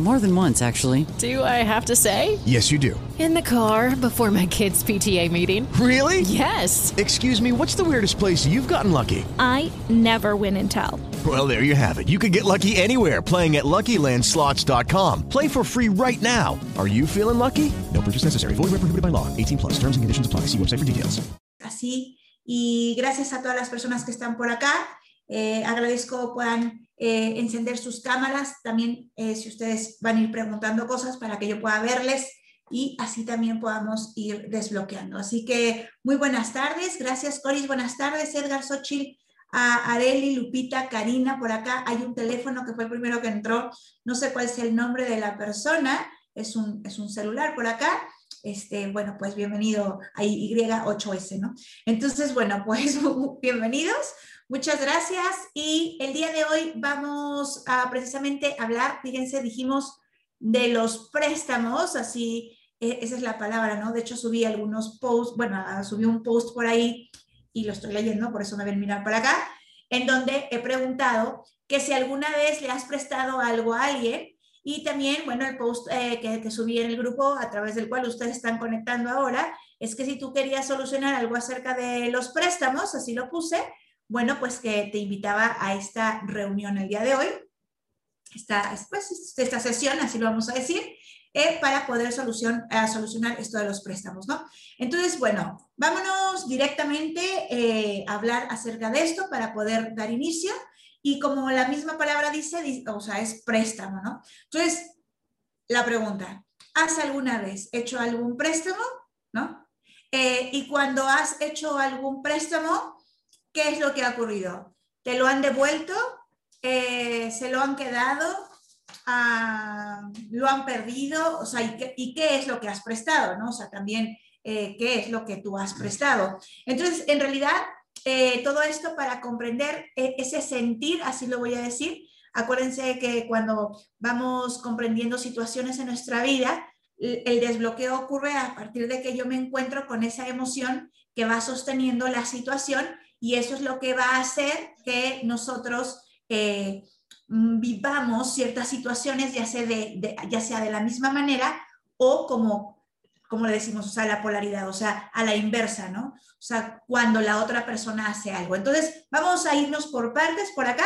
More than once, actually. Do I have to say? Yes, you do. In the car before my kids' PTA meeting. Really? Yes. Excuse me, what's the weirdest place you've gotten lucky? I never win and tell. Well, there you have it. You can get lucky anywhere playing at LuckyLandSlots.com. Play for free right now. Are you feeling lucky? No purchase necessary. Void where prohibited by law. 18 plus. Terms and conditions apply. See website for details. Así, y gracias a todas las personas que están por acá. Eh, agradezco puedan eh, encender sus cámaras, también eh, si ustedes van a ir preguntando cosas para que yo pueda verles y así también podamos ir desbloqueando. Así que muy buenas tardes, gracias Coris, buenas tardes Edgar Xochitl, a Areli, Lupita, Karina, por acá. Hay un teléfono que fue el primero que entró, no sé cuál es el nombre de la persona, es un, es un celular por acá, este, bueno, pues bienvenido a Y8S, ¿no? Entonces, bueno, pues bienvenidos. Muchas gracias y el día de hoy vamos a precisamente hablar, fíjense, dijimos de los préstamos, así, e, esa es la palabra, ¿no? De hecho subí algunos posts, bueno, subí un post por ahí y lo estoy leyendo, por eso me ven mirar para acá, en donde he preguntado que si alguna vez le has prestado algo a alguien y también, bueno, el post eh, que, que subí en el grupo a través del cual ustedes están conectando ahora, es que si tú querías solucionar algo acerca de los préstamos, así lo puse, bueno, pues que te invitaba a esta reunión el día de hoy, esta, pues, esta sesión, así lo vamos a decir, eh, para poder solucionar esto de los préstamos, ¿no? Entonces, bueno, vámonos directamente eh, a hablar acerca de esto para poder dar inicio. Y como la misma palabra dice, o sea, es préstamo, ¿no? Entonces, la pregunta, ¿has alguna vez hecho algún préstamo? ¿No? Eh, y cuando has hecho algún préstamo, ¿qué es lo que ha ocurrido? ¿Te lo han devuelto? Eh, ¿Se lo han quedado? Ah, ¿Lo han perdido? O sea, ¿y qué, es lo que has prestado? ¿no? O sea, también, eh, ¿qué es lo que tú has prestado? Entonces, en realidad, eh, todo esto para comprender ese sentir, así lo voy a decir. Acuérdense que cuando vamos comprendiendo situaciones en nuestra vida, el desbloqueo ocurre a partir de que yo me encuentro con esa emoción que va sosteniendo la situación y eso es lo que va a hacer que nosotros eh, mm, vivamos ciertas situaciones, ya sea de, ya sea de la misma manera o como, como le decimos, o sea, la polaridad, o sea, a la inversa, ¿no? O sea, cuando la otra persona hace algo. Entonces, vamos a irnos por partes por acá.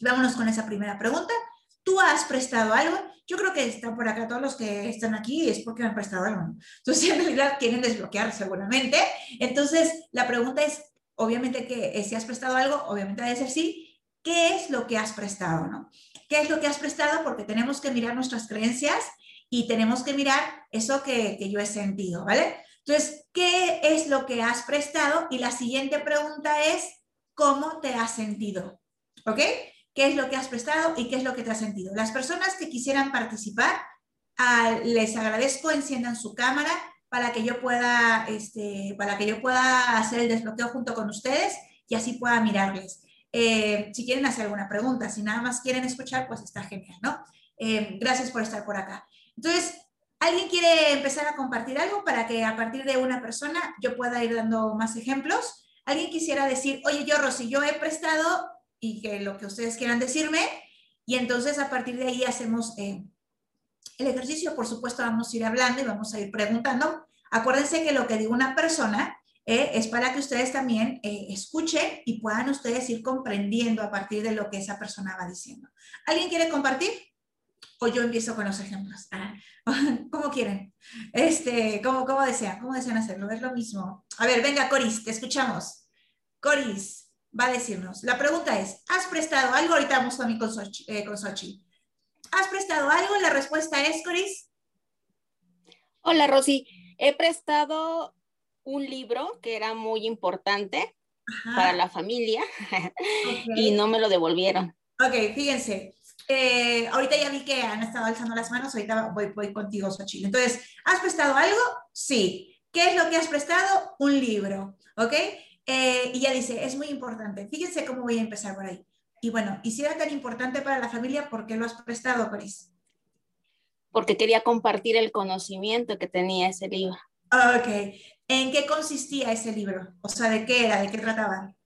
Vámonos con esa primera pregunta. ¿Tú has prestado algo? Yo creo que están por acá todos los que están aquí es porque me han prestado algo. Entonces, en realidad quieren desbloquear seguramente. Entonces, la pregunta es, obviamente que eh, si has prestado algo, obviamente debe ser sí, ¿qué es lo que has prestado? ¿no? ¿Qué es lo que has prestado? Porque tenemos que mirar nuestras creencias y tenemos que mirar eso que, que yo he sentido, ¿vale? Entonces, ¿qué es lo que has prestado? Y la siguiente pregunta es, ¿cómo te has sentido? ¿Ok? ¿Qué es lo que has prestado y qué es lo que te has sentido? Las personas que quisieran participar, ah, les agradezco, enciendan su cámara para que yo pueda, este, para que yo pueda hacer el desbloqueo junto con ustedes y así pueda mirarles. Eh, si quieren hacer alguna pregunta, si nada más quieren escuchar, pues está genial, ¿no? Eh, gracias por estar por acá. Entonces, ¿alguien quiere empezar a compartir algo para que a partir de una persona yo pueda ir dando más ejemplos? ¿Alguien quisiera decir, oye, yo, Rosy, yo he prestado y que lo que ustedes quieran decirme, y entonces a partir de ahí hacemos eh, el ejercicio, por supuesto, vamos a ir hablando y vamos a ir preguntando. Acuérdense que lo que diga una persona eh, es para que ustedes también eh, escuchen y puedan ustedes ir comprendiendo a partir de lo que esa persona va diciendo. ¿Alguien quiere compartir? O yo empiezo con los ejemplos. Ah, ¿Cómo quieren? Este, ¿cómo, ¿Cómo desean? ¿Cómo desean hacerlo? Es lo mismo. A ver, venga, Coris, te escuchamos. Coris va a decirnos. La pregunta es, ¿has prestado algo? Ahorita vamos mí con Sochi. Eh, con Sochi. ¿Has prestado algo? La respuesta es, Coris. Hola, Rosy. He prestado un libro que era muy importante para la familia y no me lo devolvieron. Ok, fíjense. Eh, ahorita ya vi que han estado alzando las manos, ahorita voy, voy contigo, Xochitl. Entonces, ¿has prestado algo? Sí. ¿Qué es lo que has prestado? Un libro, ¿ok? Eh, y ya dice, es muy importante. Fíjense cómo voy a empezar por ahí. Y bueno, y si era tan importante para la familia, ¿por qué lo has prestado, Coris? Porque quería compartir el conocimiento que tenía ese libro. Ok. ¿En qué consistía ese libro? O sea, ¿de qué era? ¿De qué trataba?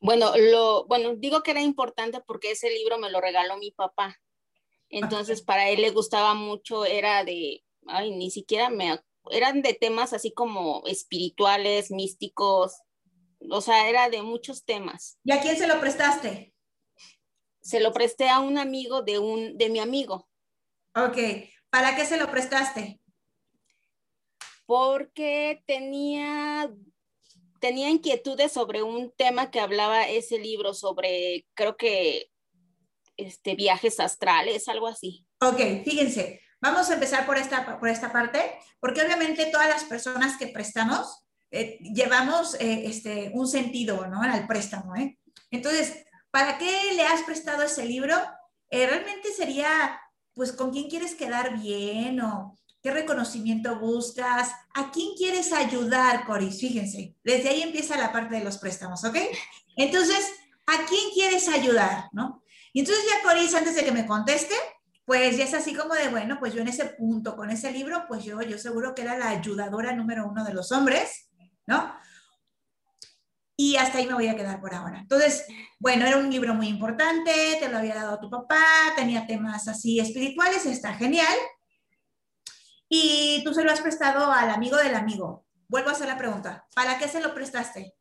Bueno, lo, bueno, digo que era importante porque ese libro me lo regaló mi papá. Entonces, para él le gustaba mucho, era de, ay, ni siquiera me, eran de temas así como espirituales, místicos, o sea, era de muchos temas. ¿Y a quién se lo prestaste? Se lo presté a un amigo de un, de mi amigo. Ok, ¿para qué se lo prestaste? Porque tenía tenía inquietudes sobre un tema que hablaba ese libro, sobre, creo que, este, viajes astrales, algo así. Ok, fíjense, vamos a empezar por esta, por esta parte, porque obviamente todas las personas que prestamos eh, llevamos eh, este, un sentido, ¿no? Al préstamo, ¿eh? Entonces, ¿para qué le has prestado ese libro? Realmente sería, pues, ¿con quién quieres quedar bien o ¿Qué reconocimiento buscas? ¿A quién quieres ayudar, Coris? Fíjense, desde ahí empieza la parte de los préstamos, ¿ok? Entonces, ¿a quién quieres ayudar, no? Y entonces ya Coris, antes de que me conteste, pues ya es así como de, bueno, pues yo en ese punto, con ese libro, pues yo, yo seguro que era la ayudadora número uno de los hombres, ¿no? Y hasta ahí me voy a quedar por ahora. Entonces, bueno, era un libro muy importante, te lo había dado tu papá, tenía temas así espirituales, está genial, y tú se lo has prestado al amigo del amigo. Vuelvo a hacer la pregunta. ¿Para qué se lo prestaste?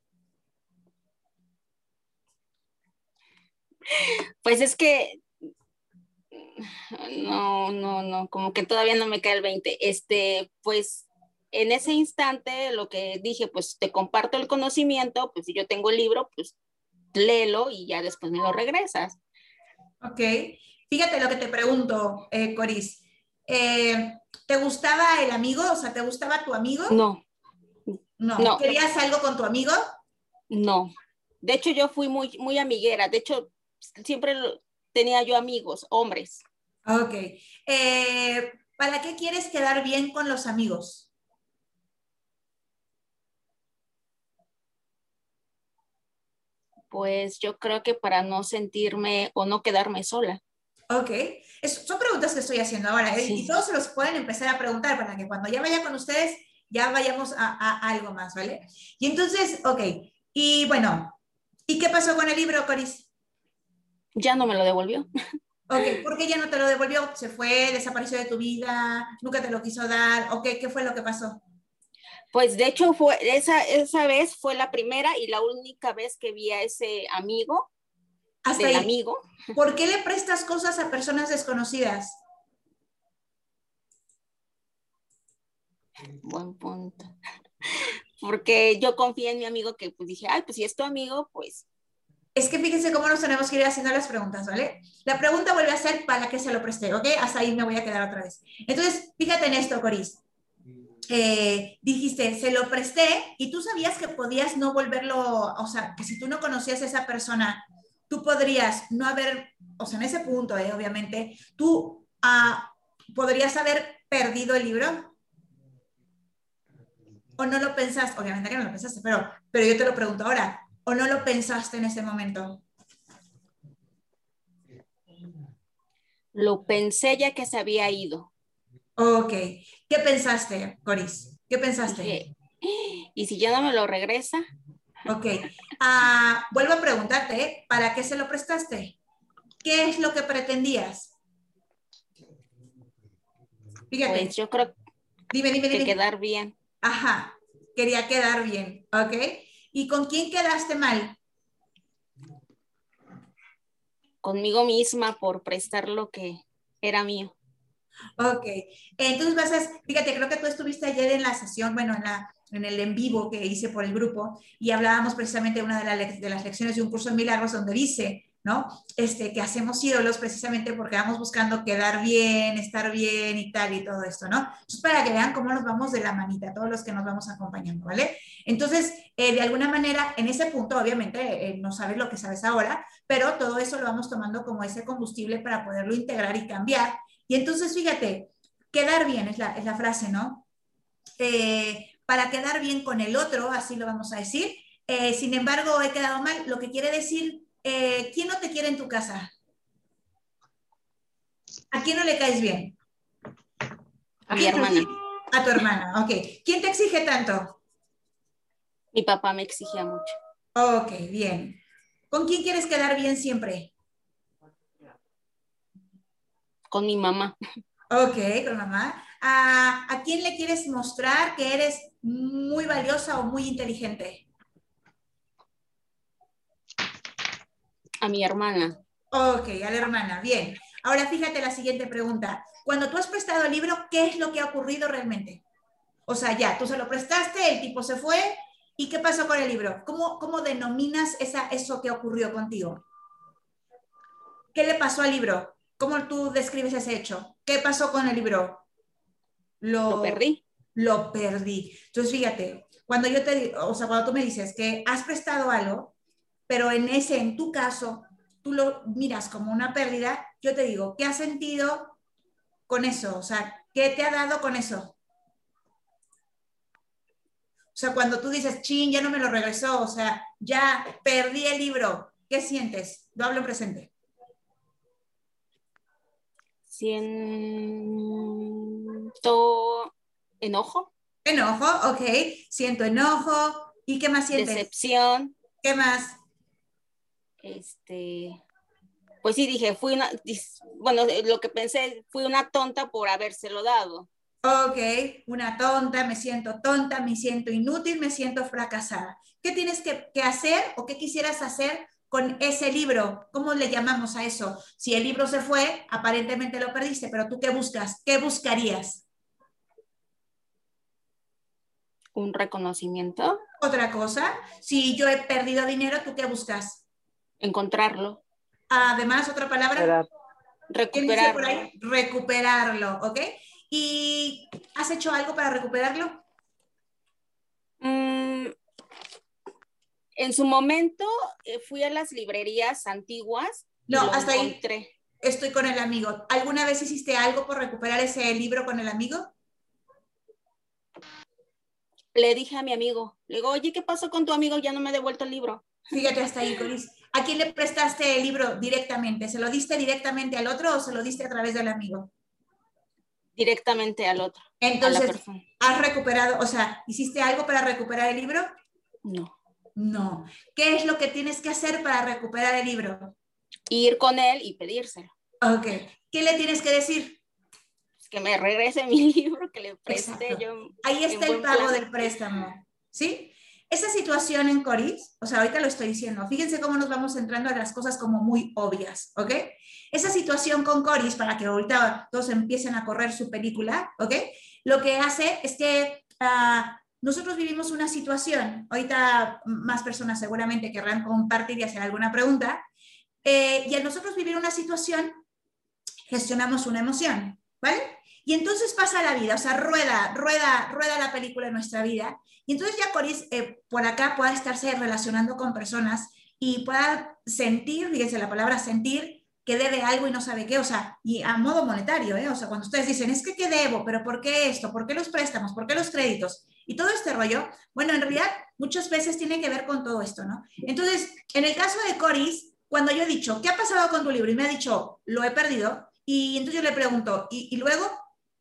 Pues es que no, no, no, como que todavía no me cae el 20. Este, pues en ese instante lo que dije, pues te comparto el conocimiento, pues si yo tengo el libro, pues léelo y ya después me lo regresas. Ok. Fíjate lo que te pregunto, eh, Coris. Eh, ¿Te gustaba el amigo? O sea, ¿te gustaba tu amigo? No. No. ¿Querías algo con tu amigo? No. De hecho, yo fui muy, muy amiguera. De hecho, siempre tenía yo amigos, hombres. Ok. Eh, ¿Para qué quieres quedar bien con los amigos? Pues yo creo que para no sentirme o no quedarme sola. Ok, son preguntas que estoy haciendo ahora ¿eh? y todos se los pueden empezar a preguntar para que cuando ya vaya con ustedes ya vayamos a, algo más, ¿vale? Y entonces, ok, y bueno, ¿y qué pasó con el libro, Coris? Ya no me lo devolvió. Ok, ¿por qué ya no te lo devolvió? ¿Se fue, desapareció de tu vida? ¿Nunca te lo quiso dar? ¿O qué, qué fue lo que pasó? Pues de hecho fue esa, esa vez fue la primera y la única vez que vi a ese amigo hasta el amigo. ¿Por qué le prestas cosas a personas desconocidas? Buen punto. Porque yo confío en mi amigo que pues dije, ay, pues si es tu amigo, pues. Es que fíjense cómo nos tenemos que ir haciendo las preguntas, ¿vale? La pregunta vuelve a ser para qué se lo presté, ¿ok? Hasta ahí me voy a quedar otra vez. Entonces, fíjate en esto, Coris. Eh, dijiste, se lo presté y tú sabías que podías no volverlo, o sea, que si tú no conocías a esa persona, tú podrías no haber, o sea, en ese punto, eh, obviamente, tú ah, podrías haber perdido el libro. ¿O no lo pensaste? Obviamente que no lo pensaste, pero, pero yo te lo pregunto ahora. ¿O no lo pensaste en ese momento? Lo pensé ya que se había ido. Ok. ¿Qué pensaste, Coris? ¿Qué pensaste? ¿Y si ya no me lo regresa? Ok. Ah, vuelvo a preguntarte, ¿para qué se lo prestaste? ¿Qué es lo que pretendías? Fíjate. Pues yo creo dime, dime, que quedar bien. Ajá, quería quedar bien, ¿ok? ¿Y con quién quedaste mal? Conmigo misma por prestar lo que era mío. Ok, entonces vas a, fíjate, creo que tú estuviste ayer en la sesión, bueno, en la en el en vivo que hice por el grupo y hablábamos precisamente de una de, de las lecciones de un curso de milagros donde dice, ¿no? Este, que hacemos ídolos precisamente porque vamos buscando quedar bien, estar bien y tal y todo esto, ¿no? Entonces, para que vean cómo nos vamos de la manita, todos los que nos vamos acompañando, ¿vale? Entonces, eh, de alguna manera, en ese punto, obviamente, eh, no sabes lo que sabes ahora, pero todo eso lo vamos tomando como ese combustible para poderlo integrar y cambiar. Y entonces, fíjate, quedar bien es la, es la frase, ¿no? Eh, para quedar bien con el otro, así lo vamos a decir. Eh, sin embargo, he quedado mal, lo que quiere decir, eh, ¿quién no te quiere en tu casa? ¿A quién no le caes bien? A mi hermana. A tu hermana, ok. ¿Quién te exige tanto? Mi papá me exigía mucho. Ok, bien. ¿Con quién quieres quedar bien siempre? Con mi mamá. Ok, con mamá. ¿A, ¿A quién le quieres mostrar que eres muy valiosa o muy inteligente? A mi hermana. Ok, a la hermana, bien. Ahora fíjate la siguiente pregunta. Cuando tú has prestado el libro, ¿qué es lo que ha ocurrido realmente? O sea, ya, tú se lo prestaste, el tipo se fue, ¿y qué pasó con el libro? ¿Cómo, cómo denominas esa, eso que ocurrió contigo? ¿Qué le pasó al libro? ¿Cómo tú describes ese hecho? ¿Qué pasó con el libro? Lo, perdí. Lo perdí. Entonces, fíjate, cuando yo te, o sea, cuando tú me dices que has prestado algo, pero en ese, en tu caso, tú lo miras como una pérdida, yo te digo, ¿qué has sentido con eso? O sea, ¿qué te ha dado con eso? O sea, cuando tú dices, chin, ya no me lo regresó, o sea, ya perdí el libro, ¿qué sientes? Lo hablo en presente. Siento enojo. Enojo, ok. Siento enojo. ¿Y qué más sientes? Decepción. ¿Qué más? Este, pues sí, dije, fui una, bueno, lo que pensé, fui una tonta por habérselo dado. Ok, una tonta, me siento tonta, me siento inútil, me siento fracasada. ¿Qué tienes que, que hacer o qué quisieras hacer con ese libro? ¿Cómo le llamamos a eso? Si el libro se fue, aparentemente lo perdiste, pero tú qué buscas? ¿Qué buscarías? Un reconocimiento. Otra cosa, si yo he perdido dinero, ¿tú qué buscas? Encontrarlo. Además, otra palabra. Recuperarlo. Recuperarlo, ¿ok? ¿Y has hecho algo para recuperarlo? En su momento eh, fui a las librerías antiguas. No, hasta encontré. ahí. Estoy con el amigo. ¿Alguna vez hiciste algo por recuperar ese libro con el amigo? Le dije a mi amigo, le digo, oye, ¿qué pasó con tu amigo? Ya no me ha devuelto el libro. Fíjate hasta ahí, Coris. ¿A quién le prestaste el libro directamente? ¿Se lo diste directamente al otro o se lo diste a través del amigo? Directamente al otro. Entonces, ¿has recuperado, o sea, hiciste algo para recuperar el libro? No. No. ¿Qué es lo que tienes que hacer para recuperar el libro? Ir con él y pedírselo. Ok. ¿Qué le tienes que decir? Pues que me regrese mi libro, que le presté yo. Ahí está el pago del préstamo. ¿Sí? Esa situación en Coris, o sea, ahorita lo estoy diciendo, fíjense cómo nos vamos entrando a las cosas como muy obvias, ¿ok? Esa situación con Coris, para que ahorita todos empiecen a correr su película, ¿ok? Lo que hace es que uh, nosotros vivimos una situación, ahorita más personas seguramente querrán compartir y hacer alguna pregunta, eh, y al nosotros vivir una situación, gestionamos una emoción, ¿vale? Y entonces pasa la vida, o sea, rueda, rueda, rueda la película en nuestra vida. Y entonces ya Coris eh, por acá pueda estarse relacionando con personas y pueda sentir, fíjense la palabra sentir, que debe algo y no sabe qué, o sea, y a modo monetario, ¿eh? O sea, cuando ustedes dicen, es que qué debo, pero ¿por qué esto? ¿Por qué los préstamos? ¿Por qué los créditos? Y todo este rollo, bueno, en realidad muchas veces tiene que ver con todo esto, ¿no? Entonces, en el caso de Coris, cuando yo he dicho, ¿qué ha pasado con tu libro? Y me ha dicho, lo he perdido. Y entonces yo le pregunto, ¿y, y luego?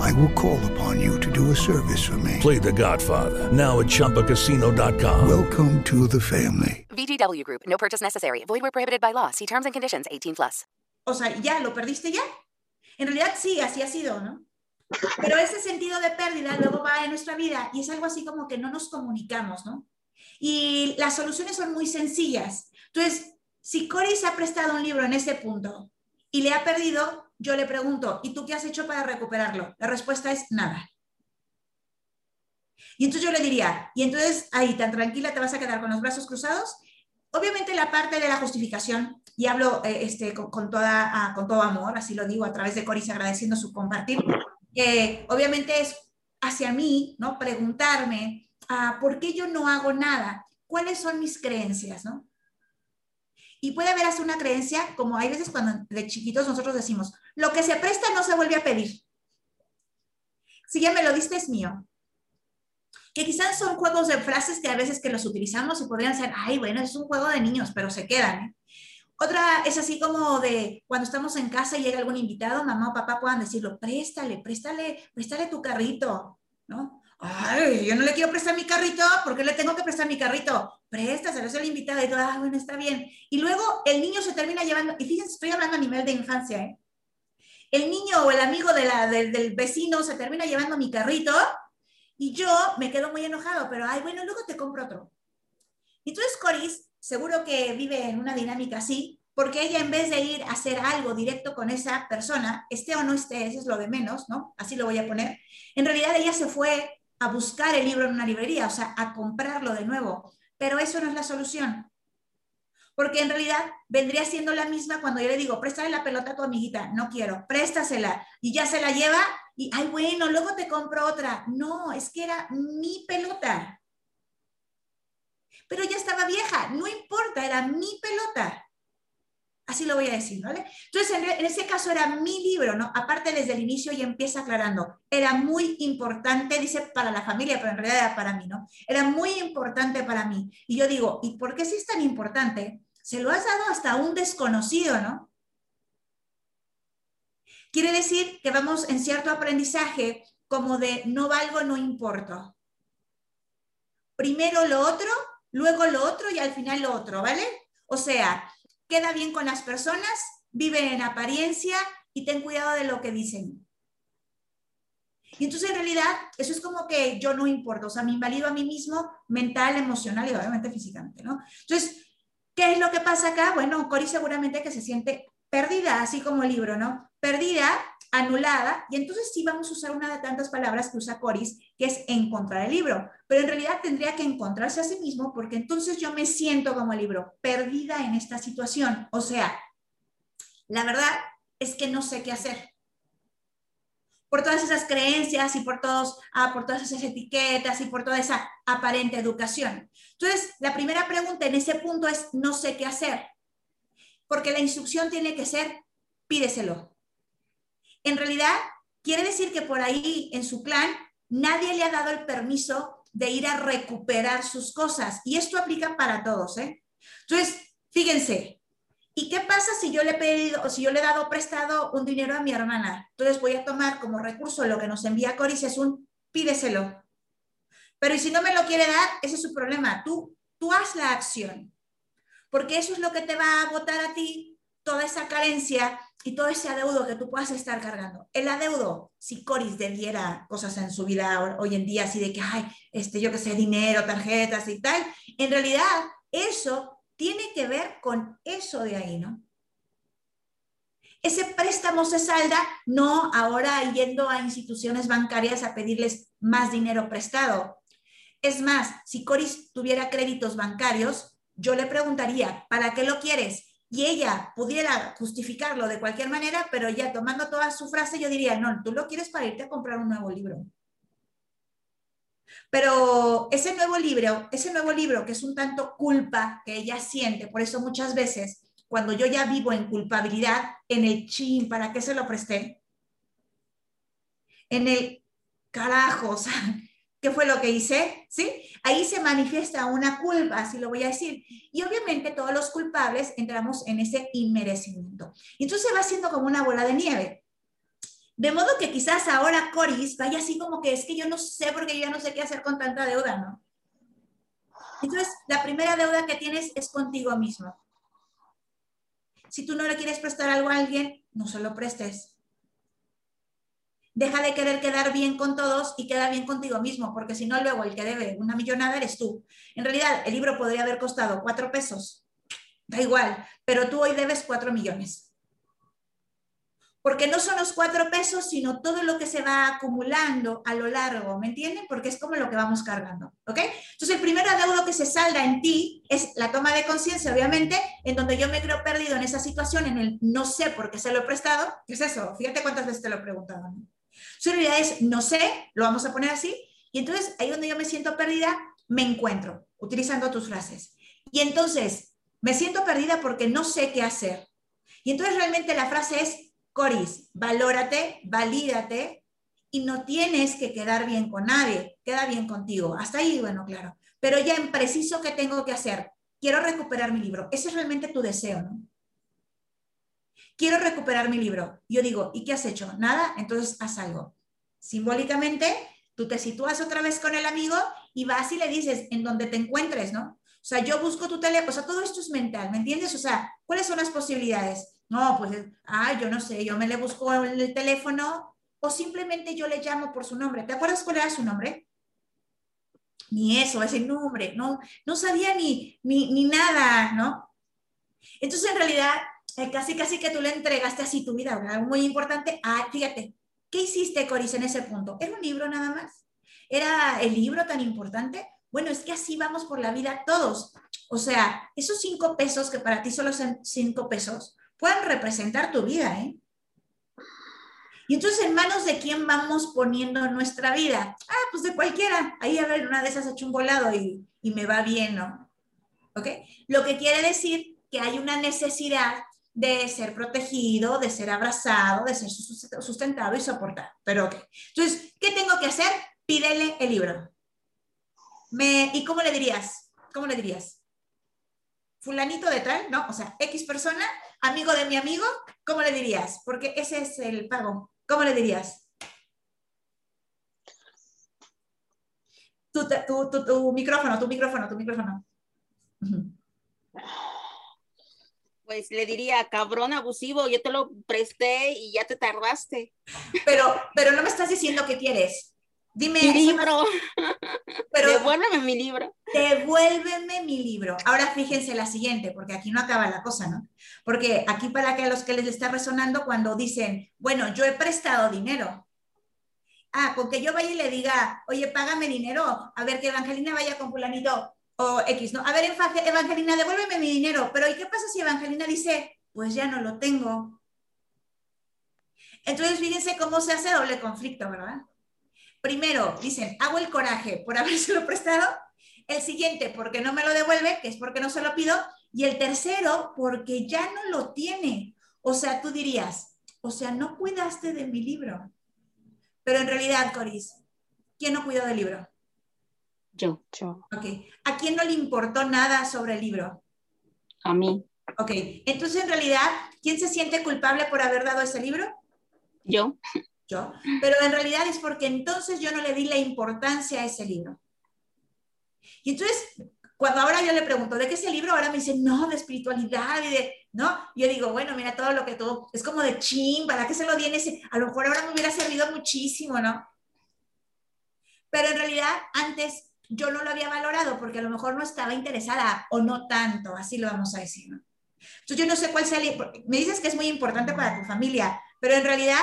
I will call upon you to do a service for me. Play The Godfather now at ChumbaCasino.com. Welcome to the family. VGW Group. No purchase necessary. Void where prohibited by law. See terms and conditions. 18 plus. O sea, ya, ¿lo perdiste ya? En realidad sí, así ha sido, ¿no? Pero ese sentido de pérdida luego va en nuestra vida y es algo así como que no nos comunicamos, ¿no? Y las soluciones son muy sencillas. Entonces, si Cory se ha prestado un libro en ese punto y le ha perdido, yo le pregunto, ¿y tú qué has hecho para recuperarlo? La respuesta es nada. Y entonces yo le diría, y entonces ahí tan tranquila te vas a quedar con los brazos cruzados. Obviamente la parte de la justificación, y hablo eh, este, con, con toda, ah, con todo amor, así lo digo a través de Coris agradeciendo su compartir, eh, obviamente es hacia mí, ¿no? Preguntarme, ah, ¿por qué yo no hago nada? ¿Cuáles son mis creencias, no? Y puede haber hasta una creencia, como hay veces cuando de chiquitos nosotros decimos, lo que se presta no se vuelve a pedir. Si ya me lo diste es mío. Que quizás son juegos de frases que a veces que los utilizamos y podrían ser, ay, bueno, es un juego de niños, pero se quedan. ¿eh? Otra es así como de cuando estamos en casa y llega algún invitado, mamá o papá puedan decirlo, préstale, préstale, préstale tu carrito, ¿no? Ay, yo no le quiero prestar mi carrito, ¿por qué le tengo que prestar mi carrito? Préstaselo, es el invitado y todo, ah, bueno, está bien. Y luego el niño se termina llevando, y fíjense, estoy hablando a nivel de infancia, ¿eh? El niño o el amigo de la, del, del vecino se termina llevando mi carrito y yo me quedo muy enojado, pero, ay, bueno, luego te compro otro. Y entonces Coris seguro que vive en una dinámica así, porque ella en vez de ir a hacer algo directo con esa persona, esté o no esté, eso es lo de menos, ¿no? Así lo voy a poner. En realidad ella se fue a buscar el libro en una librería, o sea, a comprarlo de nuevo. Pero eso no es la solución. Porque en realidad vendría siendo la misma cuando yo le digo, préstale la pelota a tu amiguita. No quiero, préstasela. Y ya se la lleva y, ay, bueno, luego te compro otra. No, es que era mi pelota. Pero ya estaba vieja, no importa, era mi pelota. Así lo voy a decir, ¿vale? Entonces, en, en, ese caso era mi libro, ¿no? Aparte desde el inicio y empieza aclarando. Era muy importante, dice para la familia, pero en realidad era para mí, ¿no? Era muy importante para mí. Y yo digo, ¿y por qué si es tan importante? Se lo has dado hasta un desconocido, ¿no? Quiere decir que vamos en cierto aprendizaje como de no valgo, no importo. Primero lo otro, luego lo otro y al final lo otro, ¿vale? O sea, queda bien con las personas, vive en apariencia y ten cuidado de lo que dicen. Y entonces en realidad eso es como que yo no importo, o sea, me invalido a mí mismo mental, emocional y obviamente físicamente, ¿no? Entonces, ¿qué es lo que pasa acá? Bueno, Cori seguramente que se siente perdida, así como el libro, ¿no? Perdida, anulada, y entonces sí vamos a usar una de tantas palabras que usa Coris, que es encontrar el libro, pero en realidad tendría que encontrarse a sí mismo porque entonces yo me siento como el libro, perdida en esta situación. O sea, la verdad es que no sé qué hacer. Por todas esas creencias y por, todos, ah, por todas esas etiquetas y por toda esa aparente educación. Entonces, la primera pregunta en ese punto es, no sé qué hacer. Porque la instrucción tiene que ser, pídeselo. En realidad, quiere decir que por ahí en su plan nadie le ha dado el permiso de ir a recuperar sus cosas. Y esto aplica para todos. ¿eh? Entonces, fíjense, ¿y qué pasa si yo le he pedido o si yo le he dado prestado un dinero a mi hermana? Entonces voy a tomar como recurso lo que nos envía Coris, es un pídeselo. Pero si no me lo quiere dar, ese es su problema. Tú, tú haz la acción. Porque eso es lo que te va a agotar a ti toda esa carencia y todo ese adeudo que tú puedas estar cargando. El adeudo, si Coris debiera cosas en su vida hoy en día, así de que, ay, este, yo que sé, dinero, tarjetas y tal, en realidad eso tiene que ver con eso de ahí, ¿no? Ese préstamo se salda no ahora yendo a instituciones bancarias a pedirles más dinero prestado. Es más, si Coris tuviera créditos bancarios, yo le preguntaría, ¿para qué lo quieres? Y ella pudiera justificarlo de cualquier manera, pero ya tomando toda su frase, yo diría, no, tú lo quieres para irte a comprar un nuevo libro. Pero ese nuevo libro, ese nuevo libro que es un tanto culpa que ella siente, por eso muchas veces cuando yo ya vivo en culpabilidad, en el chin, ¿para qué se lo presté? En el carajo, o sea, ¿qué fue lo que hice? ¿Sí? Ahí se manifiesta una culpa, así lo voy a decir. Y obviamente todos los culpables entramos en ese inmerecimiento. Entonces va siendo como una bola de nieve. De modo que quizás ahora Coris vaya así como que es que yo no sé porque yo ya no sé qué hacer con tanta deuda, ¿no? Entonces, la primera deuda que tienes es contigo mismo. Si tú no le quieres prestar algo a alguien, no se lo prestes. Deja de querer quedar bien con todos y queda bien contigo mismo, porque si no, luego el que debe una millonada eres tú. En realidad, el libro podría haber costado cuatro pesos. Da igual, pero tú hoy debes cuatro millones porque no son los cuatro pesos, sino todo lo que se va acumulando a lo largo, ¿me entienden? Porque es como lo que vamos cargando, ¿ok? Entonces, el primer adeudo que se salda en ti es la toma de conciencia, obviamente, en donde yo me creo perdido en esa situación, en el no sé por qué se lo he prestado. ¿Qué es eso? Fíjate cuántas veces te lo he preguntado. ¿no? Su realidad es no sé, lo vamos a poner así, y entonces ahí donde yo me siento perdida, me encuentro, utilizando tus frases. Y entonces, me siento perdida porque no sé qué hacer. Y entonces realmente la frase es Coris, valórate, valídate y no tienes que quedar bien con nadie, queda bien contigo. Hasta ahí, bueno, claro. Pero ya en preciso, ¿qué tengo que hacer? Quiero recuperar mi libro. Ese es realmente tu deseo, ¿no? Quiero recuperar mi libro. Yo digo, ¿y qué has hecho? Nada, entonces haz algo. Simbólicamente, tú te sitúas otra vez con el amigo y vas y le dices en donde te encuentres, ¿no? O sea, yo busco tu teléfono, o sea, todo esto es mental, ¿me entiendes? O sea, ¿cuáles son las posibilidades? No, pues, ah, yo no sé, yo me le busco el teléfono o simplemente yo le llamo por su nombre. ¿Te acuerdas cuál era su nombre? Ni eso, ese nombre, no, no sabía ni, ni, nada, ¿no? Entonces, en realidad, casi, casi que tú le entregaste así tu vida, ¿verdad? Muy importante. Ah, fíjate, ¿qué hiciste, Coris, en ese punto? ¿Era un libro nada más? ¿Era el libro tan importante? Bueno, es que así vamos por la vida todos. O sea, esos cinco pesos que para ti solo son cinco pesos, puedan representar tu vida, ¿eh? Y entonces, ¿en manos de quién vamos poniendo nuestra vida? Ah, pues de cualquiera. Ahí a ver, una de esas hecho un y, y me va bien, ¿no? ¿Ok? Lo que quiere decir que hay una necesidad de ser protegido, de ser abrazado, de ser sustentado y soportado. Pero, ok. Entonces, ¿qué tengo que hacer? Pídele el libro. Me, ¿Y cómo le dirías? ¿Cómo le dirías? Fulanito de tal, ¿no? O sea, X persona amigo de mi amigo, ¿cómo le dirías? Porque ese es el pago. ¿Cómo le dirías? Tu, tu, micrófono, tu micrófono, tu micrófono. Pues le diría, cabrón abusivo, yo te lo presté y ya te tardaste. Pero, pero no me estás diciendo qué quieres. Dime. Mi libro. Pero, devuélveme mi libro. Devuélveme mi libro. Ahora fíjense la siguiente, porque aquí no acaba la cosa, ¿no? Porque aquí para que a los que les está resonando cuando dicen, bueno, yo he prestado dinero. Ah, con que yo vaya y le diga, oye, págame dinero, a ver que Evangelina vaya con fulanito o X, ¿no? A ver, Evangelina, devuélveme mi dinero. Pero ¿y qué pasa si Evangelina dice, pues ya no lo tengo? Entonces, fíjense cómo se hace doble conflicto, ¿verdad? Primero, dicen, hago el coraje por habérselo prestado. El siguiente, porque no me lo devuelve, que es porque no se lo pido. Y el tercero, porque ya no lo tiene. O sea, tú dirías, o sea, no cuidaste de mi libro. Pero en realidad, Coris, ¿quién no cuidó del libro? Yo. Yo. Ok. ¿A quién no le importó nada sobre el libro? A mí. Ok. Entonces, en realidad, ¿quién se siente culpable por haber dado ese libro? Yo pero en realidad es porque entonces yo no le di la importancia a ese libro. Y entonces, cuando ahora yo le pregunto, ¿de qué es el libro? Ahora me dice, no, de espiritualidad y de, ¿no? Yo digo, bueno, mira, todo lo que todo, es como de ching, ¿para qué se lo di en ese? A lo mejor ahora me hubiera servido muchísimo, ¿no? Pero en realidad, antes yo no lo había valorado porque a lo mejor no estaba interesada o no tanto, así lo vamos a decir, ¿no? Entonces yo no sé cuál sea el, me dices que es muy importante para tu familia, pero en realidad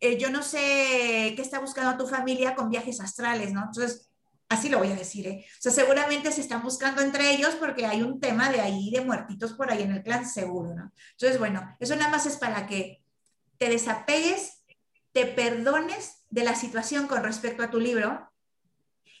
eh, yo no sé qué está buscando tu familia con viajes astrales, ¿no? Entonces, así lo voy a decir, ¿eh? O sea, seguramente se están buscando entre ellos porque hay un tema de ahí, de muertitos por ahí en el clan, seguro, ¿no? Entonces, bueno, eso nada más es para que te desapegues, te perdones de la situación con respecto a tu libro.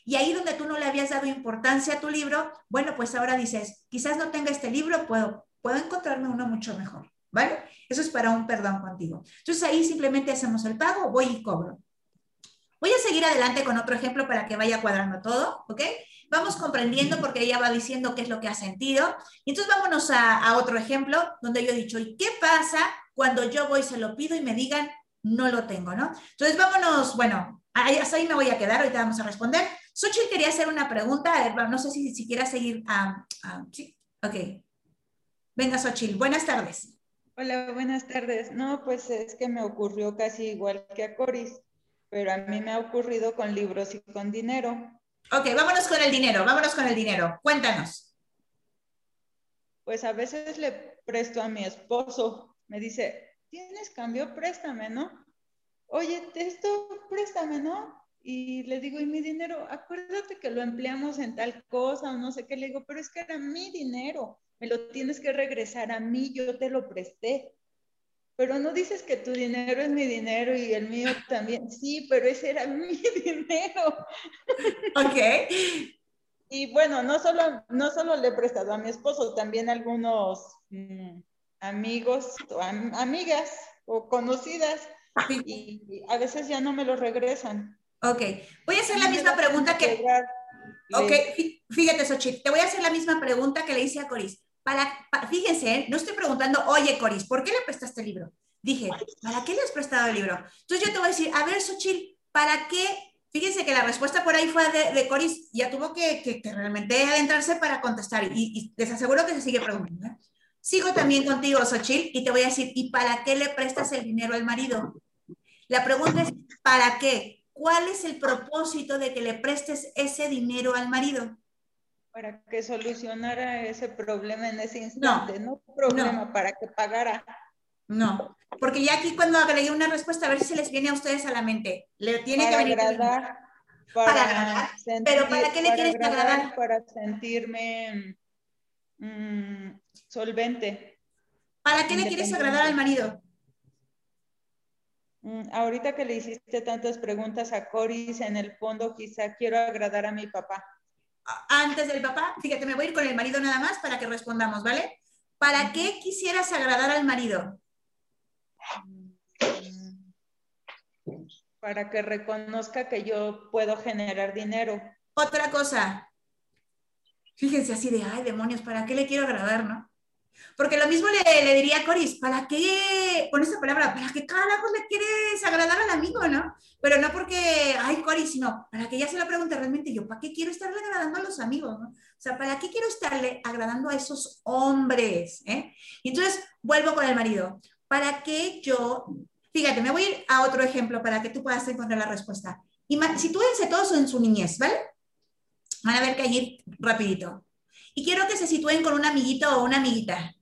Y ahí donde tú no le habías dado importancia a tu libro, bueno, pues ahora dices, quizás no tenga este libro, puedo puedo encontrarme uno mucho mejor, ¿vale? Eso es para un perdón contigo. Entonces ahí simplemente hacemos el pago, voy y cobro. Voy a seguir adelante con otro ejemplo para que vaya cuadrando todo, ¿ok? Vamos comprendiendo porque ella va diciendo qué es lo que ha sentido. Y entonces vámonos a, otro ejemplo donde yo he dicho, ¿y qué pasa cuando yo voy, se lo pido y me digan, no lo tengo, ¿no? Entonces vámonos, bueno, hasta ahí me voy a quedar, ahorita vamos a responder. Xochitl quería hacer una pregunta, a ver, no sé si, si quiera seguir. ah, ah, sí, ok. Venga, Xochitl, buenas tardes. Hola, buenas tardes. No, pues es que me ocurrió casi igual que a Coris, pero a mí me ha ocurrido con libros y con dinero. Ok, vámonos con el dinero, vámonos con el dinero. Cuéntanos. Pues a veces le presto a mi esposo, me dice, ¿tienes cambio? Préstame, ¿no? Oye, esto, préstame, ¿no? Y le digo, ¿y mi dinero? Acuérdate que lo empleamos en tal cosa o no sé qué. Le digo, pero es que era mi dinero, me lo tienes que regresar a mí, yo te lo presté. Pero no dices que tu dinero es mi dinero y el mío también. Sí, pero ese era mi dinero. Ok. Y bueno, no solo, no solo le he prestado a mi esposo, también a algunos mm, amigos o am- amigas o conocidas. Y a veces ya no me lo regresan. Ok, voy a hacer la misma pregunta que... Ok, fí- fíjate, Xochitl, te voy a hacer la misma pregunta que le hice a Coris. Para, pa- fíjense, ¿eh? no estoy preguntando, oye, Coris, ¿por qué le prestaste el libro? Dije, ¿para qué le has prestado el libro? Entonces yo te voy a decir, a ver, Xochitl, ¿para qué? Fíjense que la respuesta por ahí fue de, de Coris, ya tuvo que, que- que realmente adentrarse para contestar y, y les aseguro que se sigue preguntando. ¿eh? Sigo también contigo, Xochitl, y te voy a decir, ¿y para qué le prestas el dinero al marido? La pregunta es, ¿para qué? ¿Cuál es el propósito de que le prestes ese dinero al marido? Para que solucionara ese problema en ese instante, no, problema, para que pagara. No, porque ya aquí cuando agregué una respuesta, a ver si se les viene a ustedes a la mente. Le tiene Para que venir. agradar, Para, para agradar. sentir- Pero ¿para qué le para quieres agradar? Para sentirme mm, solvente. ¿Para qué le quieres agradar al marido? Mm, Ahorita que le hiciste tantas preguntas a Coris, en el fondo quizá quiero agradar a mi papá. Antes del papá, fíjate, me voy a ir con el marido nada más para que respondamos, ¿vale? ¿Para qué quisieras agradar al marido? Para que reconozca que yo puedo generar dinero. Otra cosa. Fíjense así de, ay, demonios, ¿para qué le quiero agradar, no? Porque lo mismo le, le diría a Coris, ¿para qué, con esta palabra, ¿para qué carajos le quieres agradar al amigo, no? Pero no porque, ay, Coris, sino para que ella se lo pregunte realmente yo, ¿para qué quiero estarle agradando a los amigos, no? O sea, ¿para qué quiero estarle agradando a esos hombres, eh? Y entonces, vuelvo con el marido. ¿Para qué yo, fíjate, me voy a ir a otro ejemplo para que tú puedas encontrar la respuesta. Ima- Sitúense todos en su niñez, ¿vale? Van a ver que allí rapidito. Y quiero que se sitúen con un amiguito o una amiguita,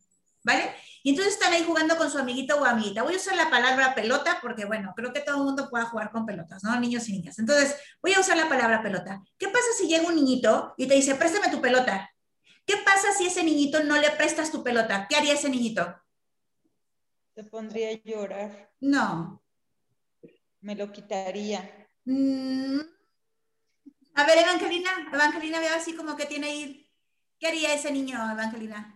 ¿vale? Y entonces están ahí jugando con su amiguito o amiguita. Voy a usar la palabra pelota porque, bueno, creo que todo el mundo pueda jugar con pelotas, ¿no? Niños y niñas. Entonces, voy a usar la palabra pelota. ¿Qué pasa si llega un niñito y te dice, préstame tu pelota? ¿Qué pasa si ese niñito no le prestas tu pelota? ¿Qué haría ese niñito? Se pondría a llorar. No. Me lo quitaría. Mm. A ver, Evangelina, Evangelina veo así como que tiene ahí. ¿Qué haría ese niño, Evangelina?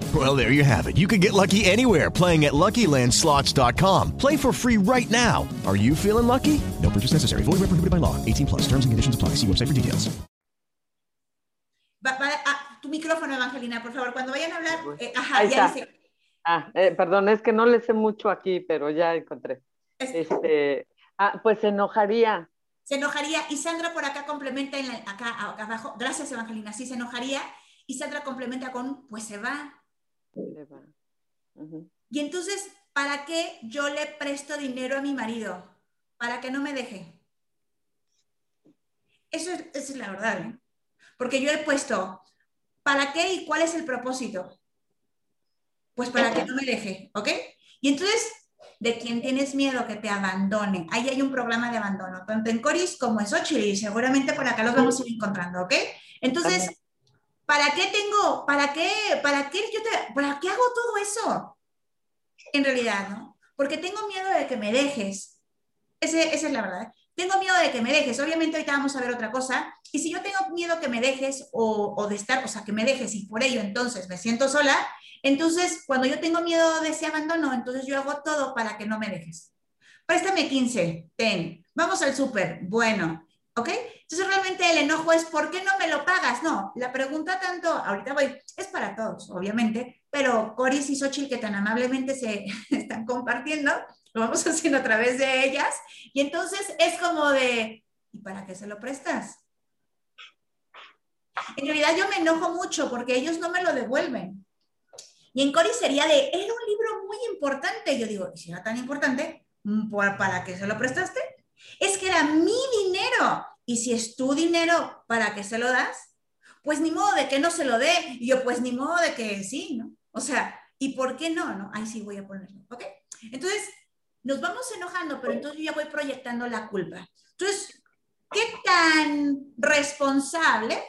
Well, there you have it. You can get lucky anywhere playing at LuckyLandSlots.com. Play for free right now. Are you feeling lucky? No purchase necessary. Void where prohibited by law. 18 plus. Terms and conditions apply. See website for details. Va- va- ah, tu micrófono, Evangelina, por favor. Cuando vayan a hablar, eh, ajá, Ahí ya está. dice. Ah, eh, perdón, es que no le sé mucho aquí, pero ya encontré. Este, ah, pues se enojaría. Se enojaría. Y Sandra por acá complementa, en acá, abajo, gracias Evangelina, sí se enojaría. Y Sandra complementa con, pues se va. Va. Y entonces, ¿para qué yo le presto dinero a mi marido? Para que no me deje. Eso es, esa es la verdad, ¿eh? Porque yo he puesto, ¿para qué y cuál es el propósito? Pues para que no me deje, ¿ok? Y entonces, ¿de quién tienes miedo que te abandone? Ahí hay un programa de abandono, tanto en Coris como en Xochitl, y seguramente por acá los vamos a ir encontrando, ¿ok? Entonces, ¿para qué tengo, para qué, para qué yo te, para qué hago todo eso? En realidad, ¿no? Porque tengo miedo de que me dejes. Ese, esa es la verdad. Tengo miedo de que me dejes. Obviamente ahorita vamos a ver otra cosa. Y si yo tengo miedo que me dejes o, de estar, o sea, que me dejes y por ello entonces me siento sola, entonces, cuando yo tengo miedo de ese abandono, entonces yo hago todo para que no me dejes. Préstame 15, ten. Vamos al súper, bueno, ¿ok? Entonces realmente el enojo es, ¿por qué no me lo pagas? No, la pregunta tanto, ahorita voy, es para todos, obviamente, pero Coris y Xochitl que tan amablemente se están compartiendo, lo vamos haciendo a través de ellas, y entonces es como de, ¿y para qué se lo prestas? En realidad yo me enojo mucho porque ellos no me lo devuelven. Y en Cori sería de, era un libro muy importante. Yo digo, ¿y si era tan importante? Mm, ¿Para qué se lo prestaste? Es que era mi dinero. Y si es tu dinero, ¿para qué se lo das? Pues ni modo de que no se lo dé. Y yo, pues ni modo de que sí, ¿no? O sea, ¿y por qué no? no? Ahí sí voy a ponerlo, ¿ok? Entonces, nos vamos enojando, pero entonces yo ya voy proyectando la culpa. Entonces, ¿qué tan responsable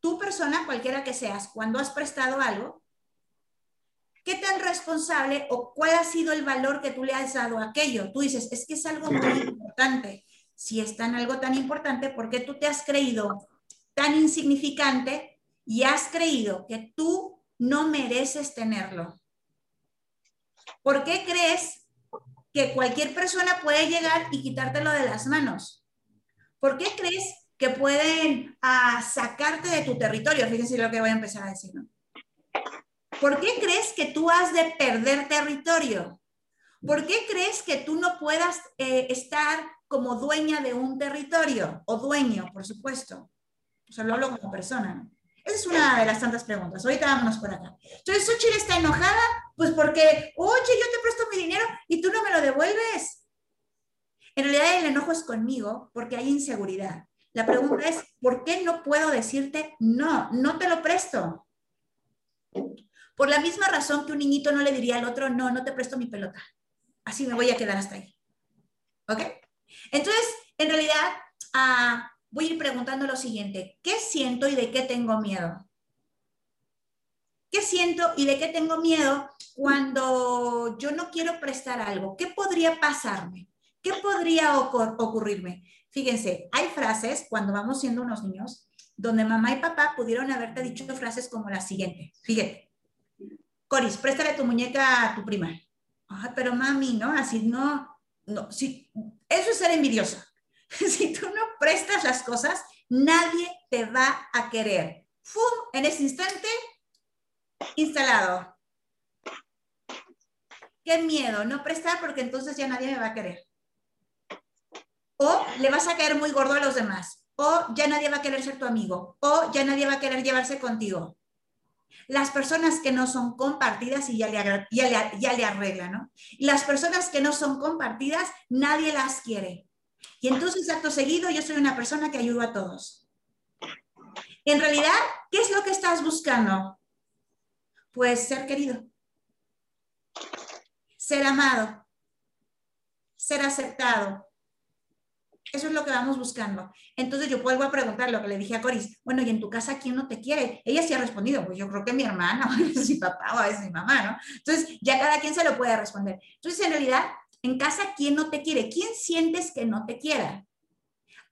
tu persona, cualquiera que seas, cuando has prestado algo, ¿Qué tan responsable o cuál ha sido el valor que tú le has dado a aquello? Tú dices, es que es algo muy importante. Si es tan algo tan importante, ¿por qué tú te has creído tan insignificante y has creído que tú no mereces tenerlo? ¿Por qué crees que cualquier persona puede llegar y quitártelo de las manos? ¿Por qué crees que pueden ah, sacarte de tu territorio? Fíjense lo que voy a empezar a decir, ¿no? ¿Por qué crees que tú has de perder territorio? ¿Por qué crees que tú no puedas eh, estar como dueña de un territorio? O dueño, por supuesto. O sea, lo hablo como persona. Esa es una de las tantas preguntas. Ahorita vámonos por acá. Entonces, Xochitl está enojada, pues porque, oye, yo te presto mi dinero y tú no me lo devuelves. En realidad el enojo es conmigo porque hay inseguridad. La pregunta es, ¿por qué no puedo decirte no? No te lo presto. Por la misma razón que un niñito no le diría al otro, no, no te presto mi pelota. Así me voy a quedar hasta ahí. ¿Ok? Entonces, en realidad, ah, voy a ir preguntando lo siguiente. ¿Qué siento y de qué tengo miedo? ¿Qué siento y de qué tengo miedo cuando yo no quiero prestar algo? ¿Qué podría pasarme? ¿Qué podría ocurrirme? Fíjense, hay frases cuando vamos siendo unos niños donde mamá y papá pudieron haberte dicho frases como la siguiente. Fíjate, Coris, préstale tu muñeca a tu prima. Pero mami, ¿no? Así no, no, si, eso es ser envidiosa. si tú no prestas las cosas, nadie te va a querer. ¡Fum! En ese instante, instalado. Qué miedo, no prestar porque entonces ya nadie me va a querer. O le vas a caer muy gordo a los demás. O ya nadie va a querer ser tu amigo. O ya nadie va a querer llevarse contigo las personas que no son compartidas y ya le, ya le, arreglan, ¿no? las personas que no son compartidas, nadie las quiere. Y entonces, acto seguido, yo soy una persona que ayudo a todos. En realidad, ¿qué es lo que estás buscando? Pues ser querido, ser amado, ser aceptado, eso es lo que vamos buscando. Entonces yo vuelvo a preguntar lo que le dije a Coris, bueno, ¿y en tu casa quién no te quiere? Ella sí ha respondido, pues yo creo que mi hermana, o a veces mi papá, o a veces mi mamá, ¿no? Entonces ya cada quien se lo puede responder. Entonces en realidad, en casa, ¿quién no te quiere? ¿Quién sientes que no te quiera?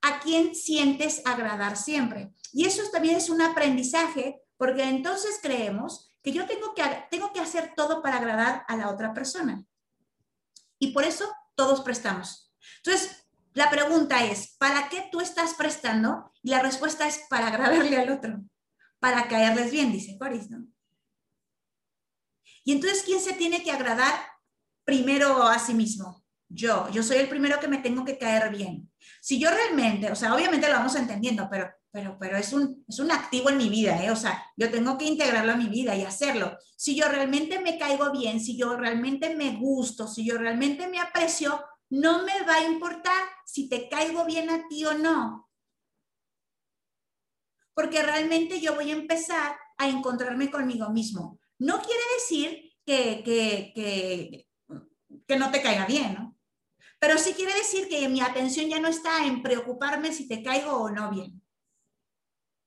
¿A quién sientes agradar siempre? Y eso también es un aprendizaje, porque entonces creemos que yo tengo que, tengo que hacer todo para agradar a la otra persona. Y por eso todos prestamos. Entonces, la pregunta es, ¿para qué tú estás prestando? Y la respuesta es para agradarle al otro, para caerles bien, dice Coris. Y entonces, ¿quién se tiene que agradar primero a sí mismo? yo, yo soy el primero que me tengo que caer bien. Si yo realmente, o sea, obviamente lo vamos entendiendo, pero, pero, pero es, un, es un activo en mi vida, ¿eh? O sea, yo tengo que integrarlo a mi vida y hacerlo. Si yo realmente me caigo bien, si yo realmente me gusto, si yo realmente me aprecio, no me va a importar si te caigo bien a ti o no. Porque realmente yo voy a empezar a encontrarme conmigo mismo. No quiere decir que, que, que, no te caiga bien, ¿no? Pero sí quiere decir que mi atención ya no está en preocuparme si te caigo o no bien.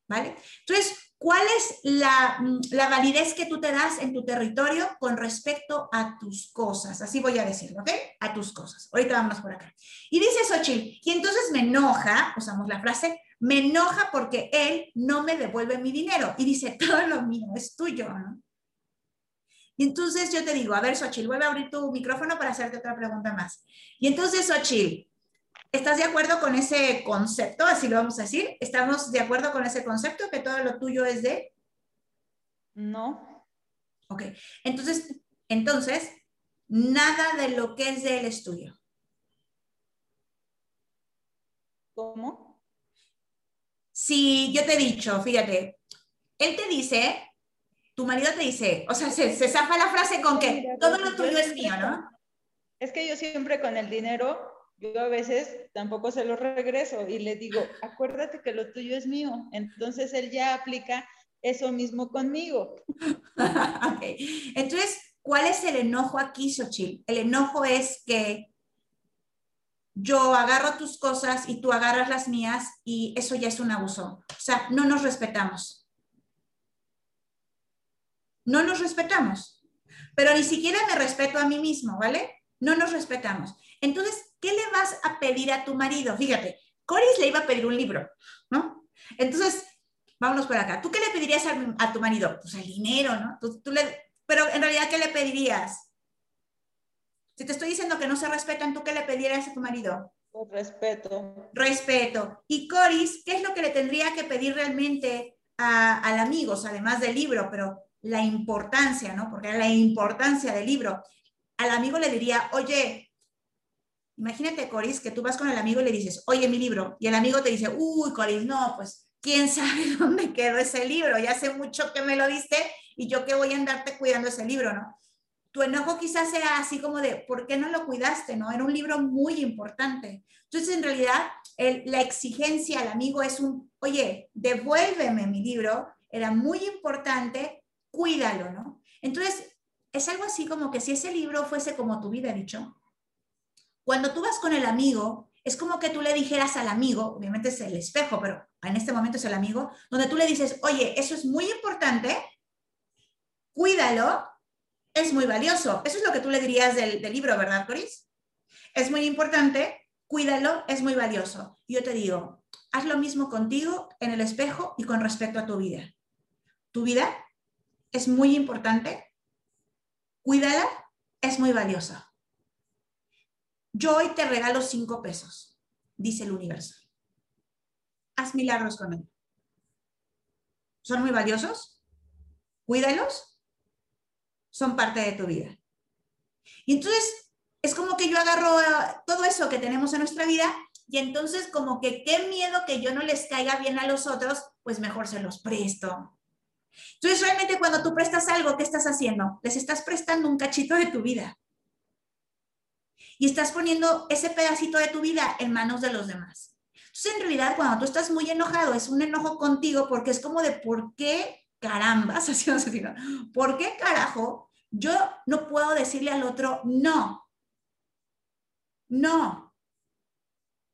¿Vale? Entonces, ¿cuál es la, la, validez que tú te das en tu territorio con respecto a tus cosas? Así voy a decirlo, ¿ok? A tus cosas. Ahorita vamos por acá. Y dice Xochitl, y entonces me enoja, usamos la frase, me enoja porque él no me devuelve mi dinero. Y dice, todo lo mío es tuyo, ¿no? Y entonces yo te digo, a ver, Xochitl, vuelve a abrir tu micrófono para hacerte otra pregunta más. Y entonces, Xochitl, ¿estás de acuerdo con ese concepto? Así lo vamos a decir. ¿Estamos de acuerdo con ese concepto que todo lo tuyo es de? No. Ok. Entonces, entonces, nada de lo que es de él es tuyo. ¿Cómo? Si yo te he dicho, fíjate, él te dice tu marido te dice, o sea, se, se zafa la frase con que todo lo tuyo es mío, ¿no? Es que yo siempre con el dinero, yo a veces tampoco se lo regreso y le digo, acuérdate que lo tuyo es mío. Entonces él ya aplica eso mismo conmigo. ok. Entonces, ¿cuál es el enojo aquí, Xochitl? El enojo es que yo agarro tus cosas y tú agarras las mías y eso ya es un abuso. O sea, no nos respetamos no nos respetamos. Pero ni siquiera me respeto a mí mismo, ¿vale? No nos respetamos. Entonces, ¿qué le vas a pedir a tu marido? Fíjate, Coris le iba a pedir un libro, ¿no? Entonces, vámonos por acá. ¿Tú qué le pedirías a, tu marido? Pues el dinero, ¿no? Tú, le, pero en realidad, ¿qué le pedirías? Si te estoy diciendo que no se respetan, ¿tú qué le pedirías a tu marido? Pues respeto. Respeto. Y Coris, ¿qué es lo que le tendría que pedir realmente al amigo, además del libro? Pero la importancia, ¿no? Porque la importancia del libro. Al amigo le diría, oye, imagínate, Coris, que tú vas con el amigo y le dices, oye, mi libro, y el amigo te dice, uy, Coris, no, pues, ¿quién sabe dónde quedó ese libro? Ya hace mucho que me lo diste y yo que voy a andarte cuidando ese libro, ¿no? Tu enojo quizás sea así como de, ¿por qué no lo cuidaste? ¿No? Era un libro muy importante. Entonces, en realidad, la exigencia al amigo es un, oye, devuélveme mi libro, era muy importante, cuídalo, ¿no? Entonces, es algo así como que si ese libro fuese como tu vida, dicho, cuando tú vas con el amigo, es como que tú le dijeras al amigo, obviamente es el espejo, pero en este momento es el amigo, donde tú le dices, oye, eso es muy importante, cuídalo, es muy valioso. Eso es lo que tú le dirías del, libro, ¿verdad, Coris? Es muy importante, cuídalo, es muy valioso. Yo te digo, haz lo mismo contigo en el espejo y con respecto a tu vida. Tu vida es muy importante, cuídala, es muy valiosa. Yo hoy te regalo cinco pesos, dice el universo. Haz milagros con él. ¿Son muy valiosos? Cuídalos. Son parte de tu vida. Y entonces es como que yo agarro eh, todo eso que tenemos en nuestra vida y entonces como que qué miedo que yo no les caiga bien a los otros, pues mejor se los presto, entonces, realmente cuando tú prestas algo, ¿qué estás haciendo? Les estás prestando un cachito de tu vida. Y estás poniendo ese pedacito de tu vida en manos de los demás. Entonces, en realidad, cuando tú estás muy enojado, es un enojo contigo porque es como de por qué carambas, así decirlo, ¿por qué carajo yo no puedo decirle al otro no? No.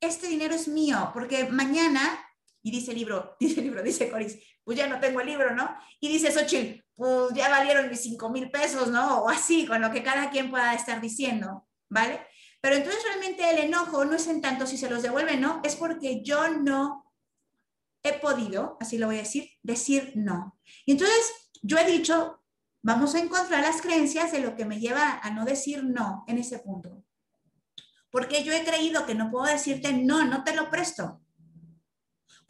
Este dinero es mío porque mañana y dice el libro, dice el libro, dice Coris, pues ya no tengo el libro, ¿no? Y dice Xochitl, pues ya valieron mis cinco mil pesos, ¿no? O así, con lo que cada quien pueda estar diciendo, ¿vale? Pero entonces realmente el enojo no es en tanto si se los devuelven, ¿no? Es porque yo no he podido, así lo voy a decir, decir no. Y entonces yo he dicho, vamos a encontrar las creencias de lo que me lleva a no decir no en ese punto. Porque yo he creído que no puedo decirte no, no te lo presto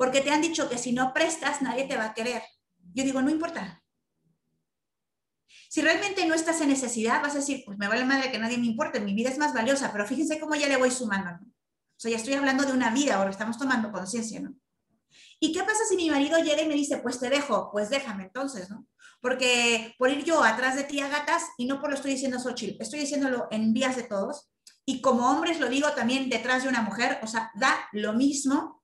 porque te han dicho que si no prestas nadie te va a querer. Yo digo, no importa. Si realmente no estás en necesidad, vas a decir, pues me vale madre que nadie me importe, mi vida es más valiosa, pero fíjense cómo ya le voy sumando, ¿no? O sea, ya estoy hablando de una vida, ahora estamos tomando conciencia, ¿no? ¿Y qué pasa si mi marido llega y me dice, pues te dejo? Pues déjame entonces, ¿no? Porque por ir yo atrás de ti a gatas, y no por lo estoy diciendo Xochitl, estoy diciéndolo en vías de todos, y como hombres lo digo también detrás de una mujer, o sea, da lo mismo.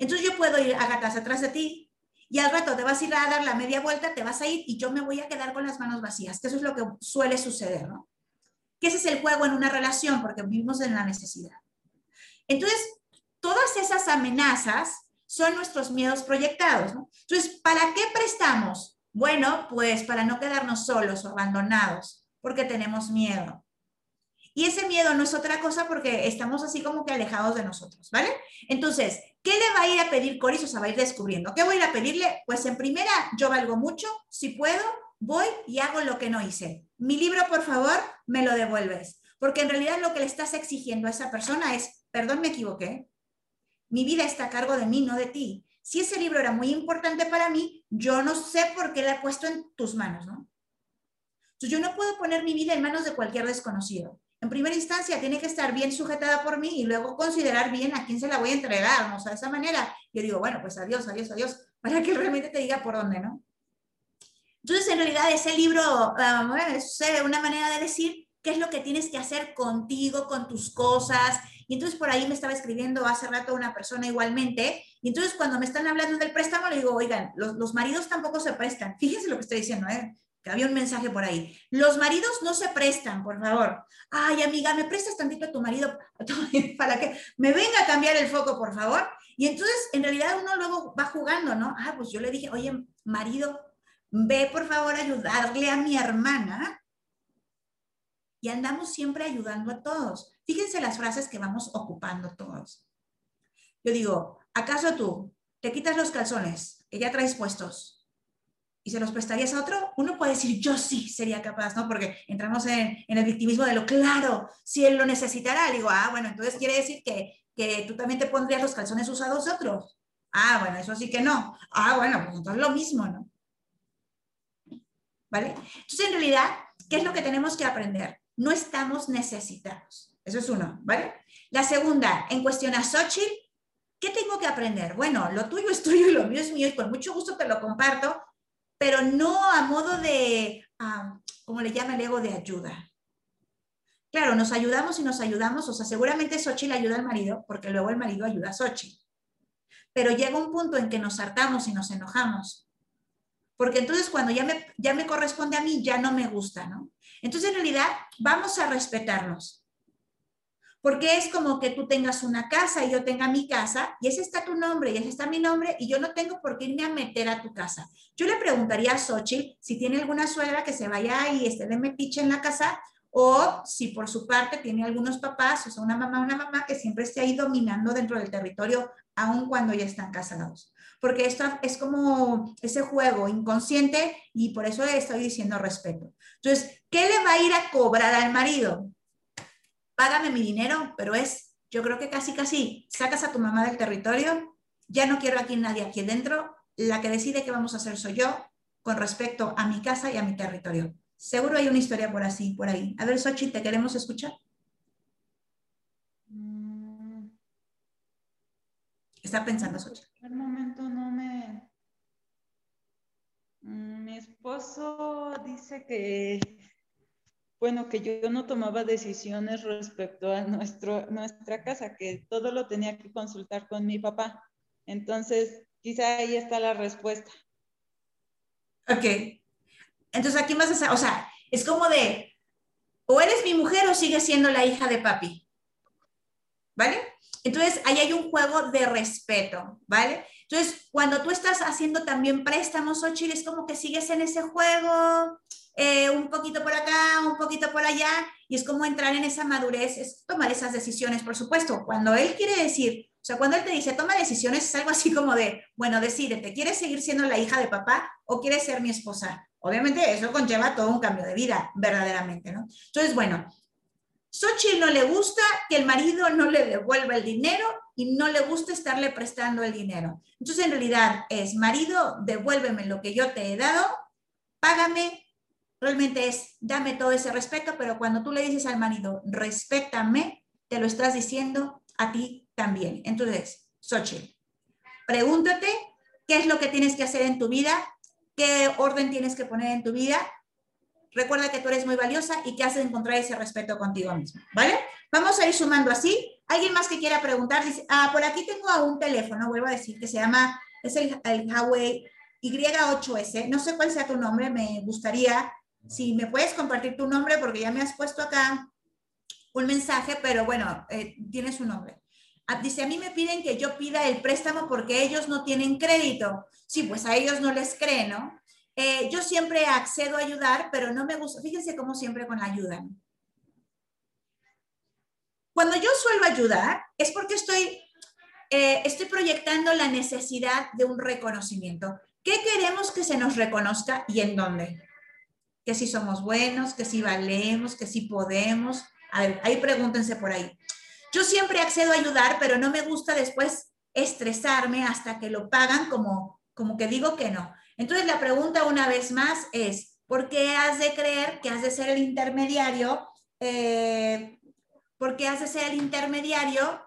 Entonces yo puedo ir a gatas atrás de ti, y al rato te vas a ir a dar la media vuelta, te vas a ir y yo me voy a quedar con las manos vacías, que eso es lo que suele suceder, ¿no? Que ese es el juego en una relación, porque vivimos en la necesidad. Entonces, todas esas amenazas son nuestros miedos proyectados. ¿no? Entonces, ¿para qué prestamos? Bueno, pues para no quedarnos solos o abandonados, porque tenemos miedo. Y ese miedo no es otra cosa porque estamos así como que alejados de nosotros, ¿vale? Entonces, ¿qué le va a ir a pedir Coris? O sea, va a ir descubriendo. ¿Qué voy a ir a pedirle? Pues en primera, yo valgo mucho, si puedo, voy y hago lo que no hice. Mi libro, por favor, me lo devuelves. Porque en realidad lo que le estás exigiendo a esa persona es, perdón, me equivoqué, mi vida está a cargo de mí, no de ti. Si ese libro era muy importante para mí, yo no sé por qué lo he puesto en tus manos, ¿no? Entonces yo no puedo poner mi vida en manos de cualquier desconocido. En primera instancia tiene que estar bien sujetada por mí y luego considerar bien a quién se la voy a entregar, ¿no? O sea, de esa manera yo digo, bueno, pues adiós, adiós, adiós, para que realmente te diga por dónde, ¿no? Entonces, en realidad, ese libro um, es una manera de decir qué es lo que tienes que hacer contigo, con tus cosas, y entonces por ahí me estaba escribiendo hace rato una persona igualmente. Y entonces cuando me están hablando del préstamo, le digo, oigan, los, maridos tampoco se prestan. Fíjense lo que estoy diciendo, ¿eh? Que había un mensaje por ahí. Los maridos no se prestan, por favor. Ay, amiga, ¿me prestas tantito a tu marido para que me venga a cambiar el foco, por favor? Y entonces, en realidad, uno luego va jugando, ¿no? Ah, pues yo le dije, oye, marido, ve por favor a ayudarle a mi hermana. Y andamos siempre ayudando a todos. Fíjense las frases que vamos ocupando todos. Yo digo, ¿acaso tú te quitas los calzones que ya traes puestos y se los prestarías a otro? Uno puede decir, yo sí sería capaz, ¿no? Porque entramos en, el victimismo de lo claro, si él lo necesitará. Digo, ah, bueno, entonces quiere decir que, que tú también te pondrías los calzones usados de otros. Ah, bueno, eso sí que no. Ah, bueno, pues entonces lo mismo, ¿no? ¿Vale? Entonces, en realidad, ¿qué es lo que tenemos que aprender? No estamos necesitados. Eso es uno, ¿vale? La segunda, en cuestión a Xochitl, ¿qué tengo que aprender? Bueno, lo tuyo es tuyo y lo mío es mío y con mucho gusto te lo comparto, pero no a modo de, ah, como le llama el ego, de ayuda. Claro, nos ayudamos y nos ayudamos, o sea, seguramente Xochitl ayuda al marido, porque luego el marido ayuda a Xochitl. Pero llega un punto en que nos hartamos y nos enojamos. Porque entonces cuando ya me, ya me corresponde a mí, ya no me gusta, ¿no? Entonces, en realidad, vamos a respetarnos porque es como que tú tengas una casa y yo tenga mi casa, y ese está tu nombre y ese está mi nombre, y yo no tengo por qué irme a meter a tu casa. Yo le preguntaría a Xochitl si tiene alguna suegra que se vaya y esté de metiche en la casa, o si por su parte tiene algunos papás, o sea, una mamá, una mamá que siempre esté ahí dominando dentro del territorio, aun cuando ya están casados. Porque esto es como ese juego inconsciente y por eso estoy diciendo respeto. Entonces, ¿qué le va a ir a cobrar al marido? Págame mi dinero, pero es, yo creo que casi, casi, sacas a tu mamá del territorio, ya no quiero aquí nadie aquí dentro, la que decide qué vamos a hacer soy yo con respecto a mi casa y a mi territorio. Seguro hay una historia por así, por ahí. A ver, Sochi, ¿te queremos escuchar? Está pensando, Sochi. En el momento no me... Mi esposo dice que bueno, que yo no tomaba decisiones respecto a nuestro, nuestra casa, que todo lo tenía que consultar con mi papá. Entonces, quizá ahí está la respuesta. Ok. Entonces, aquí más, o sea, es como de, o eres mi mujer o sigues siendo la hija de papi. ¿Vale? Entonces, ahí hay un juego de respeto, ¿vale? Entonces, cuando tú estás haciendo también préstamos, Ochil, es como que sigues en ese juego, eh, un poquito por acá, un poquito por allá, y es como entrar en esa madurez, es tomar esas decisiones, por supuesto. Cuando él quiere decir, o sea, cuando él te dice toma decisiones, es algo así como de, bueno, decídete, ¿quieres seguir siendo la hija de papá o quieres ser mi esposa? Obviamente eso conlleva todo un cambio de vida, verdaderamente, ¿no? Entonces, bueno, Xochitl no le gusta que el marido no le devuelva el dinero y no le gusta estarle prestando el dinero. Entonces, en realidad es, marido, devuélveme lo que yo te he dado, págame realmente es dame todo ese respeto, pero cuando tú le dices al marido, respétame, te lo estás diciendo a ti también. Entonces, Xochitl, pregúntate qué es lo que tienes que hacer en tu vida, qué orden tienes que poner en tu vida. Recuerda que tú eres muy valiosa y que has de encontrar ese respeto contigo mismo, ¿vale? Vamos a ir sumando así. ¿Alguien más que quiera preguntar? Ah, por aquí tengo a un teléfono, vuelvo a decir, que se llama, es el, el Huawei Y8S. No sé cuál sea tu nombre, me gustaría, si me puedes compartir tu nombre, porque ya me has puesto acá un mensaje, pero bueno, eh, tiene su nombre. Ah, dice, a mí me piden que yo pida el préstamo porque ellos no tienen crédito. Sí, pues a ellos no les creen, ¿no? Eh, yo siempre accedo a ayudar, pero no me gusta, fíjense cómo siempre con la ayuda. Cuando yo suelo ayudar es porque estoy, eh, estoy proyectando la necesidad de un reconocimiento. ¿Qué queremos que se nos reconozca y en dónde? Que si somos buenos, que si valemos, que si podemos. A ver, ahí pregúntense por ahí. Yo siempre accedo a ayudar, pero no me gusta después estresarme hasta que lo pagan como, como que digo que no. Entonces la pregunta una vez más es, ¿por qué has de creer que has de ser el intermediario? Eh, ¿Por qué has de ser el intermediario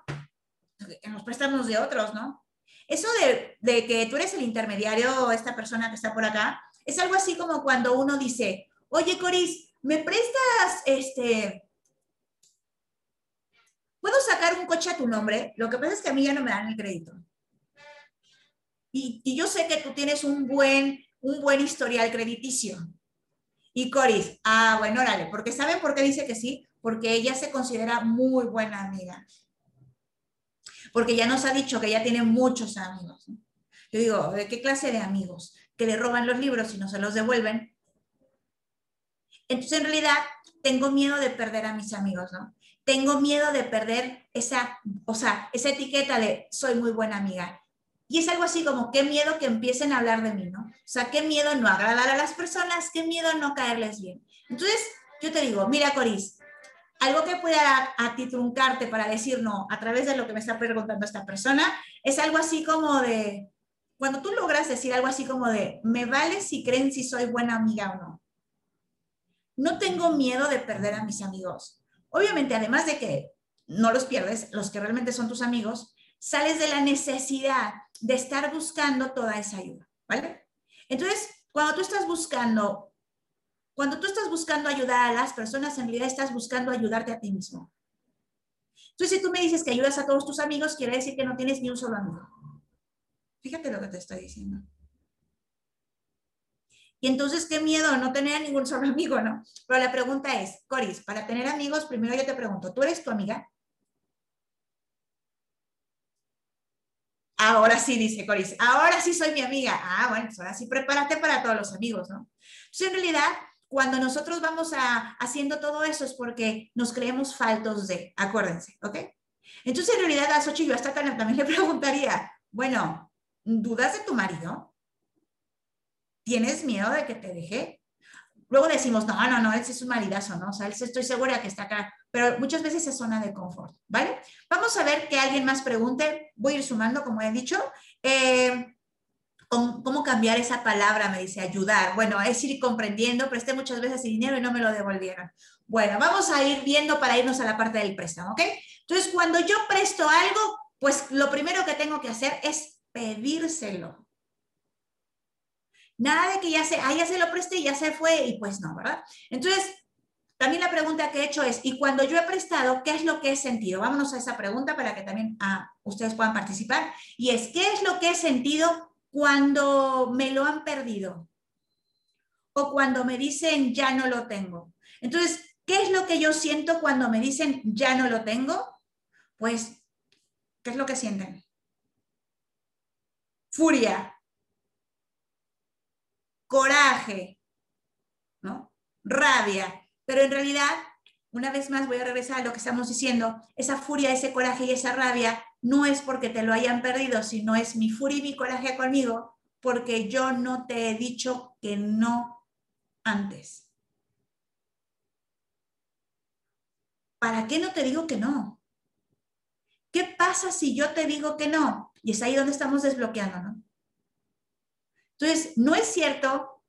en los préstamos de otros, no? Eso de, de que tú eres el intermediario, esta persona que está por acá, es algo así como cuando uno dice, oye Coris, ¿me prestas este, ¿Puedo sacar un coche a tu nombre? Lo que pasa es que a mí ya no me dan el crédito. Y, yo sé que tú tienes un buen, un buen historial crediticio. Y Coris, ah, bueno, órale, porque ¿saben por qué dice que sí? Porque ella se considera muy buena amiga. Porque ya nos ha dicho que ella tiene muchos amigos. Yo digo, ¿de qué clase de amigos? Que le roban los libros y no se los devuelven. Entonces, en realidad, tengo miedo de perder a mis amigos, ¿no? tengo miedo de perder esa, o sea, esa etiqueta de soy muy buena amiga. Y es algo así como, qué miedo que empiecen a hablar de mí, ¿no? O sea, qué miedo no agradar a las personas, qué miedo no caerles bien. Entonces, yo te digo, mira, Coris, algo que pueda a ti truncarte para decir no a través de lo que me está preguntando esta persona, es algo así como de, cuando tú logras decir algo así como de, me vale si creen si soy buena amiga o no. No tengo miedo de perder a mis amigos. Obviamente, además de que no los pierdes, los que realmente son tus amigos, sales de la necesidad de estar buscando toda esa ayuda, ¿vale? Entonces, cuando tú estás buscando, cuando tú estás buscando ayudar a las personas, en realidad estás buscando ayudarte a ti mismo. Entonces, si tú me dices que ayudas a todos tus amigos, quiere decir que no tienes ni un solo amigo. Fíjate lo que te estoy diciendo. Y entonces, qué miedo no tener a ningún solo amigo, ¿no? Pero la pregunta es, Coris, para tener amigos, primero yo te pregunto, ¿tú eres tu amiga? Ahora sí, dice Coris, ahora sí soy mi amiga. Ah, bueno, pues ahora sí prepárate para todos los amigos, ¿no? Entonces, en realidad, cuando nosotros vamos a, haciendo todo eso es porque nos creemos faltos de, acuérdense, ¿ok? Entonces, en realidad, a Sochi yo hasta también le preguntaría, bueno, ¿dudas de tu marido? ¿Tienes miedo de que te deje? Luego decimos, no, no, no, él es un maridazo, ¿no? O sea, él estoy segura que está acá, pero muchas veces es zona de confort, ¿vale? Vamos a ver que alguien más pregunte, voy a ir sumando, como he dicho. Eh, ¿Cómo cambiar esa palabra? Me dice, ayudar. Bueno, es ir comprendiendo, presté muchas veces dinero y no me lo devolvieron. Bueno, vamos a ir viendo para irnos a la parte del préstamo, ¿ok? Entonces, cuando yo presto algo, pues lo primero que tengo que hacer es pedírselo. Nada de que ya se, ah, ya se lo presté y ya se fue y pues no, ¿verdad? Entonces, también la pregunta que he hecho es, ¿y cuando yo he prestado, qué es lo que he sentido? Vámonos a esa pregunta para que también ah, ustedes puedan participar. Y es, ¿qué es lo que he sentido cuando me lo han perdido? O cuando me dicen, ya no lo tengo. Entonces, ¿qué es lo que yo siento cuando me dicen, ya no lo tengo? Pues, ¿qué es lo que sienten? Furia, coraje, ¿no? Rabia. Pero en realidad, una vez más voy a regresar a lo que estamos diciendo, esa furia, ese coraje y esa rabia no es porque te lo hayan perdido, sino es mi furia y mi coraje conmigo porque yo no te he dicho que no antes. ¿Para qué no te digo que no? ¿Qué pasa si yo te digo que no? Y es ahí donde estamos desbloqueando, ¿no? Entonces, no es cierto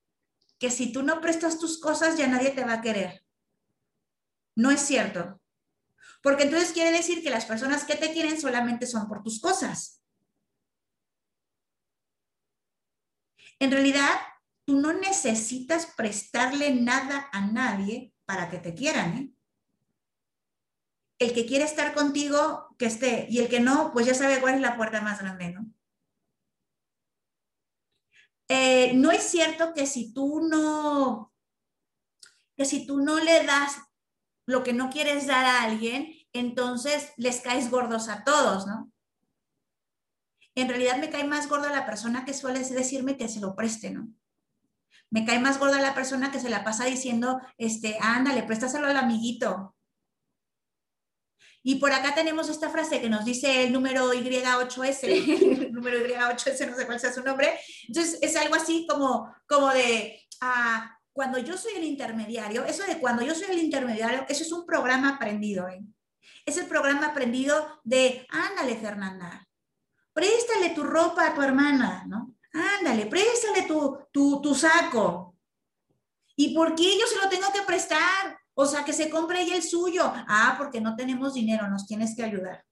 que si tú no prestas tus cosas ya nadie te va a querer. No es cierto. Porque entonces quiere decir que las personas que te quieren solamente son por tus cosas. En realidad, tú no necesitas prestarle nada a nadie para que te quieran. ¿eh? El que quiere estar contigo, que esté. Y el que no, pues ya sabe cuál es la puerta más grande, ¿no? Eh, no es cierto que si tú no, que si tú no le das lo que no quieres dar a alguien, entonces les caes gordos a todos, ¿no? En realidad me cae más gorda la persona que suele decirme que se lo preste, ¿no? Me cae más gorda la persona que se la pasa diciendo, este, ándale, préstaselo al amiguito. Y por acá tenemos esta frase que nos dice el número Y8S, el número Y8S, no sé cuál sea su nombre. Entonces es algo así como, como de, ah, cuando yo soy el intermediario, eso de cuando yo soy el intermediario, eso es un programa aprendido. ¿eh? Es el programa aprendido de, ándale Fernanda, préstale tu ropa a tu hermana, ¿no? Ándale, préstale tu, tu, tu saco. ¿Y por qué yo se lo tengo que prestar? O sea, que se compre ella el suyo. Ah, porque no tenemos dinero, nos tienes que ayudar.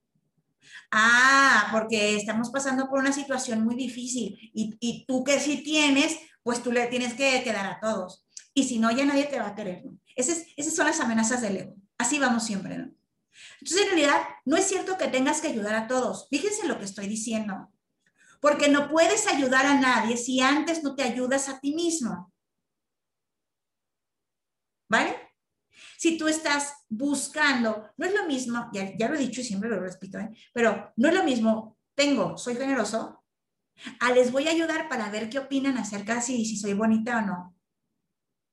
Ah, porque estamos pasando por una situación muy difícil y, y tú que sí tienes, pues tú le tienes que quedar a todos. Y si no, ya nadie te va a querer. Esas, esas son las amenazas del ego. Así vamos siempre. ¿no? Entonces, en realidad, no es cierto que tengas que ayudar a todos. Fíjense lo que estoy diciendo. Porque no puedes ayudar a nadie si antes no te ayudas a ti mismo. ¿Vale? Si tú estás buscando, no es lo mismo, ya, ya lo he dicho y siempre lo repito, ¿eh? pero no es lo mismo, tengo, soy generoso, a les voy a ayudar para ver qué opinan acerca de si, si soy bonita o no.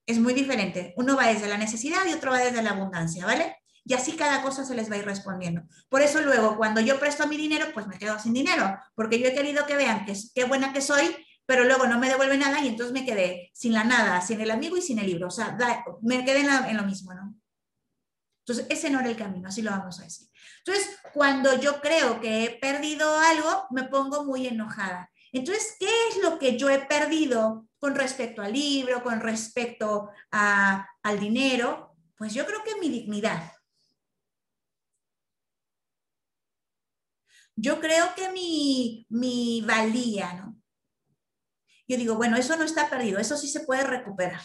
Es muy diferente. Uno va desde la necesidad y otro va desde la abundancia, ¿vale? y así cada cosa se les va a ir respondiendo. Por eso luego, cuando yo presto mi dinero, pues me quedo sin dinero, porque yo he querido que vean que, qué buena que soy, pero luego no me devuelve nada y entonces me quedé sin la nada, sin el amigo y sin el libro. O sea, me quedé en, lo mismo, ¿no? Entonces, ese no era el camino, así lo vamos a decir. Entonces, cuando yo creo que he perdido algo, me pongo muy enojada. Entonces, ¿qué es lo que yo he perdido con respecto al libro, con respecto al dinero? Pues yo creo que mi dignidad. yo creo que mi, mi valía, ¿no? Yo digo, bueno, eso no está perdido, eso sí se puede recuperar.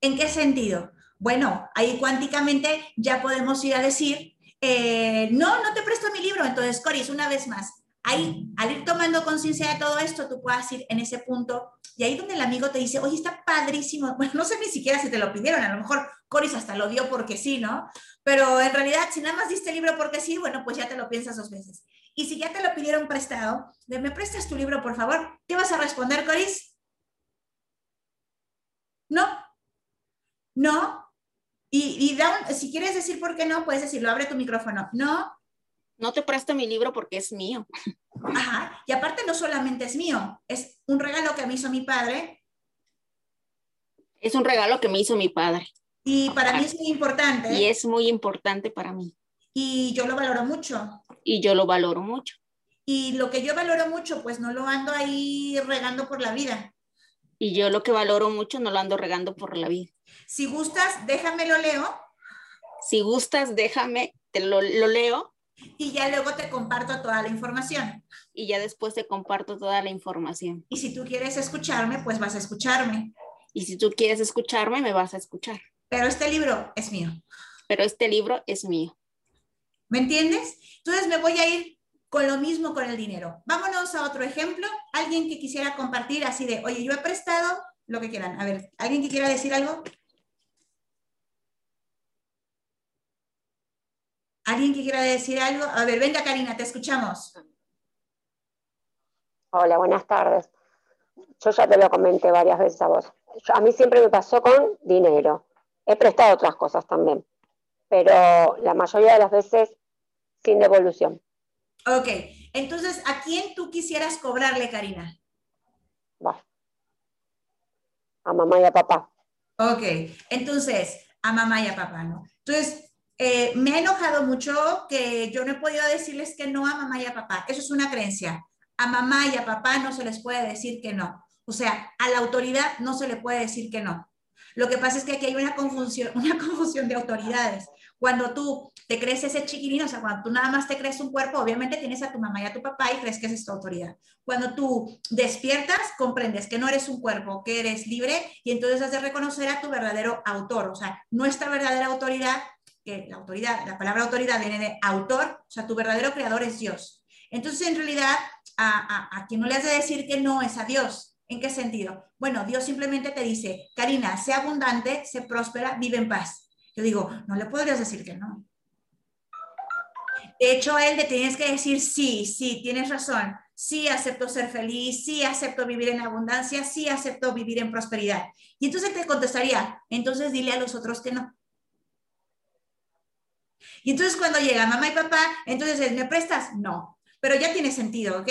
¿En qué sentido? Bueno, ahí cuánticamente ya podemos ir a decir, eh, no, no te presto mi libro. Entonces, Coris, una vez más, ahí, al ir tomando conciencia de todo esto, tú puedas ir en ese punto y ahí donde el amigo te dice, oye, está padrísimo. Bueno, no sé ni siquiera si te lo pidieron, a lo mejor Coris hasta lo dio porque sí, ¿no? Pero en realidad, si nada más diste el libro porque sí, bueno, pues ya te lo piensas dos veces. Y si ya te lo pidieron prestado, ¿me prestas tu libro, por favor? ¿Qué vas a responder, Coris? No. No. Y, y si quieres decir por qué no, puedes decirlo, abre tu micrófono. No. No te presto mi libro porque es mío. Ajá. Y aparte no solamente es mío, es un regalo que me hizo mi padre. Es un regalo que me hizo mi padre. Y para mí es muy importante. Y es muy importante para mí. Y yo lo valoro mucho. Y yo lo valoro mucho. Y lo que yo valoro mucho, pues no lo ando ahí regando por la vida. Y yo lo que valoro mucho no lo ando regando por la vida. Si gustas, déjame lo leo. Si gustas, déjame, te lo, lo leo. Y ya luego te comparto toda la información. Y ya después te comparto toda la información. Y si tú quieres escucharme, pues vas a escucharme. Y si tú quieres escucharme, me vas a escuchar. Pero este libro es mío. Pero este libro es mío. ¿Me entiendes? Entonces me voy a ir con lo mismo con el dinero. Vámonos a otro ejemplo. Alguien que quisiera compartir así de, oye, yo he prestado lo que quieran. A ver, ¿alguien que quiera decir algo? ¿Alguien que quiera decir algo? A ver, venga Karina, te escuchamos. Hola, buenas tardes. Yo ya te lo comenté varias veces a vos. A mí siempre me pasó con dinero. He prestado otras cosas también, pero la mayoría de las veces sin devolución. Ok, entonces, ¿a quién tú quisieras cobrarle, Karina? Va. A mamá y a papá. Ok, entonces, a mamá y a papá, ¿no? Entonces, eh, me ha enojado mucho que yo no he podido decirles que no a mamá y a papá. Eso es una creencia. A mamá y a papá no se les puede decir que no. O sea, a la autoridad no se le puede decir que no. Lo que pasa es que aquí hay una confusión, una confusión de autoridades. Cuando tú te crees ese chiquilín, o sea, cuando tú nada más te crees un cuerpo, obviamente tienes a tu mamá y a tu papá y crees que es tu autoridad. Cuando tú despiertas, comprendes que no eres un cuerpo, que eres libre y entonces has de reconocer a tu verdadero autor. O sea, nuestra verdadera autoridad, que la autoridad, la palabra autoridad viene de autor, o sea, tu verdadero creador es Dios. Entonces, en realidad, a, a, a quien no le has de decir que no es a Dios, ¿En qué sentido? Bueno, Dios simplemente te dice, Karina, sé abundante, sé próspera, vive en paz. Yo digo, no le podrías decir que no. De hecho, él le tienes que decir, sí, sí, tienes razón, sí acepto ser feliz, sí acepto vivir en abundancia, sí acepto vivir en prosperidad. Y entonces te contestaría, entonces dile a los otros que no. Y entonces cuando llega mamá y papá, entonces, ¿me prestas? No, pero ya tiene sentido, ¿ok?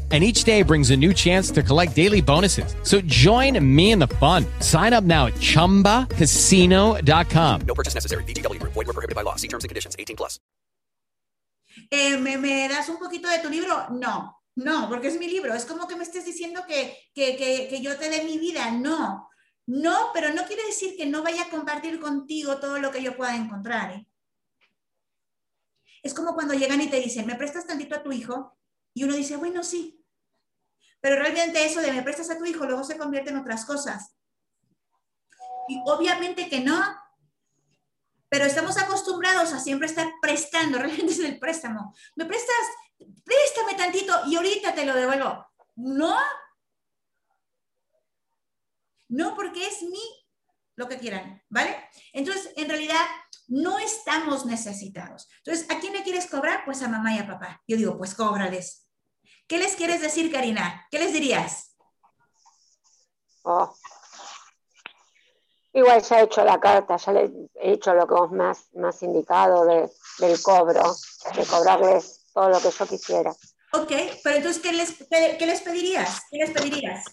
and each day brings a new chance to collect daily bonuses. So join me in the fun. Sign up now at chumbacasino.com. No purchase necessary. VGW, void, were prohibited by law. See terms and conditions 18 plus. Eh, ¿me, ¿Me das un poquito de tu libro? No, no, porque es mi libro. Es como que me estés diciendo que, que, que, que yo te dé mi vida. No, no, pero no quiere decir que no vaya a compartir contigo todo lo que yo pueda encontrar. ¿eh? Es como cuando llegan y te dicen, ¿me prestas tantito a tu hijo? Y uno dice, bueno, sí. Pero realmente eso de me prestas a tu hijo luego se convierte en otras cosas. Y obviamente que no. Pero estamos acostumbrados a siempre estar prestando, realmente es el préstamo. ¿Me prestas? Préstame tantito y ahorita te lo devuelvo. No. No, porque es mi lo que quieran, ¿vale? Entonces, en realidad, no estamos necesitados. Entonces, ¿a quién le quieres cobrar? Pues a mamá y a papá. Yo digo, pues cóbrales. ¿Qué les quieres decir, Karina? ¿Qué les dirías? Oh. Igual ya he hecho la carta, ya le he hecho lo que vos me has, me has indicado de, del cobro, de cobrarles todo lo que yo quisiera. Ok, pero entonces, ¿qué les, qué les pedirías? ¿Qué les pedirías?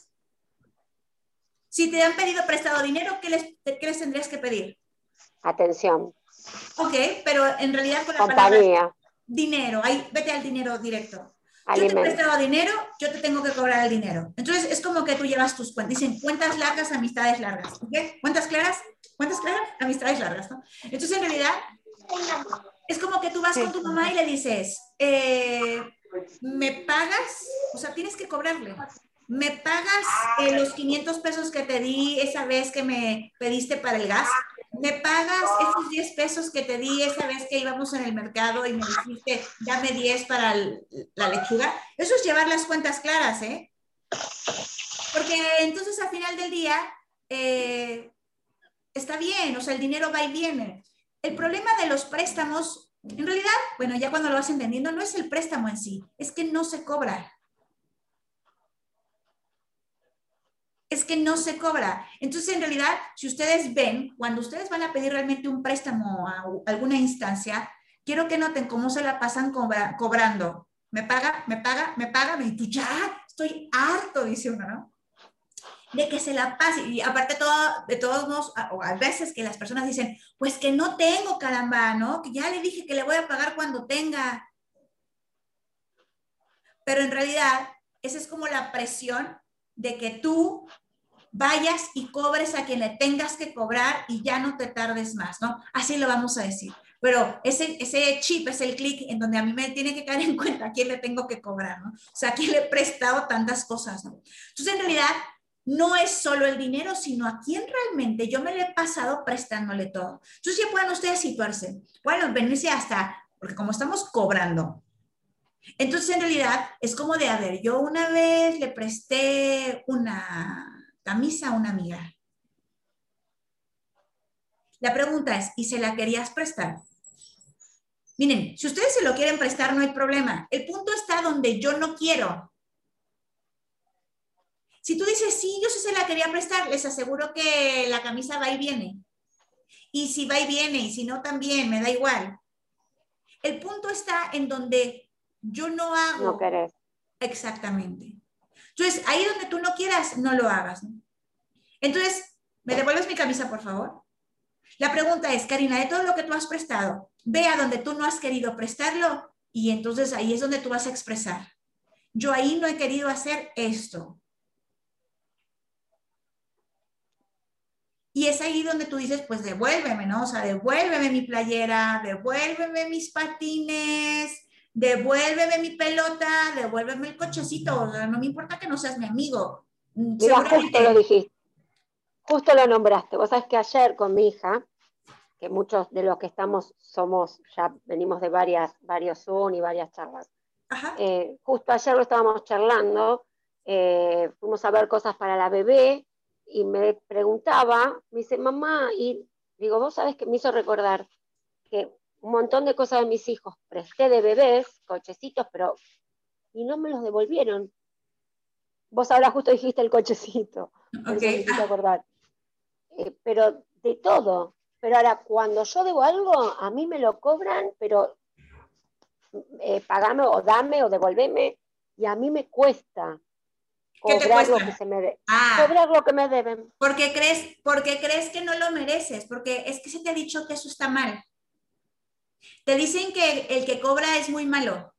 Si te han pedido prestado dinero, ¿qué les, qué les tendrías que pedir? Atención. Ok, pero en realidad con la Compañía. palabra dinero, ahí vete al dinero directo. Yo te he prestado dinero, yo te tengo que cobrar el dinero. Entonces es como que tú llevas tus cuentas. Dicen cuentas largas, amistades largas. ¿ok? ¿Cuentas claras? ¿Cuentas claras? Amistades largas. ¿no? Entonces en realidad es como que tú vas con tu mamá y le dices, eh, ¿me pagas? O sea, tienes que cobrarle. ¿Me pagas eh, los 500 pesos que te di esa vez que me pediste para el gas? ¿Me pagas esos 10 pesos que te di esa vez que íbamos en el mercado y me dijiste, dame 10 para la lechuga? Eso es llevar las cuentas claras, ¿eh? Porque entonces al final del día eh, está bien, o sea, el dinero va y viene. El problema de los préstamos, en realidad, bueno, ya cuando lo vas entendiendo, no es el préstamo en sí, es que no se cobra. Es que no se cobra. Entonces, en realidad, si ustedes ven, cuando ustedes van a pedir realmente un préstamo a alguna instancia, quiero que noten cómo se la pasan cobra- cobrando. Me paga, me paga, me paga, y tú ya, estoy harto, dice uno, ¿no? De que se la pase. Y aparte todo, de todos modos, o a veces que las personas dicen, pues que no tengo, caramba, ¿no? Que ya le dije que le voy a pagar cuando tenga. Pero en realidad, esa es como la presión de que tú vayas y cobres a quien le tengas que cobrar y ya no te tardes más, ¿no? Así lo vamos a decir. Pero ese, ese chip es el clic en donde a mí me tiene que caer en cuenta a quién le tengo que cobrar, ¿no? O sea, a quién le he prestado tantas cosas, ¿no? Entonces, en realidad, no es solo el dinero, sino a quién realmente yo me le he pasado prestándole todo. Entonces, ya pueden ustedes situarse. Bueno, venirse hasta porque como estamos cobrando, entonces en realidad es como de, a ver, yo una vez le presté una camisa a una amiga. La pregunta es, ¿y se la querías prestar? Miren, si ustedes se lo quieren prestar, no hay problema. El punto está donde yo no quiero. Si tú dices, sí, yo sí se la quería prestar, les aseguro que la camisa va y viene. Y si va y viene, y si no también, me da igual. El punto está en donde yo no hago. No querés. Exactamente. Entonces, ahí donde tú no quieras, no lo hagas. Entonces, ¿me devuelves mi camisa, por favor? La pregunta es, Karina, de todo lo que tú has prestado, ve a donde tú no has querido prestarlo y entonces ahí es donde tú vas a expresar. Yo ahí no he querido hacer esto. Y es ahí donde tú dices, pues devuélveme, ¿no? O sea, devuélveme mi playera, devuélveme mis patines, devuélveme mi pelota, devuélveme el cochecito. O sea, no me importa que no seas mi amigo. Mm, Mira, justo lo dijiste. Justo lo nombraste. Vos sabés que ayer con mi hija, que muchos de los que estamos somos, ya venimos de varias, varios Zoom y varias charlas. Eh, justo ayer lo estábamos charlando, eh, fuimos a ver cosas para la bebé y me preguntaba, me dice, mamá, y digo, vos sabés que me hizo recordar que un montón de cosas de mis hijos presté de bebés, cochecitos, pero, y no me los devolvieron. Vos ahora justo dijiste el cochecito, ok me acordar. Eh, pero de todo. Pero ahora, cuando yo debo algo, a mí me lo cobran, pero eh, pagame o dame o devolveme, y a mí me cuesta. ¿Qué te cuesta? Lo que se me ah, cobrar lo que me deben. Porque crees, porque crees que no lo mereces, porque es que se te ha dicho que eso está mal. Te dicen que el que cobra es muy malo.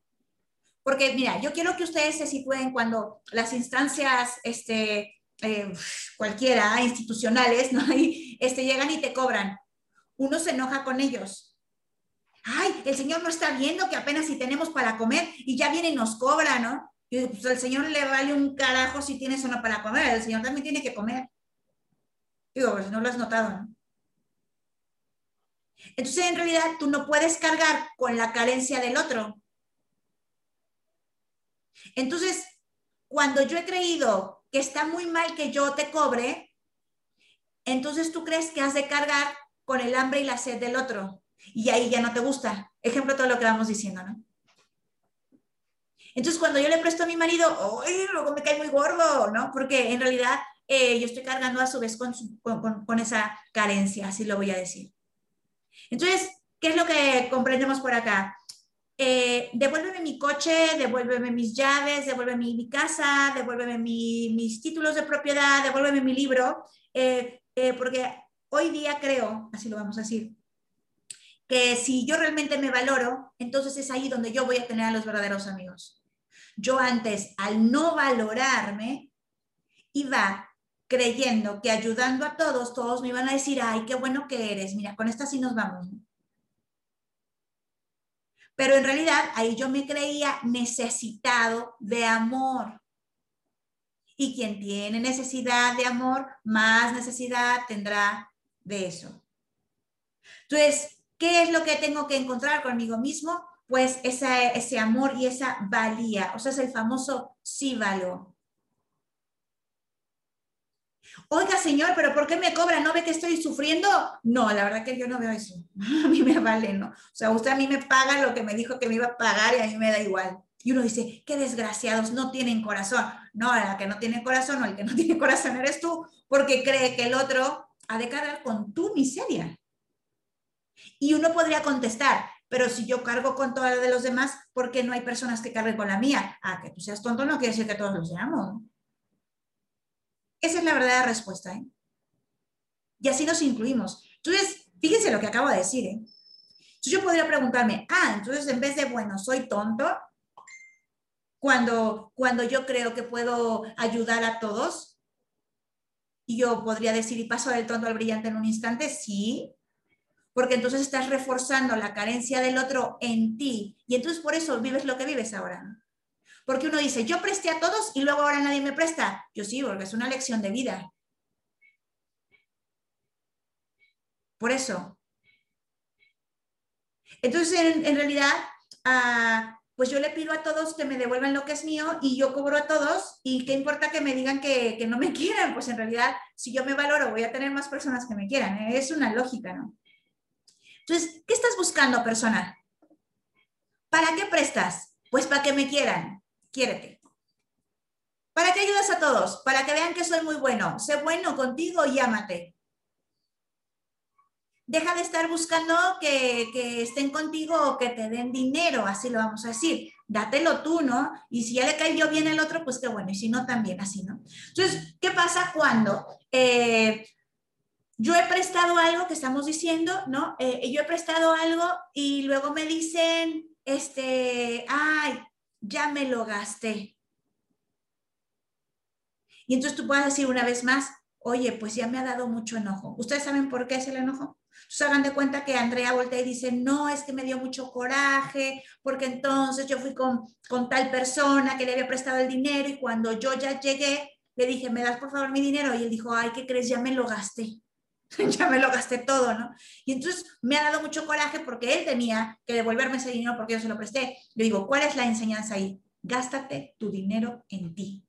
Porque mira, yo quiero que ustedes se sitúen cuando las instancias, este, eh, cualquiera, institucionales, ¿no? Y, este, llegan y te cobran. Uno se enoja con ellos. Ay, el Señor no está viendo que apenas si tenemos para comer y ya viene y nos cobra, ¿no? Y pues al Señor le vale un carajo si tienes o no para comer, el Señor también tiene que comer. Digo, pues no lo has notado, ¿no? Entonces, en realidad, tú no puedes cargar con la carencia del otro. Entonces, cuando yo he creído que está muy mal que yo te cobre, entonces tú crees que has de cargar con el hambre y la sed del otro. Y ahí ya no te gusta. Ejemplo, todo lo que vamos diciendo, ¿no? Entonces, cuando yo le presto a mi marido, ¡ay, luego me cae muy gordo! ¿no? Porque en realidad eh, yo estoy cargando a su vez con, esa carencia, así lo voy a decir. Entonces, ¿qué es lo que comprendemos por acá? Eh, devuélveme mi coche, devuélveme mis llaves, devuélveme mi, casa, devuélveme mis títulos de propiedad, devuélveme mi libro, eh, porque hoy día creo, así lo vamos a decir, que si yo realmente me valoro, entonces es ahí donde yo voy a tener a los verdaderos amigos. Yo antes, al no valorarme, iba creyendo que ayudando a todos, todos me iban a decir, ay, qué bueno que eres, mira, con esta sí nos vamos. Pero en realidad ahí yo me creía necesitado de amor. Y quien tiene necesidad de amor, más necesidad tendrá de eso. Entonces, ¿qué es lo que tengo que encontrar conmigo mismo? pues ese amor y esa valía, o sea, es el famoso sí valor. Oiga, señor, pero ¿por qué me cobra? ¿No ve que estoy sufriendo? No, la verdad que yo no veo eso. A mí me vale, ¿no? O sea, usted a mí me paga lo que me dijo que me iba a pagar y a mí me da igual. Y uno dice, qué desgraciados, no tienen corazón. No, la que no tiene corazón o el que no tiene corazón eres tú, porque cree que el otro ha de cargar con tu miseria. Y uno podría contestar, pero si yo cargo con toda la de los demás, ¿por qué no hay personas que carguen con la mía? Ah, que tú seas tonto no quiere decir que todos lo seamos. Esa es la verdadera respuesta. ¿eh? Y así nos incluimos. Entonces, fíjense lo que acabo de decir. ¿eh? Entonces yo podría preguntarme, ah, entonces en vez de, bueno, soy tonto, cuando, cuando yo creo que puedo ayudar a todos, y yo podría decir, y paso del tonto al brillante en un instante, sí, porque entonces estás reforzando la carencia del otro en ti y entonces por eso vives lo que vives ahora. Porque uno dice, yo presté a todos y luego ahora nadie me presta. Yo sí, porque es una lección de vida. Por eso. Entonces, en, realidad, ah, pues yo le pido a todos que me devuelvan lo que es mío y yo cobro a todos y qué importa que me digan que, que no me quieran, pues en realidad, si yo me valoro, voy a tener más personas que me quieran. ¿eh? Es una lógica, ¿no? Entonces, ¿qué estás buscando, persona? ¿Para qué prestas? Pues para que me quieran. Quiérete. ¿Para qué ayudas a todos? Para que vean que soy muy bueno. Sé bueno contigo y ámate. Deja de estar buscando que, que, estén contigo o que te den dinero, así lo vamos a decir. Dátelo tú, ¿no? Y si ya le cayó bien el otro, pues qué bueno. Y si no, también así, ¿no? Entonces, ¿qué pasa cuando eh, yo he prestado algo que estamos diciendo, ¿no? Eh, yo he prestado algo y luego me dicen, este, ay, ya me lo gasté. Y entonces tú puedes decir una vez más, oye, pues ya me ha dado mucho enojo. ¿Ustedes saben por qué es el enojo? Entonces hagan de cuenta que Andrea voltea y dice, no, es que me dio mucho coraje, porque entonces yo fui con, con tal persona que le había prestado el dinero y cuando yo ya llegué, le dije, ¿me das por favor mi dinero? Y él dijo, ay, ¿qué crees? Ya me lo gasté. ya me lo gasté todo, ¿no? Y entonces me ha dado mucho coraje porque él tenía que devolverme ese dinero porque yo se lo presté. Le digo, ¿cuál es la enseñanza ahí? Gástate tu dinero en ti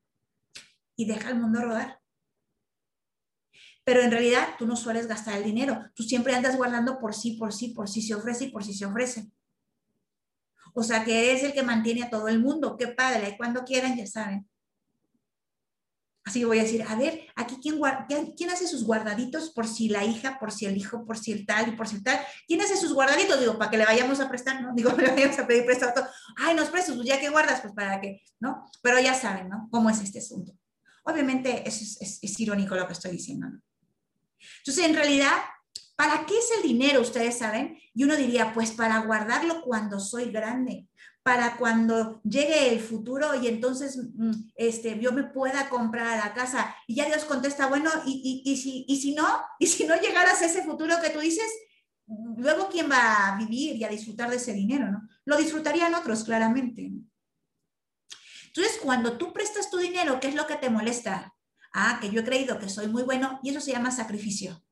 y deja el mundo rodar. Pero en realidad tú no sueles gastar el dinero, tú siempre andas guardando por sí, por sí, por sí se ofrece y por sí se ofrece. O sea que es el que mantiene a todo el mundo. Qué padre, cuando quieran ya saben. Así voy a decir, a ver, aquí quién, hace sus guardaditos por si la hija, por si el hijo, por si el tal y por si el tal. ¿Quién hace sus guardaditos? Digo, para que le vayamos a prestar, ¿no? Digo, le vayamos a pedir prestado todo. Ay, nos prestas, pues ya que guardas, pues para qué, ¿no? Pero ya saben, ¿no? Cómo es este asunto. Obviamente es, es, irónico lo que estoy diciendo, ¿no? Entonces, en realidad, ¿para qué es el dinero? Ustedes saben. Y uno diría, pues para guardarlo cuando soy grande, para cuando llegue el futuro y entonces mm, este, yo me pueda comprar la casa. Y ya Dios contesta, bueno, y, y, si, y si no, y si no llegaras a ese futuro que tú dices, luego quién va a vivir y a disfrutar de ese dinero, ¿no? Lo disfrutarían otros, claramente. Entonces, cuando tú prestas tu dinero, ¿qué es lo que te molesta? Ah, que yo he creído que soy muy bueno y eso se llama sacrificio.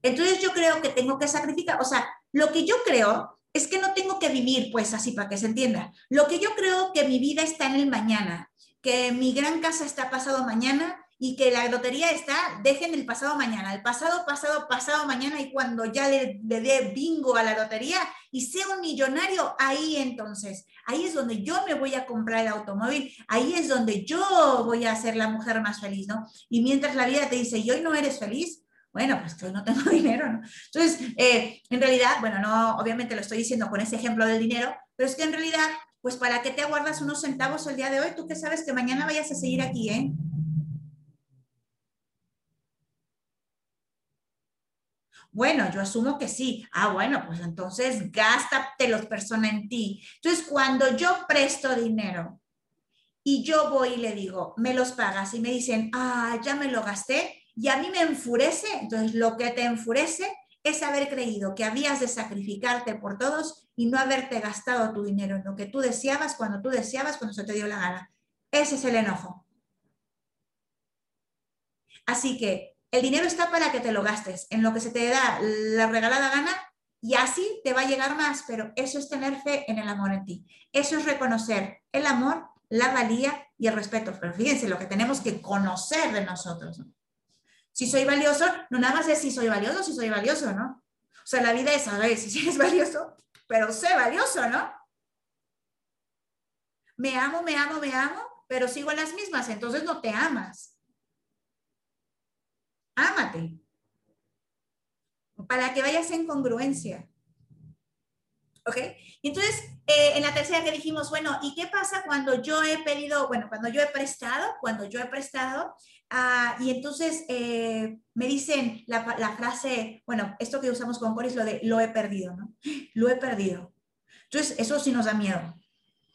Entonces yo creo que tengo que sacrificar, o sea, lo que yo creo es que no tengo que vivir pues así para que se entienda. Lo que yo creo que mi vida está en el mañana, que mi gran casa está pasado mañana y que la lotería está, dejen el pasado mañana, el pasado, pasado, pasado mañana y cuando ya le, le dé bingo a la lotería y sea un millonario, ahí entonces, ahí es donde yo me voy a comprar el automóvil, ahí es donde yo voy a ser la mujer más feliz, ¿no? Y mientras la vida te dice, y hoy no eres feliz, bueno, pues que no tengo dinero, ¿no? Entonces, eh, en realidad, bueno, no, obviamente lo estoy diciendo con ese ejemplo del dinero, pero es que en realidad, pues ¿para qué te aguardas unos centavos el día de hoy? Tú que sabes que mañana vayas a seguir aquí, ¿eh? Bueno, yo asumo que sí. Ah, bueno, pues entonces gástate los personas en ti. Entonces, cuando yo presto dinero y yo voy y le digo, me los pagas y me dicen, ah, ya me lo gasté, y a mí me enfurece, entonces lo que te enfurece es haber creído que habías de sacrificarte por todos y no haberte gastado tu dinero en lo que tú deseabas, cuando tú deseabas, cuando se te dio la gana. Ese es el enojo. Así que el dinero está para que te lo gastes en lo que se te da la regalada gana y así te va a llegar más, pero eso es tener fe en el amor en ti. Eso es reconocer el amor, la valía y el respeto. Pero fíjense lo que tenemos que conocer de nosotros. Si soy valioso, no nada más es si soy valioso, si soy valioso, ¿no? O sea, la vida es saber si eres valioso, pero sé valioso, ¿no? Me amo, me amo, me amo, pero sigo en las mismas, entonces no te amas. Ámate. Para que vayas en congruencia. ¿Ok? Entonces, eh, en la tercera que dijimos, bueno, ¿y qué pasa cuando yo he pedido, bueno, cuando yo he prestado, cuando yo he prestado, Ah, y entonces eh, me dicen la, frase, bueno, esto que usamos con Coris, lo de lo he perdido, ¿no? Lo he perdido. Entonces, eso sí nos da miedo.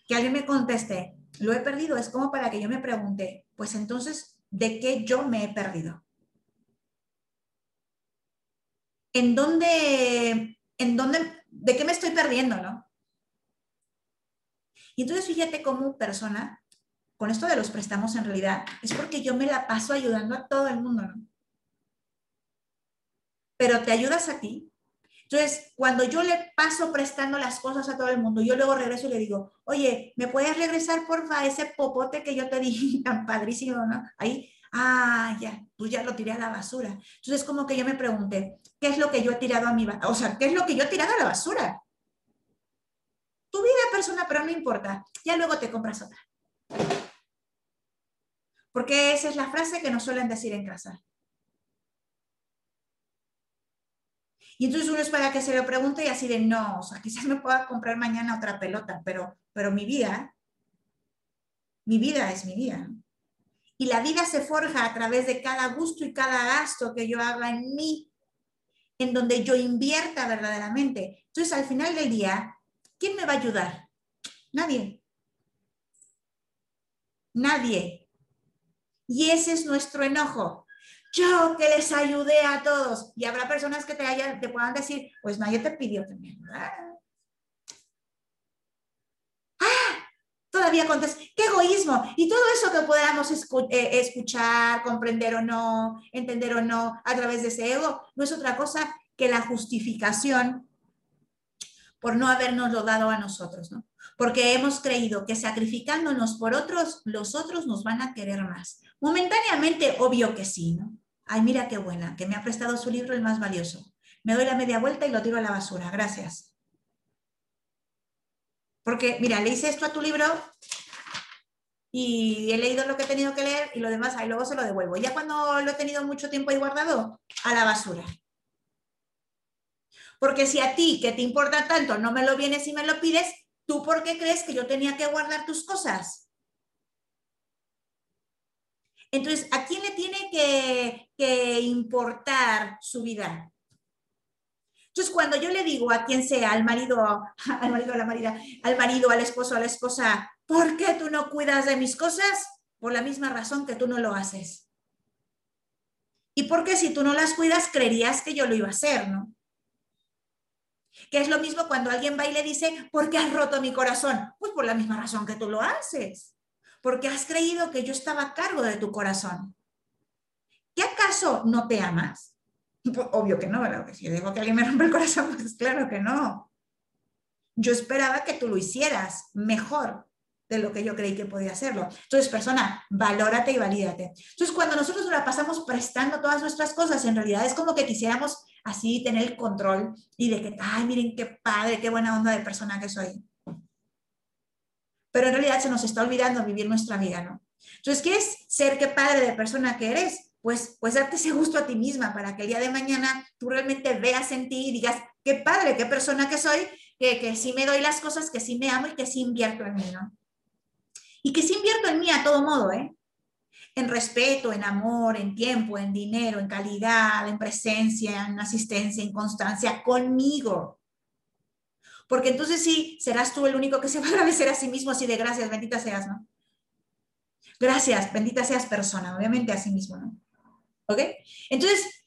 Que alguien me conteste, lo he perdido, es como para que yo me pregunte, pues entonces, ¿de qué yo me he perdido? ¿En dónde, en dónde, de qué me estoy perdiendo, no? Y entonces fíjate cómo persona con esto de los préstamos en realidad, es porque yo me la paso ayudando a todo el mundo, ¿no? Pero te ayudas a ti, Entonces, cuando yo le paso prestando las cosas a todo el mundo, yo luego regreso y le digo, oye, ¿me puedes regresar, porfa, ese popote que yo te di tan padrísimo, ¿no? Ahí, ah, ya, pues ya lo tiré a la basura. Entonces, como que yo me pregunté, ¿qué es lo que yo he tirado a mi, o sea, qué es lo que yo he tirado a la basura? Tu vida persona, pero no importa, ya luego te compras otra. Porque esa es la frase que nos suelen decir en casa. Y entonces uno es para que se lo pregunte y así de, no, o sea, quizás me pueda comprar mañana otra pelota, pero, pero mi vida, mi vida es mi vida. Y la vida se forja a través de cada gusto y cada gasto que yo haga en mí, en donde yo invierta verdaderamente. Entonces, al final del día, ¿quién me va a ayudar? Nadie. Nadie. Y ese es nuestro enojo yo que les ayudé a todos. Y habrá personas que te, hayan, te puedan decir, pues nadie te pidió me Ah, todavía contestas, qué egoísmo. Y todo eso que podamos eh, escuchar, comprender o no, entender o no a través de ese ego, no es otra cosa que la justificación por no habernos lo dado a nosotros, ¿no? Porque hemos creído que sacrificándonos por otros, los otros nos van a querer más. Momentáneamente, obvio que sí, ¿no? Ay, mira qué buena, que me ha prestado su libro el más valioso. Me doy la media vuelta y lo tiro a la basura. Gracias. Porque, mira, le hice esto a tu libro y he leído lo que he tenido que leer y lo demás, ahí luego se lo devuelvo. Ya cuando lo he tenido mucho tiempo ahí guardado, a la basura. Porque si a ti, que te importa tanto, no me lo vienes y me lo pides, ¿tú por qué crees que yo tenía que guardar tus cosas? Entonces, ¿a quién le tiene que, importar su vida? Entonces, cuando yo le digo a quien sea, al marido, al marido, a la marida, al marido, al esposo, a la esposa, ¿por qué tú no cuidas de mis cosas? Por la misma razón que tú no lo haces. Y porque si tú no las cuidas, creerías que yo lo iba a hacer, ¿no? Que es lo mismo cuando alguien va y le dice, ¿por qué has roto mi corazón? Pues por la misma razón que tú lo haces porque has creído que yo estaba a cargo de tu corazón. ¿Qué acaso no te amas? Pues, obvio que no, ¿verdad? si yo digo que alguien me rompe el corazón, pues claro que no. Yo esperaba que tú lo hicieras mejor de lo que yo creí que podía hacerlo. Entonces, persona, valórate y valídate. Entonces, cuando nosotros nos la pasamos prestando todas nuestras cosas, en realidad es como que quisiéramos así tener el control y de que, ay, miren qué padre, qué buena onda de persona que soy pero en realidad se nos está olvidando vivir nuestra vida, ¿no? Entonces, ¿quieres ser qué padre de persona que eres? Pues, pues darte ese gusto a ti misma para que el día de mañana tú realmente veas en ti y digas, qué padre, qué persona que soy, que, que sí me doy las cosas, que sí me amo y que sí invierto en mí, ¿no? Y que sí invierto en mí a todo modo, ¿eh? En respeto, en amor, en tiempo, en dinero, en calidad, en presencia, en asistencia, en constancia, conmigo porque entonces sí, serás tú el único que se va a agradecer a sí mismo así de gracias, bendita seas, ¿no? Gracias, bendita seas persona, obviamente a sí mismo, ¿no? ¿Ok? Entonces,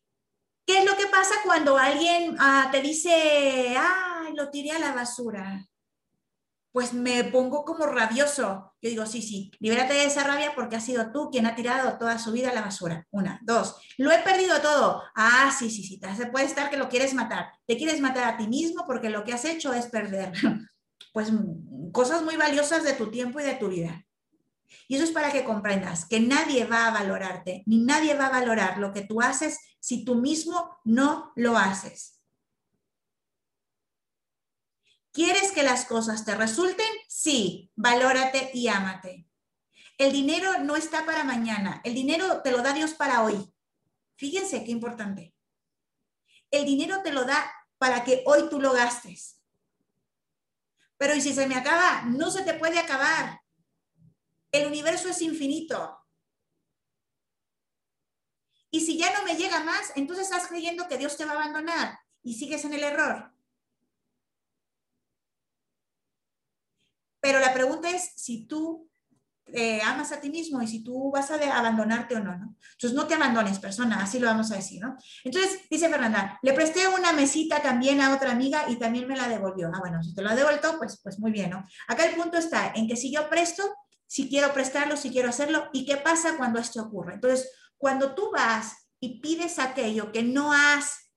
¿qué es lo que pasa cuando alguien ah, te dice, ah, lo tiré a la basura? Pues me pongo como rabioso. Yo digo, sí, sí, libérate de esa rabia porque has sido tú quien ha tirado toda su vida a la basura. Una, dos, lo he perdido todo. Ah, sí, sí, sí, se puede estar que lo quieres matar. Te quieres matar a ti mismo porque lo que has hecho es perder, pues, cosas muy valiosas de tu tiempo y de tu vida. Y eso es para que comprendas que nadie va a valorarte, ni nadie va a valorar lo que tú haces si tú mismo no lo haces. ¿Quieres que las cosas te resulten? Sí, valórate y ámate. El dinero no está para mañana, el dinero te lo da Dios para hoy. Fíjense qué importante. El dinero te lo da para que hoy tú lo gastes. Pero ¿y si se me acaba? No se te puede acabar. El universo es infinito. Y si ya no me llega más, entonces estás creyendo que Dios te va a abandonar y sigues en el error. Pero la pregunta es si tú eh, amas a ti mismo y si tú vas a abandonarte o no, ¿no? Entonces no te abandones, persona, así lo vamos a decir, ¿no? Entonces, dice Fernanda, le presté una mesita también a otra amiga y también me la devolvió. Ah, bueno, si te lo ha devuelto, pues, pues muy bien, ¿no? Acá el punto está en que si yo presto, si quiero prestarlo, si quiero hacerlo, ¿y qué pasa cuando esto ocurre? Entonces, cuando tú vas y pides aquello que no has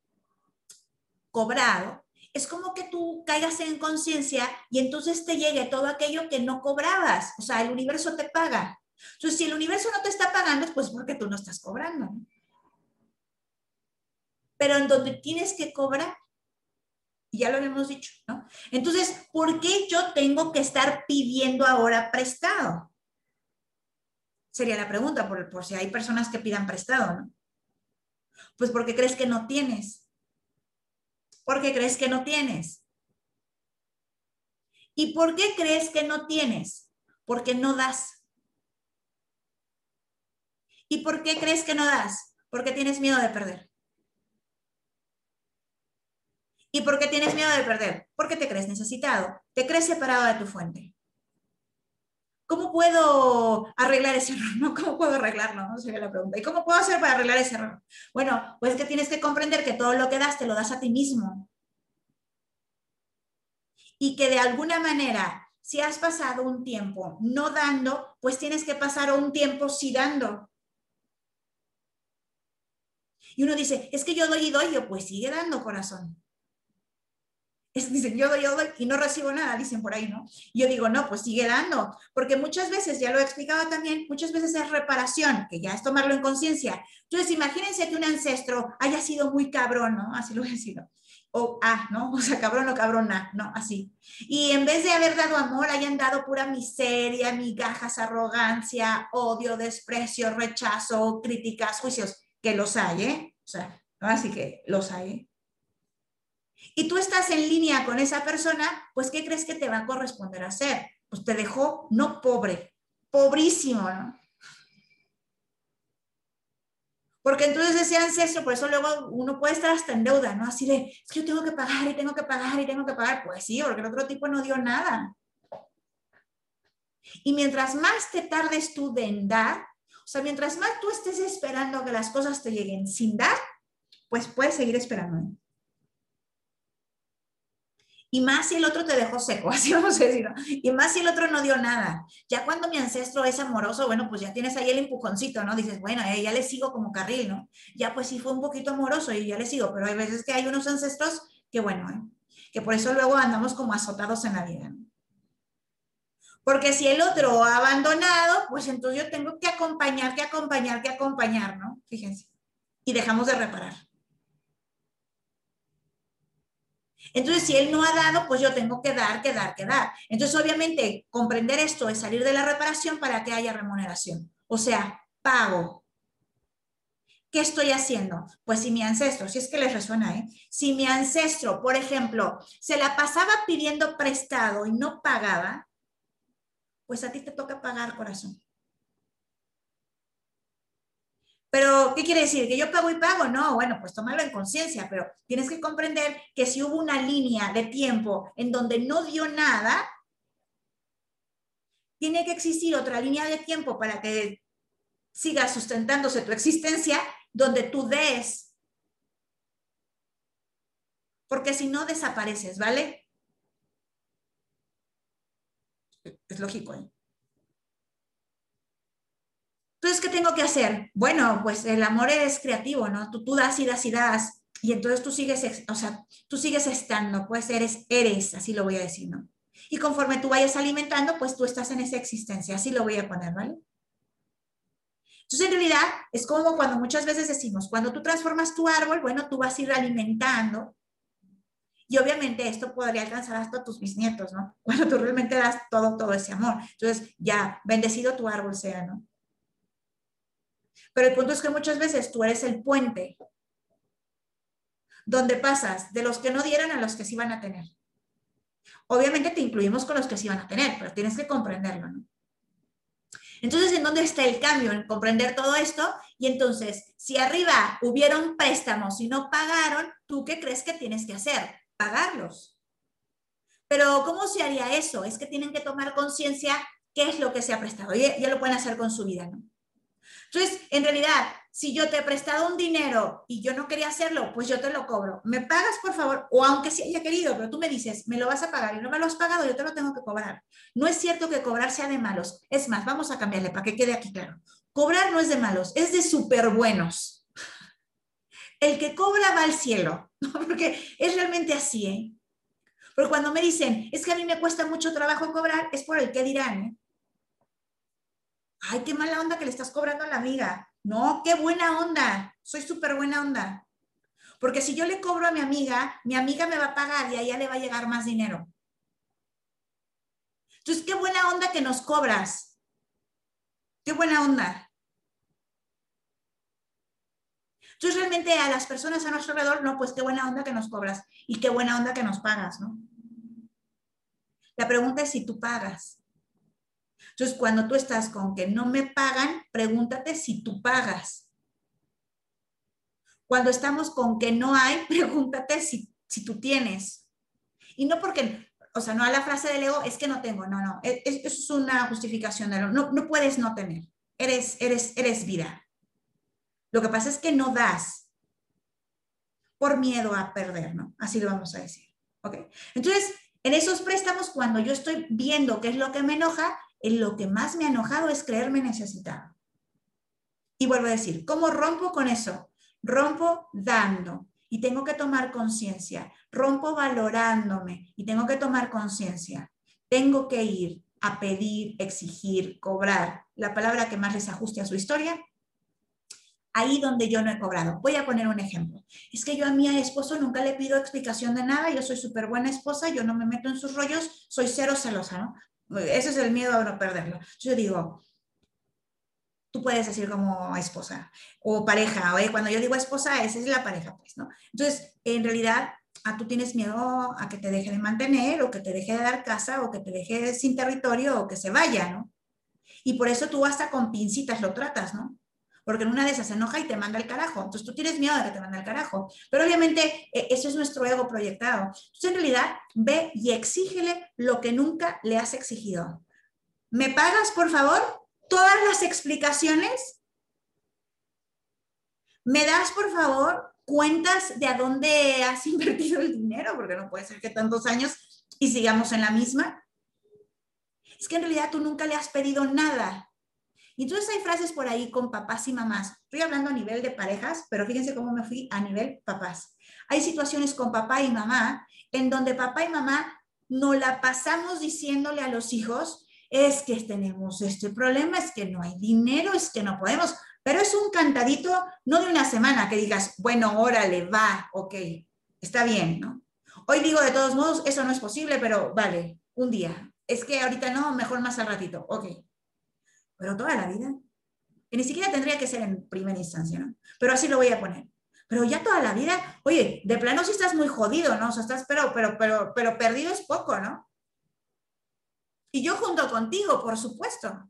cobrado, es como que tú caigas en conciencia y entonces te llegue todo aquello que no cobrabas. O sea, el universo te paga. Entonces, si el universo no te está pagando, es pues porque tú no estás cobrando. Pero en donde tienes que cobrar, ya lo habíamos dicho, ¿no? Entonces, ¿por qué yo tengo que estar pidiendo ahora prestado? Sería la pregunta, por, por si hay personas que pidan prestado, ¿no? Pues porque crees que no tienes. Porque crees que no tienes. ¿Y por qué crees que no tienes? Porque no das. ¿Y por qué crees que no das? Porque tienes miedo de perder. ¿Y por qué tienes miedo de perder? Porque te crees necesitado, te crees separado de tu fuente. ¿Cómo puedo arreglar ese error? ¿Cómo puedo arreglarlo? No sería la pregunta. ¿Y cómo puedo hacer para arreglar ese error? Bueno, pues que tienes que comprender que todo lo que das te lo das a ti mismo. Y que de alguna manera, si has pasado un tiempo no dando, pues tienes que pasar un tiempo sí dando. Y uno dice, es que yo doy y doy, yo pues sigue dando corazón. Es, dicen, yo doy, yo doy y no recibo nada, dicen por ahí, ¿no? Yo digo, no, pues sigue dando, porque muchas veces, ya lo he explicado también, muchas veces es reparación, que ya es tomarlo en conciencia. Entonces, imagínense que un ancestro haya sido muy cabrón, ¿no? Así lo decir, ¿no? O, ah, ¿no? O sea, cabrón o cabrona, ¿no? Así. Y en vez de haber dado amor, hayan dado pura miseria, migajas, arrogancia, odio, desprecio, rechazo, críticas, juicios que los hay, ¿eh? O sea, así que los hay. Y tú estás en línea con esa persona, pues ¿qué crees que te va a corresponder hacer? Pues te dejó no pobre, pobrísimo, ¿no? Porque entonces ese ancestro, por eso luego uno puede estar hasta en deuda, ¿no? Así de, es que yo tengo que pagar y tengo que pagar y tengo que pagar. Pues sí, porque el otro tipo no dio nada. Y mientras más te tardes tú en dar, o sea, mientras más tú estés esperando que las cosas te lleguen sin dar, pues puedes seguir esperando. Y más si el otro te dejó seco, así vamos a decirlo. Y más si el otro no dio nada. Ya cuando mi ancestro es amoroso, bueno, pues ya tienes ahí el empujoncito, ¿no? Dices, bueno, eh, ya le sigo como carril, ¿no? Ya pues sí fue un poquito amoroso y ya le sigo, pero hay veces que hay unos ancestros que, bueno, ¿eh? que por eso luego andamos como azotados en la vida. ¿no? Porque si el otro ha abandonado, pues entonces yo tengo que acompañar, que acompañar, que acompañar, ¿no? Fíjense. Y dejamos de reparar. Entonces, si él no ha dado, pues yo tengo que dar, que dar, que dar. Entonces, obviamente, comprender esto es salir de la reparación para que haya remuneración. O sea, pago. ¿Qué estoy haciendo? Pues si mi ancestro, si es que les resuena, ¿eh? Si mi ancestro, por ejemplo, se la pasaba pidiendo prestado y no pagaba, pues a ti te toca pagar, corazón. Pero, ¿qué quiere decir? ¿Que yo pago y pago? No, bueno, pues tómalo en conciencia, pero tienes que comprender que si hubo una línea de tiempo en donde no dio nada, tiene que existir otra línea de tiempo para que siga sustentándose tu existencia donde tú des. Porque si no, desapareces, ¿vale? Es lógico. ¿eh? Entonces, ¿qué tengo que hacer? Bueno, pues el amor es creativo, ¿no? Tú, tú das y das y das. Y entonces tú sigues, o sea, tú sigues estando, pues eres, eres, así lo voy a decir, ¿no? Y conforme tú vayas alimentando, pues tú estás en esa existencia, así lo voy a poner, ¿vale? Entonces, en realidad, es como cuando muchas veces decimos, cuando tú transformas tu árbol, bueno, tú vas a ir alimentando y obviamente esto podría alcanzar hasta tus bisnietos, ¿no? Cuando tú realmente das todo, todo ese amor. Entonces, ya, bendecido tu árbol sea, ¿no? Pero el punto es que muchas veces tú eres el puente donde pasas de los que no dieron a los que sí van a tener. Obviamente te incluimos con los que sí van a tener, pero tienes que comprenderlo, ¿no? Entonces, ¿en dónde está el cambio? En comprender todo esto. Y entonces, si arriba hubieron préstamos y no pagaron, ¿tú qué crees que tienes que hacer? pagarlos. Pero ¿cómo se haría eso? Es que tienen que tomar conciencia qué es lo que se ha prestado. Ya, ya lo pueden hacer con su vida, ¿no? Entonces, en realidad, si yo te he prestado un dinero y yo no quería hacerlo, pues yo te lo cobro. ¿Me pagas, por favor? O aunque sí haya querido, pero tú me dices, me lo vas a pagar y no me lo has pagado, yo te lo tengo que cobrar. No es cierto que cobrar sea de malos. Es más, vamos a cambiarle para que quede aquí claro. Cobrar no es de malos, es de súper buenos el que cobra va al cielo, porque es realmente así, ¿eh? Porque cuando me dicen, es que a mí me cuesta mucho trabajo cobrar, es por el que dirán, ¿eh? Ay, qué mala onda que le estás cobrando a la amiga. No, qué buena onda. Soy súper buena onda. Porque si yo le cobro a mi amiga, mi amiga me va a pagar y a ella le va a llegar más dinero. Entonces, qué buena onda que nos cobras. Qué buena onda. Entonces, realmente a las personas a nuestro alrededor, no, pues qué buena onda que nos cobras y qué buena onda que nos pagas, ¿no? La pregunta es si tú pagas. Entonces, cuando tú estás con que no me pagan, pregúntate si tú pagas. Cuando estamos con que no hay, pregúntate si, si tú tienes. Y no porque, o sea, no a la frase del ego, es que no tengo, no, no, es, es una justificación de no, no puedes no tener, eres, eres, eres vida. Lo que pasa es que no das por miedo a perder, ¿no? Así lo vamos a decir, ¿ok? Entonces, en esos préstamos, cuando yo estoy viendo qué es lo que me enoja, en lo que más me ha enojado es creerme necesitado. Y vuelvo a decir, ¿cómo rompo con eso? Rompo dando y tengo que tomar conciencia. Rompo valorándome y tengo que tomar conciencia. Tengo que ir a pedir, exigir, cobrar. La palabra que más les ajuste a su historia. Ahí donde yo no he cobrado. Voy a poner un ejemplo. Es que yo a mi esposo nunca le pido explicación de nada. Yo soy súper buena esposa. Yo no me meto en sus rollos. Soy cero celosa, ¿no? Ese es el miedo a no perderlo. Yo digo, tú puedes decir como esposa o pareja, oye, cuando yo digo esposa, esa es la pareja, pues, ¿no? Entonces, en realidad, ah, tú tienes miedo a que te deje de mantener o que te deje de dar casa o que te deje sin territorio o que se vaya, ¿no? Y por eso tú hasta con pincitas lo tratas, ¿no? Porque en una de esas se enoja y te manda el carajo. Entonces tú tienes miedo de que te mande el carajo. Pero obviamente e, eso es nuestro ego proyectado. Entonces en realidad ve y exígele lo que nunca le has exigido. ¿Me pagas, por favor, todas las explicaciones? ¿Me das, por favor, cuentas de a dónde has invertido el dinero? Porque no puede ser que tantos años y sigamos en la misma. Es que en realidad tú nunca le has pedido nada. Y entonces hay frases por ahí con papás y mamás. Estoy hablando a nivel de parejas, pero fíjense cómo me fui a nivel papás. Hay situaciones con papá y mamá en donde papá y mamá no la pasamos diciéndole a los hijos, es que tenemos este problema, es que no hay dinero, es que no podemos, pero es un cantadito, no de una semana, que digas, bueno, órale, va, ok, está bien, ¿no? Hoy digo de todos modos, eso no es posible, pero vale, un día. Es que ahorita no, mejor más al ratito, ok pero toda la vida. Que ni siquiera tendría que ser en primera instancia, ¿no? Pero así lo voy a poner. Pero ya toda la vida, oye, de plano si estás muy jodido, ¿no? O sea, estás, pero, pero, pero, pero perdido es poco, ¿no? Y yo junto contigo, por supuesto.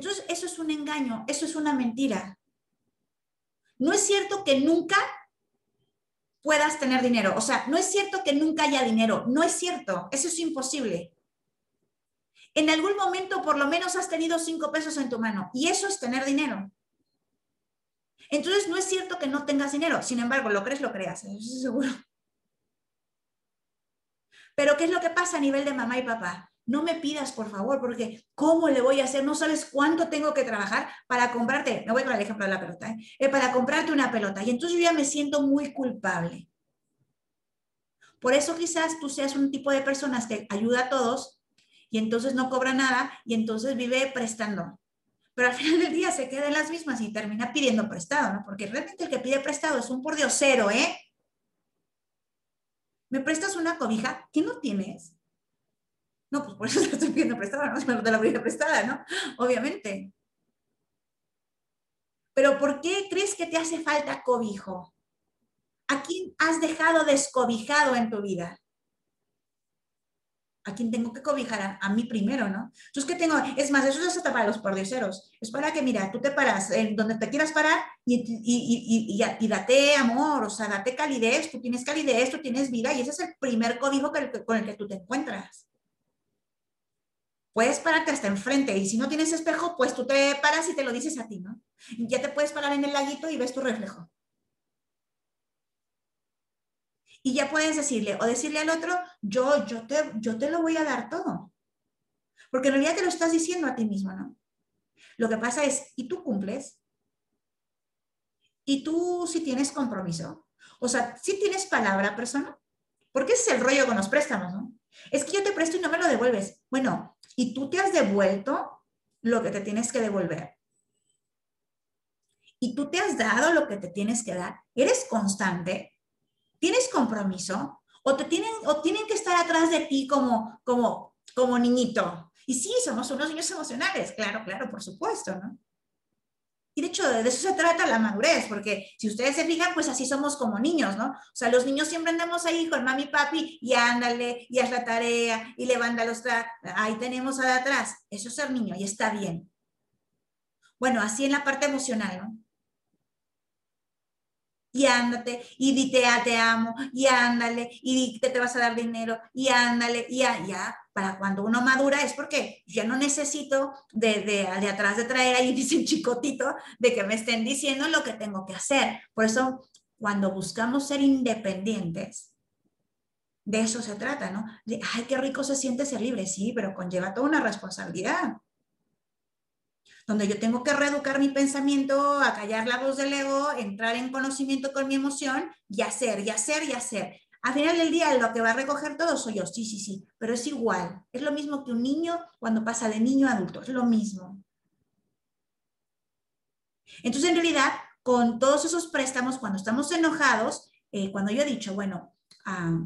Entonces, eso es un engaño, eso es una mentira. No es cierto que nunca puedas tener dinero. O sea, no es cierto que nunca haya dinero. No es cierto. Eso es imposible. En algún momento por lo menos has tenido cinco pesos en tu mano y eso es tener dinero. Entonces no es cierto que no tengas dinero. Sin embargo, lo crees, lo creas. Eso es seguro. Pero ¿qué es lo que pasa a nivel de mamá y papá? No me pidas, por favor, porque ¿cómo le voy a hacer? No sabes cuánto tengo que trabajar para comprarte, me voy con el ejemplo de la pelota, ¿eh? Eh, para comprarte una pelota. Y entonces yo ya me siento muy culpable. Por eso quizás tú seas un tipo de personas que ayuda a todos y entonces no cobra nada y entonces vive prestando. pero al final del día se queda en las mismas y termina pidiendo prestado, ¿no? Porque realmente el que pide prestado es un por Dios cero, ¿eh? ¿Me prestas una cobija? ¿Qué no tienes? No, pues por eso te estoy pidiendo prestada, no te la pido prestada, ¿no? Obviamente. Pero ¿por qué crees que te hace falta cobijo? ¿A quién has dejado descobijado en tu vida? ¿A quién tengo que cobijar? A, mí primero, ¿no? Entonces, ¿qué tengo? Es más, eso es hasta para los pordioseros. Es para que, mira, tú te paras en donde te quieras parar y, y, y, y, date amor, o sea, date calidez, tú tienes calidez, tú tienes vida y ese es el primer cobijo con el que tú te encuentras. Puedes pararte hasta enfrente y si no tienes espejo, pues tú te paras y te lo dices a ti, ¿no? Ya te puedes parar en el laguito y ves tu reflejo. Y ya puedes decirle o decirle al otro, yo, yo, te, yo te lo voy a dar todo. Porque en realidad te lo estás diciendo a ti mismo, ¿no? Lo que pasa es, ¿y tú cumples? ¿Y tú si tienes compromiso? O sea, si tienes palabra, persona? Porque ese es el rollo con los préstamos, ¿no? Es que yo te presto y no me lo devuelves. Bueno, ¿y tú te has devuelto lo que te tienes que devolver? ¿Y tú te has dado lo que te tienes que dar? ¿Eres constante? ¿Tienes compromiso? ¿O, te tienen, o tienen que estar atrás de ti como, como, como niñito? Y sí, somos unos niños emocionales, claro, claro, por supuesto, ¿no? De hecho, de eso se trata la madurez, porque si ustedes se fijan, pues así somos como niños, ¿no? O sea, los niños siempre andamos ahí con mami papi y ándale, y haz la tarea, y levanta los Ahí tenemos a atrás. Eso es ser niño y está bien. Bueno, así en la parte emocional, ¿no? y ándate, y dite, ah, te amo, y ándale, y te, te vas a dar dinero, y ándale, y ya, ya, para cuando uno madura es porque ya no necesito de, de, de atrás de traer ahí ese chicotito de que me estén diciendo lo que tengo que hacer. Por eso, cuando buscamos ser independientes, de eso se trata, ¿no? De, ay, qué rico se siente ser libre, sí, pero conlleva toda una responsabilidad donde yo tengo que reeducar mi pensamiento, acallar la voz del ego, entrar en conocimiento con mi emoción y hacer, y hacer, y hacer. Al final del día lo que va a recoger todo soy yo, sí, sí, sí, pero es igual. Es lo mismo que un niño cuando pasa de niño a adulto, es lo mismo. Entonces, en realidad, con todos esos préstamos, cuando estamos enojados, eh, cuando yo he dicho, bueno, ah,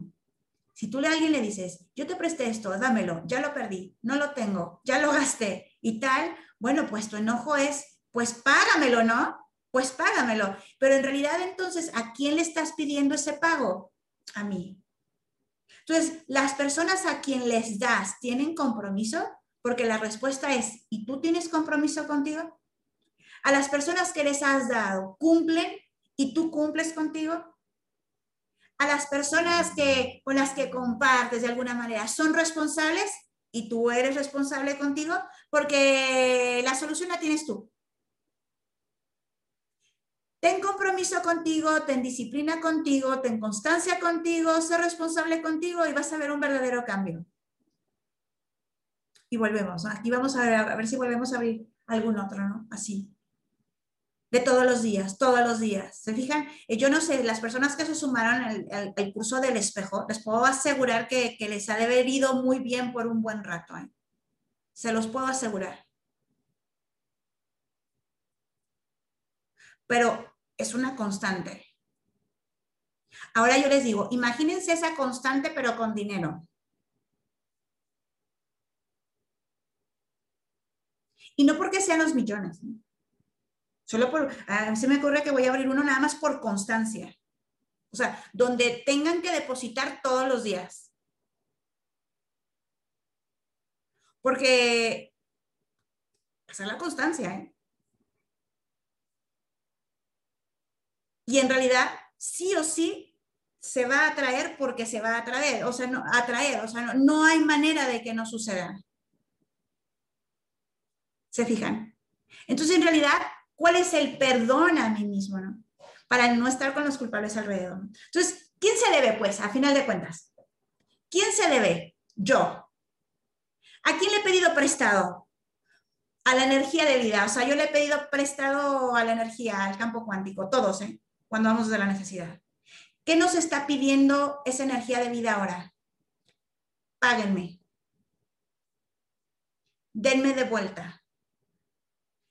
si tú a alguien le dices, yo te presté esto, dámelo, ya lo perdí, no lo tengo, ya lo gasté y tal, bueno, pues tu enojo es, pues págamelo, ¿no? Pues págamelo. Pero en realidad entonces, ¿a quién le estás pidiendo ese pago? A mí. Entonces, las personas a quien les das, ¿tienen compromiso? Porque la respuesta es, ¿y tú tienes compromiso contigo? A las personas que les has dado, ¿cumplen y tú cumples contigo? A las personas que, con las que compartes de alguna manera, ¿son responsables? y tú eres responsable contigo porque la solución la tienes tú. Ten compromiso contigo, ten disciplina contigo, ten constancia contigo, sé responsable contigo y vas a ver un verdadero cambio. Y volvemos, aquí vamos a ver, a ver si volvemos a abrir algún otro, ¿no? Así de todos los días, todos los días. ¿Se fijan? Eh, yo no sé, las personas que se sumaron al, curso del espejo, les puedo asegurar que, les ha de haber ido muy bien por un buen rato. ¿eh? Se los puedo asegurar. Pero es una constante. Ahora yo les digo, imagínense esa constante pero con dinero. Y no porque sean los millones. Solo por, ah, se me ocurre que voy a abrir uno nada más por constancia. O sea, donde tengan que depositar todos los días. Porque esa es la constancia, ¿eh? Y en realidad, sí o sí, se va a atraer porque se va a atraer, o sea, no, atraer, o sea, no, no hay manera de que no suceda. ¿Se fijan? Entonces, en realidad, ¿Cuál es el perdón a mí mismo, no? Para no estar con los culpables alrededor. Entonces, ¿quién se debe, pues, a final de cuentas? ¿Quién se debe? Yo. ¿A quién le he pedido prestado? A la energía de vida. O sea, yo le he pedido prestado a la energía, al campo cuántico, todos, ¿eh? Cuando vamos de la necesidad. ¿Qué nos está pidiendo esa energía de vida ahora? Páguenme. Denme de vuelta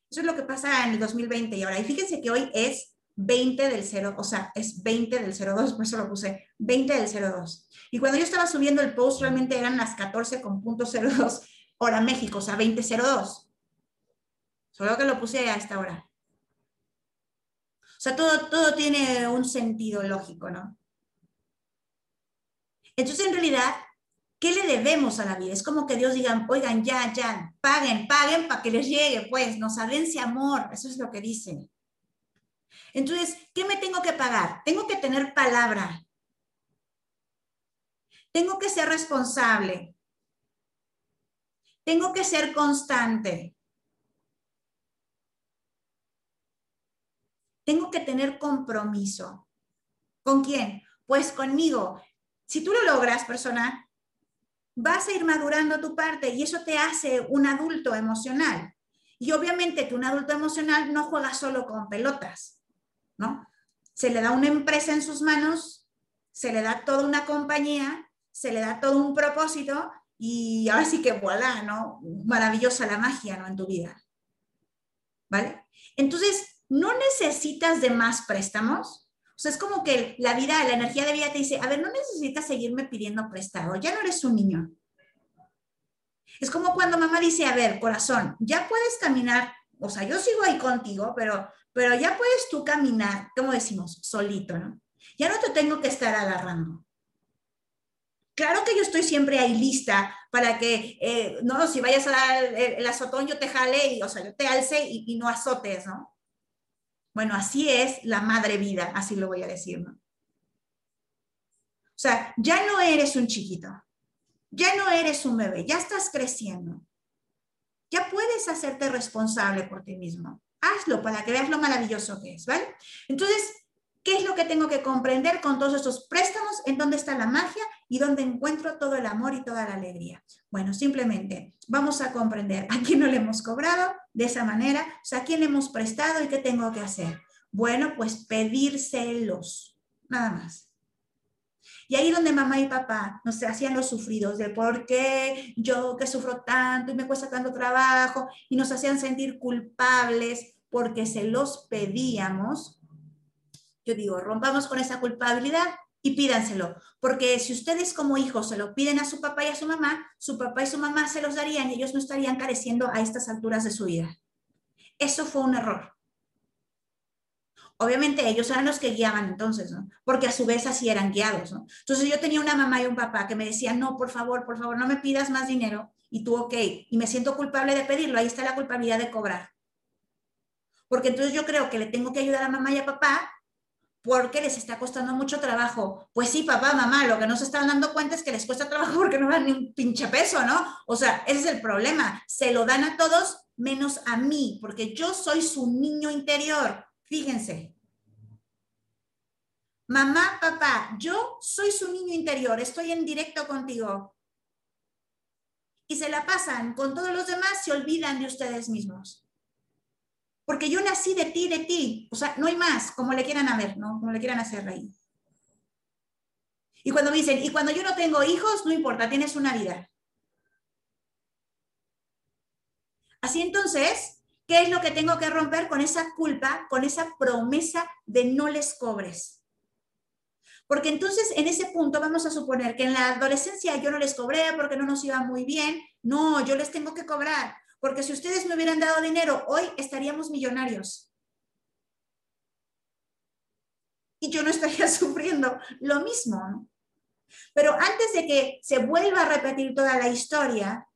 Eso es lo que pasa en el 2020 y ahora. Y fíjense que hoy es 20 del 0, o sea, es 20 del 02, por eso lo puse, 20 del 02. Y cuando yo estaba subiendo el post, realmente eran las 14.02 hora México, o sea, 20.02. Solo que lo puse a esta hora. O sea, todo, todo tiene un sentido lógico, ¿no? Entonces, en realidad, ¿qué le debemos a la vida? Es como que Dios diga, oigan, ya, ya, paguen, paguen para que les llegue, pues, nos adense amor. Eso es lo que dice. Entonces, ¿qué me tengo que pagar? Tengo que tener palabra. Tengo que ser responsable. Tengo que ser constante. Tengo que tener compromiso. ¿Con quién? Pues conmigo. Si tú lo logras, persona, vas a ir madurando tu parte y eso te hace un adulto emocional. Y obviamente que un adulto emocional no juega solo con pelotas, ¿no? Se le da una empresa en sus manos, se le da toda una compañía, se le da todo un propósito y ahora sí que voilà, ¿no? Maravillosa la magia, ¿no? En tu vida. ¿Vale? Entonces, no necesitas de más préstamos, o sea, es como que la vida, la energía de vida te dice, a ver, no necesitas seguirme pidiendo prestado, ya no eres un niño. Es como cuando mamá dice, a ver, corazón, ya puedes caminar, o sea, yo sigo ahí contigo, pero, pero ya puedes tú caminar, como decimos, solito, ¿no? Ya no te tengo que estar agarrando. Claro que yo estoy siempre ahí lista para que, eh, no, si vayas a dar el, azotón, yo te jale, y, o sea, yo te alce y, y no azotes, ¿no? Bueno, así es la madre vida, así lo voy a decir. O sea, ya no eres un chiquito, ya no eres un bebé, ya estás creciendo. Ya puedes hacerte responsable por ti mismo. Hazlo para que veas lo maravilloso que es, ¿vale? Entonces, ¿qué es lo que tengo que comprender con todos estos préstamos? ¿En dónde está la magia y dónde encuentro todo el amor y toda la alegría? Bueno, simplemente vamos a comprender a quién no le hemos cobrado de esa manera, o sea, a quién hemos prestado y qué tengo que hacer. Bueno, pues pedírselos, nada más. Y ahí donde mamá y papá nos hacían los sufridos de por qué yo que sufro tanto y me cuesta tanto trabajo y nos hacían sentir culpables porque se los pedíamos, yo digo, rompamos con esa culpabilidad y pídanselo, porque si ustedes como hijos se lo piden a su papá y a su mamá, su papá y su mamá se los darían y ellos no estarían careciendo a estas alturas de su vida. Eso fue un error. Obviamente ellos eran los que guiaban entonces, ¿no? Porque a su vez así eran guiados. Entonces yo tenía una mamá y un papá que me decían, no, por favor, por favor, no me pidas más dinero. Y tú, ok, y me siento culpable de pedirlo, ahí está la culpabilidad de cobrar. Porque entonces yo creo que le tengo que ayudar a mamá y a papá porque les está costando mucho trabajo. Pues sí, papá, mamá, lo que no se están dando cuenta es que les cuesta trabajo porque no dan ni un pinche peso, ¿no? O sea, ese es el problema. Se lo dan a todos menos a mí, porque yo soy su niño interior. Fíjense. Mamá, papá, yo soy su niño interior, estoy en directo contigo. Y se la pasan con todos los demás, se olvidan de ustedes mismos porque yo nací de ti, de ti. O sea, no hay más, como le quieran a ¿no? Como le quieran hacer ahí. Y cuando me dicen, y cuando yo no tengo hijos, no importa, tienes una vida. Así entonces, ¿qué es lo que tengo que romper con esa culpa, con esa promesa de no les cobres? Porque entonces en ese punto vamos a suponer que en la adolescencia yo no les cobré porque no nos iba muy bien. No, yo les tengo que cobrar. Porque si ustedes me hubieran dado dinero, hoy estaríamos millonarios. Y yo no estaría sufriendo lo mismo. Pero antes de que se vuelva a repetir toda la historia,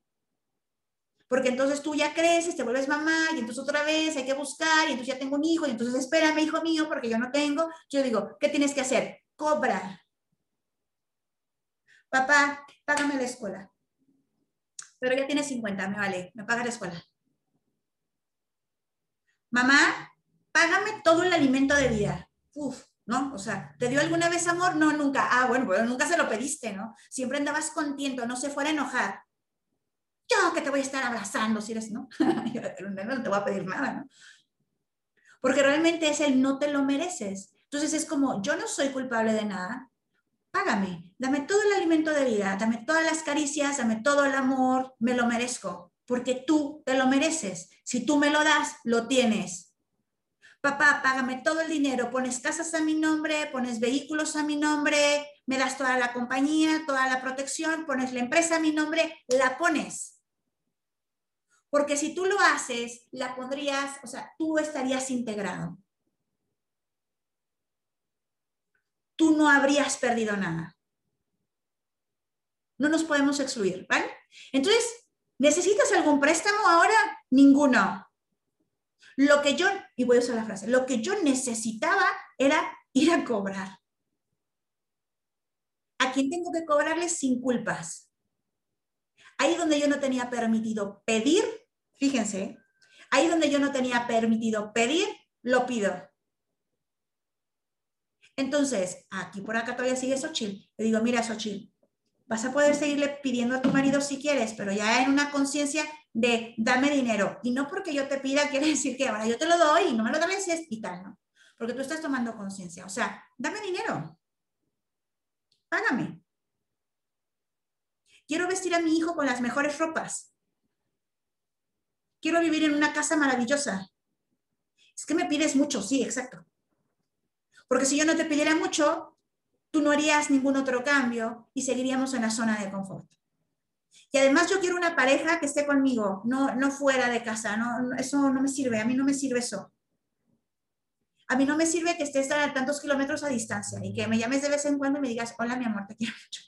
porque entonces tú ya creces, te vuelves mamá, y entonces otra vez hay que buscar, y entonces ya tengo un hijo, y entonces espérame, hijo mío, porque yo no tengo. Yo digo, ¿qué tienes que hacer? Cobra. Papá, págame la escuela pero ya tiene 50, me vale, me paga la escuela. Mamá, págame todo el alimento de vida. Uf, ¿no? O sea, ¿te dio alguna vez amor? No, nunca. Ah, bueno, nunca se lo pediste, ¿no? Siempre andabas contento, no se fuera a enojar. Yo que te voy a estar abrazando si eres, ¿no? no te voy a pedir nada, ¿no? Porque realmente es el no te lo mereces. Entonces es como, yo no soy culpable de nada, págame, dame todo el alimento de vida, dame todas las caricias, dame todo el amor, me lo merezco. porque tú te lo mereces. Si tú me lo das, lo tienes. Papá, págame todo el dinero, pones casas a mi nombre, pones vehículos a mi nombre, me das toda la compañía, toda la protección, pones la empresa a mi nombre, la pones. Porque si tú lo haces, la pondrías, o sea, tú estarías integrado. Tú no habrías perdido nada. No nos podemos excluir, ¿vale? Entonces, ¿necesitas algún préstamo ahora? Ninguno. Lo que yo, y voy a usar la frase, lo que yo necesitaba era ir a cobrar. A quien tengo que cobrarle sin culpas. Ahí donde yo no tenía permitido pedir, fíjense, ahí donde yo no tenía permitido pedir, lo pido. Entonces, aquí por acá todavía sigue Xochitl. Le digo, mira, Xochitl, vas a poder seguirle pidiendo a tu marido si quieres, pero ya en una conciencia de dame dinero. Y no porque yo te pida quiere decir que ahora yo te lo doy y no me lo das y tal, ¿no? Porque tú estás tomando conciencia. O sea, dame dinero. Págame. Quiero vestir a mi hijo con las mejores ropas. Quiero vivir en una casa maravillosa. Es que me pides mucho, sí, exacto. Porque si yo no te pidiera mucho, tú no harías ningún otro cambio y seguiríamos en la zona de confort. Y además yo quiero una pareja que esté conmigo, no, no fuera de casa, no, eso no me sirve, a mí no me sirve eso. A mí no me sirve que estés a tantos kilómetros a distancia y que me llames de vez en cuando y me digas, hola mi amor, te quiero mucho.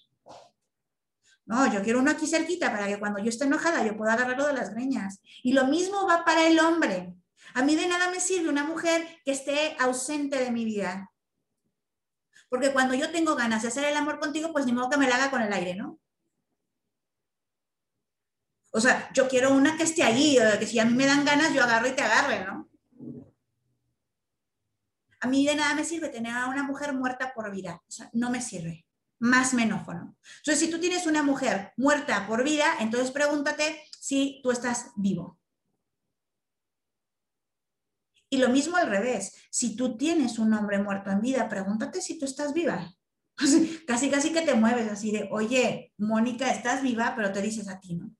No, yo quiero uno aquí cerquita para que cuando yo esté enojada yo pueda agarrarlo de las greñas. Y lo mismo va para el hombre. A mí de nada me sirve una mujer que esté ausente de mi vida. Porque cuando yo tengo ganas de hacer el amor contigo, pues ni modo que me la haga con el aire, ¿no? O sea, yo quiero una que esté allí, que si a mí me dan ganas, yo agarro y te agarre, ¿no? A mí de nada me sirve tener a una mujer muerta por vida. O sea, no me sirve. Más me enojo, ¿no? Entonces, si tú tienes una mujer muerta por vida, entonces pregúntate si tú estás vivo. Y lo mismo al revés, si tú tienes un hombre muerto en vida, pregúntate si tú estás viva. casi, casi que te mueves así de, oye, Mónica, estás viva, pero te dices a ti, ¿no?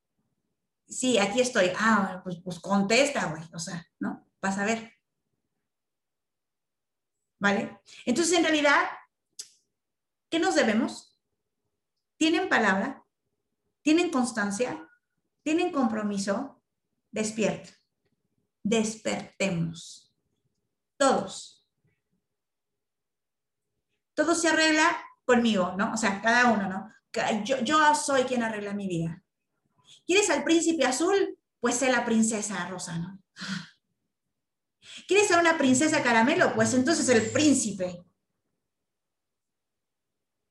Sí, aquí estoy. Ah, pues, pues contesta, güey. O sea, ¿no? Vas a ver. ¿Vale? Entonces, en realidad, ¿qué nos debemos? ¿Tienen palabra? ¿Tienen constancia? ¿Tienen compromiso? Despierta despertemos. Todos. Todo se arregla conmigo, ¿no? O sea, cada uno, ¿no? Yo, soy quien arregla mi vida. ¿Quieres al príncipe azul? Pues sé la princesa rosa, ¿no? ¿Quieres ser una princesa caramelo? Pues entonces el príncipe.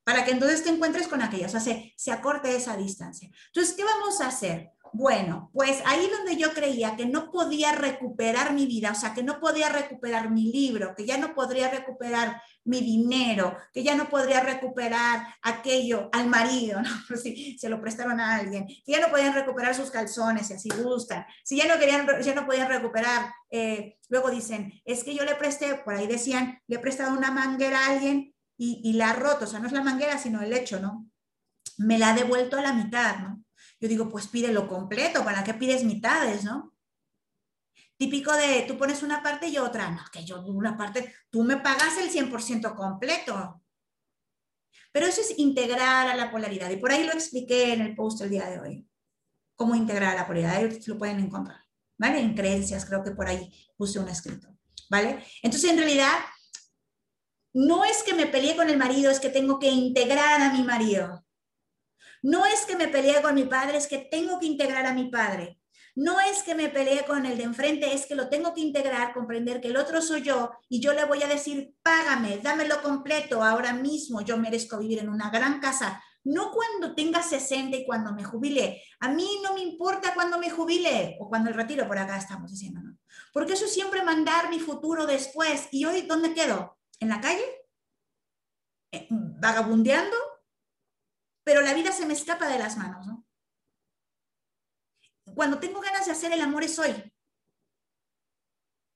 Para que entonces te encuentres con aquella, o sea, se, se acorte esa distancia. Entonces, ¿qué vamos a hacer? Bueno, pues ahí donde yo creía que no podía recuperar mi vida, o sea, que no podía recuperar mi libro, que ya no podría recuperar mi dinero, que ya no podría recuperar aquello al marido, ¿no? Si se lo prestaron a alguien, que ya no podían recuperar sus calzones, si así gustan, si ya no, querían, ya no podían recuperar, eh, luego dicen, es que yo le presté, por ahí decían, le he prestado una manguera a alguien y, y la ha roto, o sea, no es la manguera, sino el hecho, ¿no? Me la ha devuelto a la mitad, ¿no? Yo digo, pues pídelo completo, ¿para qué pides mitades, no? Típico de tú pones una parte y otra, no, que yo una parte, tú me pagas el 100% completo. Pero eso es integrar a la polaridad y por ahí lo expliqué en el post el día de hoy. Cómo integrar a la polaridad, ahí lo pueden encontrar, ¿vale? En creencias, creo que por ahí puse un escrito, ¿vale? Entonces, en realidad, no es que me peleé con el marido, es que tengo que integrar a mi marido. No es que me peleé con mi padre, es que tengo que integrar a mi padre. No es que me peleé con el de enfrente, es que lo tengo que integrar, comprender que el otro soy yo y yo le voy a decir, págame, dámelo completo ahora mismo, yo merezco vivir en una gran casa. No cuando tenga 60 y cuando me jubile. A mí no me importa cuando me jubile o cuando el retiro, por acá estamos diciendo, ¿no? Porque eso es siempre mandar mi futuro después. ¿Y hoy dónde quedo? ¿En la calle? Eh, ¿Vagabundeando? Pero la vida se me escapa de las manos, ¿no? Cuando tengo ganas de hacer el amor es hoy.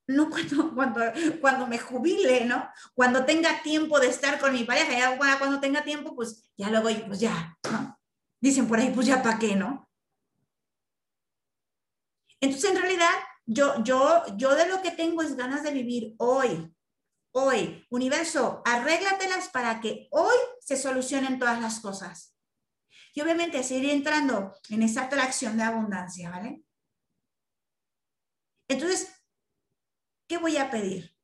No cuando, cuando, cuando me jubile, ¿no? Cuando tenga tiempo de estar con mi pareja, cuando tenga tiempo, pues ya lo voy, pues ya. Dicen por ahí, pues ya para qué, ¿no? Entonces, en realidad, yo, yo, yo de lo que tengo es ganas de vivir hoy, hoy. Universo, arréglatelas para que hoy se solucionen todas las cosas. Y obviamente seguir entrando en esa atracción de abundancia, ¿vale? Entonces, ¿qué voy a pedir?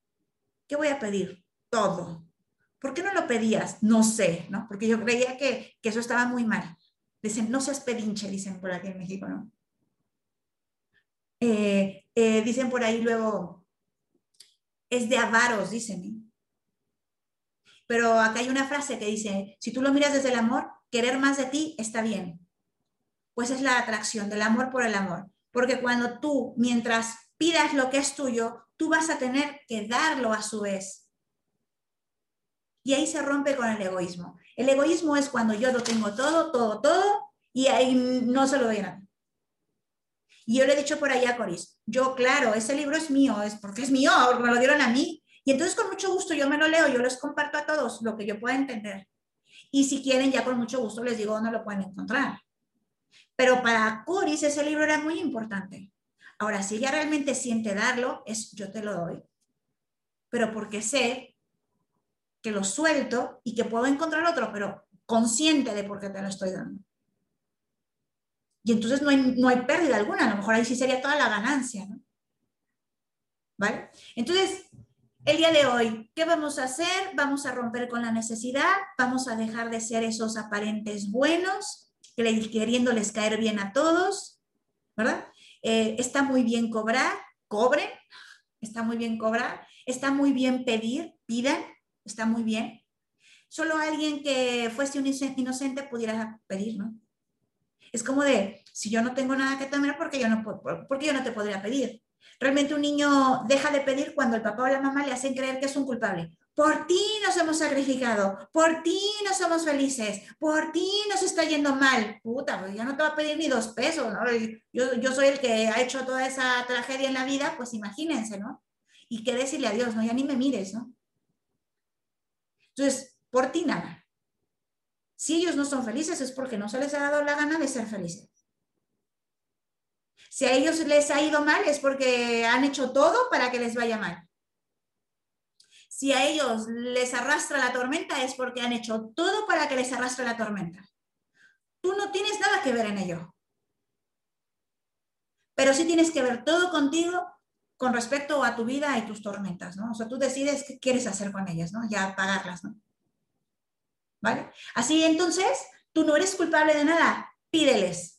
¿Qué voy a pedir? Todo. ¿Por qué no lo pedías? No sé, ¿no? Porque yo creía que, que eso estaba muy mal. Dicen, no seas pedinche, dicen por aquí en México, ¿no? Eh, eh, dicen por ahí luego, es de avaros, dicen. ¿eh? Pero acá hay una frase que dice, si tú lo miras desde el amor, querer más de ti está bien. Pues es la atracción del amor por el amor. Porque cuando tú, mientras pidas lo que es tuyo, tú vas a tener que darlo a su vez. Y ahí se rompe con el egoísmo. El egoísmo es cuando yo lo tengo todo, todo, todo, y ahí no se lo doy a nadie. Y yo le he dicho por ahí a Coris, yo claro, ese libro es mío, es porque es mío, me lo dieron a mí. Y entonces con mucho gusto yo me lo leo, yo les comparto a todos lo que yo pueda entender. Y si quieren, ya con mucho gusto les digo dónde lo pueden encontrar. Pero para Coris ese libro era muy importante. Ahora, si ella realmente siente darlo, es yo te lo doy. Pero porque sé que lo suelto y que puedo encontrar otro, pero consciente de por qué te lo estoy dando. Y entonces no hay, no hay pérdida alguna, a lo mejor ahí sí sería toda la ganancia, ¿no? ¿Vale? Entonces, el día de hoy, ¿qué vamos a hacer? Vamos a romper con la necesidad, vamos a dejar de ser esos aparentes buenos, queriéndoles caer bien a todos, ¿verdad? Eh, está muy bien cobrar, cobren, está muy bien cobrar, está muy bien pedir, pidan, está muy bien. Solo alguien que fuese un inocente pudiera pedir, ¿no? Es como de, si yo no tengo nada que temer, ¿por qué yo no, porque yo no te podría pedir? Realmente un niño deja de pedir cuando el papá o la mamá le hacen creer que es un culpable. Por ti nos hemos sacrificado, por ti no somos felices, por ti nos está yendo mal. Puta, pues ya no te va a pedir ni dos pesos, ¿no? Yo, yo soy el que ha hecho toda esa tragedia en la vida, pues imagínense, ¿no? Y qué decirle a Dios, ¿no? Ya ni me mires, ¿no? Entonces, por ti nada. Si ellos no son felices es porque no se les ha dado la gana de ser felices. Si a ellos les ha ido mal es porque han hecho todo para que les vaya mal. Si a ellos les arrastra la tormenta es porque han hecho todo para que les arrastre la tormenta. Tú no tienes nada que ver en ello. Pero sí tienes que ver todo contigo con respecto a tu vida y tus tormentas, ¿no? O sea, tú decides qué quieres hacer con ellas, ¿no? Ya pagarlas, ¿no? ¿Vale? Así entonces, tú no eres culpable de nada, pídeles.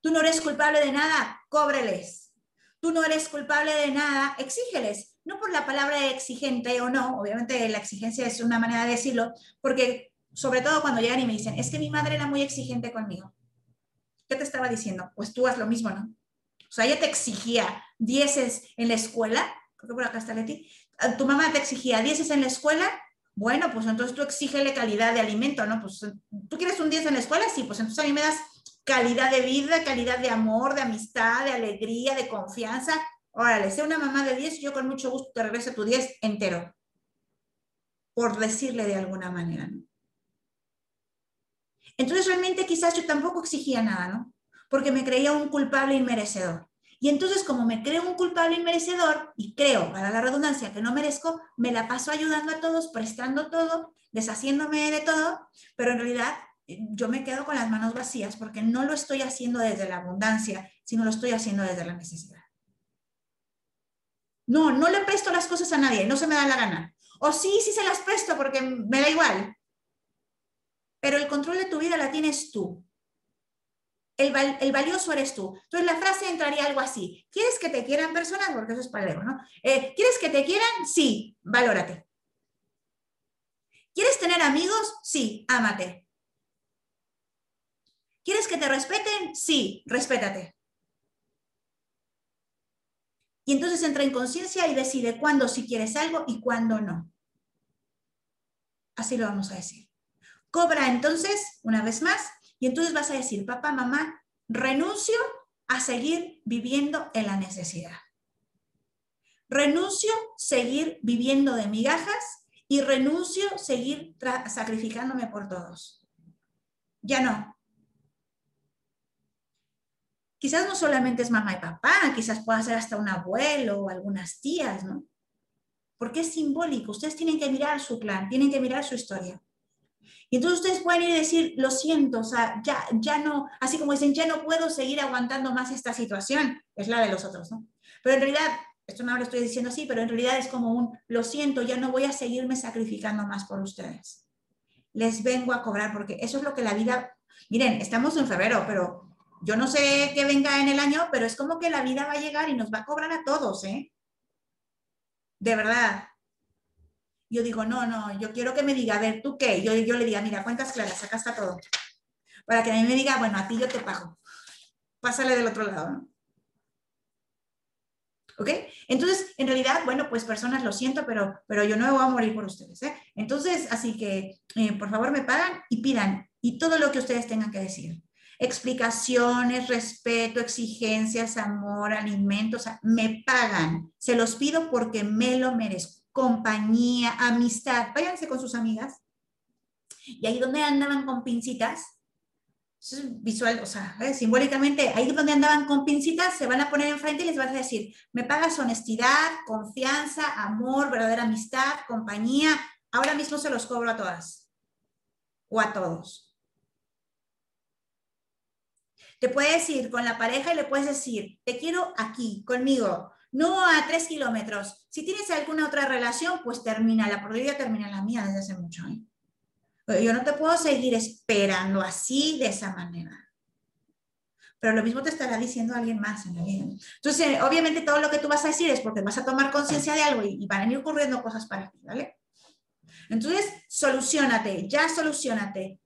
Tú no eres culpable de nada, cóbreles. Tú no eres culpable de nada, exígeles. No por la palabra exigente o no, obviamente la exigencia es una manera de decirlo, porque sobre todo cuando llegan y me dicen, es que mi madre era muy exigente conmigo. ¿Qué te estaba diciendo? Pues tú haz lo mismo, ¿no? O sea, ella te exigía dieces en la escuela, creo que por acá está Leti, tu mamá te exigía dieces en la escuela, bueno, pues entonces tú exígele calidad de alimento, ¿no? Pues tú quieres un 10 en la escuela, sí, pues entonces a mí me das calidad de vida, calidad de amor, de amistad, de alegría, de confianza. Órale, sea una mamá de 10, yo con mucho gusto te regreso tu 10 entero. Por decirle de alguna manera, ¿no? Entonces realmente quizás yo tampoco exigía nada, ¿no? Porque me creía un culpable inmerecedor. Y entonces como me creo un culpable inmerecedor y creo, para la redundancia, que no merezco, me la paso ayudando a todos, prestando todo, deshaciéndome de todo, pero en realidad yo me quedo con las manos vacías porque no lo estoy haciendo desde la abundancia, sino lo estoy haciendo desde la necesidad. No, no le presto las cosas a nadie, no se me da la gana. O sí, sí se las presto porque me da igual. Pero el control de tu vida la tienes tú. El, el, valioso eres tú. Entonces la frase entraría algo así. ¿Quieres que te quieran personas? Porque eso es palero, ¿no? Eh, ¿Quieres que te quieran? Sí, valórate. ¿Quieres tener amigos? Sí, ámate. ¿Quieres que te respeten? Sí, respétate. Y entonces entra en conciencia y decide cuándo sí quieres algo y cuándo no. Así lo vamos a decir. Cobra entonces, una vez más, y entonces vas a decir, papá, mamá, renuncio a seguir viviendo en la necesidad. Renuncio a seguir viviendo de migajas y renuncio a seguir sacrificándome por todos. Ya no, quizás no solamente es mamá y papá, quizás pueda ser hasta un abuelo o algunas tías, ¿no? Porque es simbólico, ustedes tienen que mirar su plan, tienen que mirar su historia. Y entonces ustedes pueden ir y decir, lo siento, o sea, ya, ya no, así como dicen, ya no puedo seguir aguantando más esta situación, es la de los otros, ¿no? Pero en realidad, esto no lo estoy diciendo así, pero en realidad es como un, lo siento, ya no voy a seguirme sacrificando más por ustedes. Les vengo a cobrar porque eso es lo que la vida, miren, estamos en febrero, pero yo no sé qué venga en el año, pero es como que la vida va a llegar y nos va a cobrar a todos, ¿eh? De verdad. Yo digo, no, no, yo quiero que me diga, a ver, ¿tú qué? Yo, yo le diga, mira, cuentas claras, acá está todo. Para que a mí me diga, bueno, a ti yo te pago. Pásale del otro lado, ¿no? ¿Ok? Entonces, en realidad, bueno, pues personas, lo siento, pero, pero yo no me voy a morir por ustedes, ¿eh? Entonces, así que, eh, por favor, me pagan y pidan, y todo lo que ustedes tengan que decir. Explicaciones, respeto, exigencias, amor, alimentos, me pagan. Se los pido porque me lo merezco compañía, amistad. Váyanse con sus amigas. Y ahí donde andaban con pincitas, visual, o sea, ¿eh? simbólicamente, ahí donde andaban con pincitas, se van a poner enfrente y les vas a decir, me pagas honestidad, confianza, amor, verdadera amistad, compañía. Ahora mismo se los cobro a todas o a todos. Te puedes ir con la pareja y le puedes decir, te quiero aquí, conmigo, no a tres kilómetros. Si tienes alguna otra relación, pues termínala, porque yo ya terminé la mía desde hace mucho. ¿eh? Yo no te puedo seguir esperando así, de esa manera. Pero lo mismo te estará diciendo alguien más en la vida. Entonces, obviamente todo lo que tú vas a decir es porque vas a tomar conciencia de algo y van a ir ocurriendo cosas para ti, ¿vale? Entonces, solucionate, ya solucionate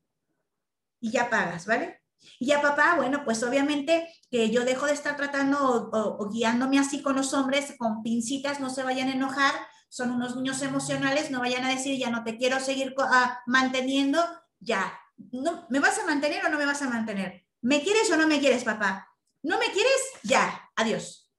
y ya pagas, ¿vale? Y a papá, bueno, pues obviamente que yo dejo de estar tratando o, guiándome así con los hombres, con pincitas, no se vayan a enojar, son unos niños emocionales, no vayan a decir, ya no te quiero seguir ah, manteniendo, ya, no, ¿me vas a mantener o no me vas a mantener? ¿Me quieres o no me quieres, papá? ¿No me quieres? Ya, adiós.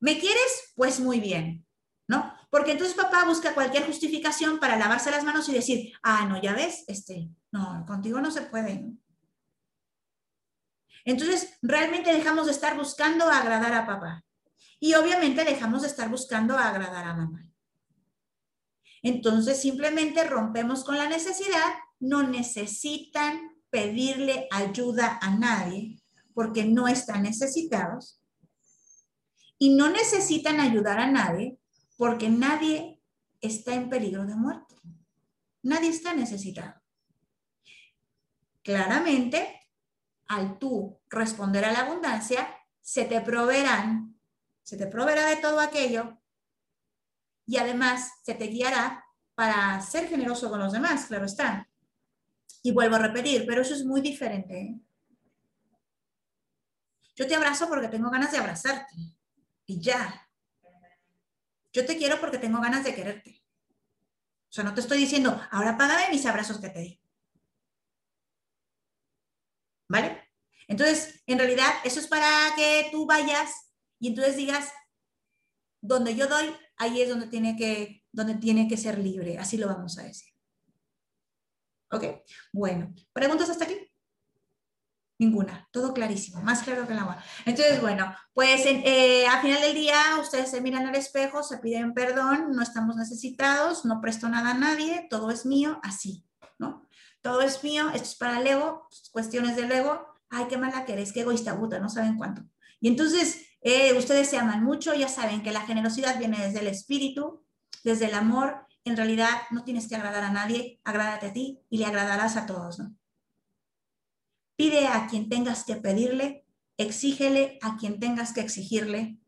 ¿Me quieres? Pues muy bien, ¿no? Porque entonces papá busca cualquier justificación para lavarse las manos y decir, ah, no, ya ves, este, no, contigo no se puede. Entonces, realmente dejamos de estar buscando agradar a papá. Y obviamente dejamos de estar buscando agradar a mamá. Entonces, simplemente rompemos con la necesidad. No necesitan pedirle ayuda a nadie porque no están necesitados. Y no necesitan ayudar a nadie porque nadie está en peligro de muerte. Nadie está necesitado. Claramente, al tú responder a la abundancia, se te proveerán, se te proveerá de todo aquello y además se te guiará para ser generoso con los demás, claro está. Y vuelvo a repetir, pero eso es muy diferente. ¿eh? Yo te abrazo porque tengo ganas de abrazarte y ya. Yo te quiero porque tengo ganas de quererte. O sea, no te estoy diciendo, ahora págame mis abrazos que te di. ¿Vale? Entonces, en realidad, eso es para que tú vayas y entonces digas, donde yo doy, ahí es donde tiene que, donde tiene que ser libre. Así lo vamos a decir. ¿Ok? Bueno, ¿preguntas hasta aquí? Ninguna, todo clarísimo, más claro que el agua. Entonces, bueno, pues eh, al final del día ustedes se miran al espejo, se piden perdón, no estamos necesitados, no presto nada a nadie, todo es mío, así, ¿no? todo es mío, esto es para el ego, cuestiones del ego, ay, qué mala que eres, qué egoísta puta, no saben cuánto. Y entonces, eh, ustedes se aman mucho, ya saben que la generosidad viene desde el espíritu, desde el amor, en realidad no tienes que agradar a nadie, agrádate a ti y le agradarás a todos, ¿no? Pide a quien tengas que pedirle, exígele a quien tengas que exigirle,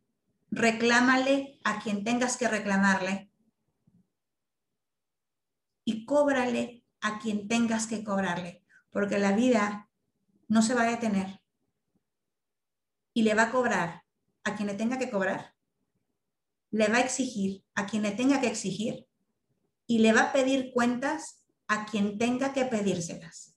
reclámale a quien tengas que reclamarle y cóbrale a quien tengas que cobrarle, porque la vida no se va a detener y le va a cobrar a quien le tenga que cobrar, le va a exigir a quien le tenga que exigir y le va a pedir cuentas a quien tenga que pedírselas.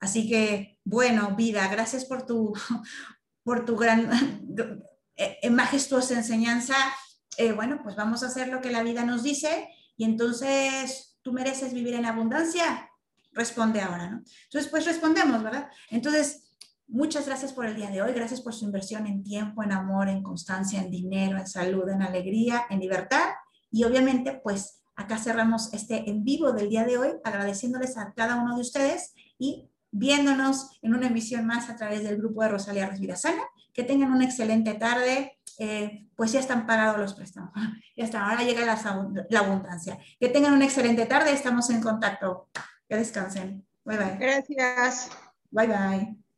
Así que, bueno, vida, gracias por tu, por tu gran, eh, majestuosa enseñanza. Eh, bueno, pues vamos a hacer lo que la vida nos dice y entonces tú mereces vivir en abundancia responde ahora, ¿no? Entonces, pues respondemos, ¿verdad? Entonces, muchas gracias por el día de hoy, gracias por su inversión en tiempo, en amor, en constancia, en dinero, en salud, en alegría, en libertad y obviamente, pues acá cerramos este en vivo del día de hoy, agradeciéndoles a cada uno de ustedes y viéndonos en una emisión más a través del grupo de Rosalía Resvirasana. Que tengan una excelente tarde. Eh, pues ya están pagados los préstamos. Ya está, ahora llega la, la abundancia. Que tengan una excelente tarde. Estamos en contacto. Que descansen. Bye bye. Gracias. Bye bye.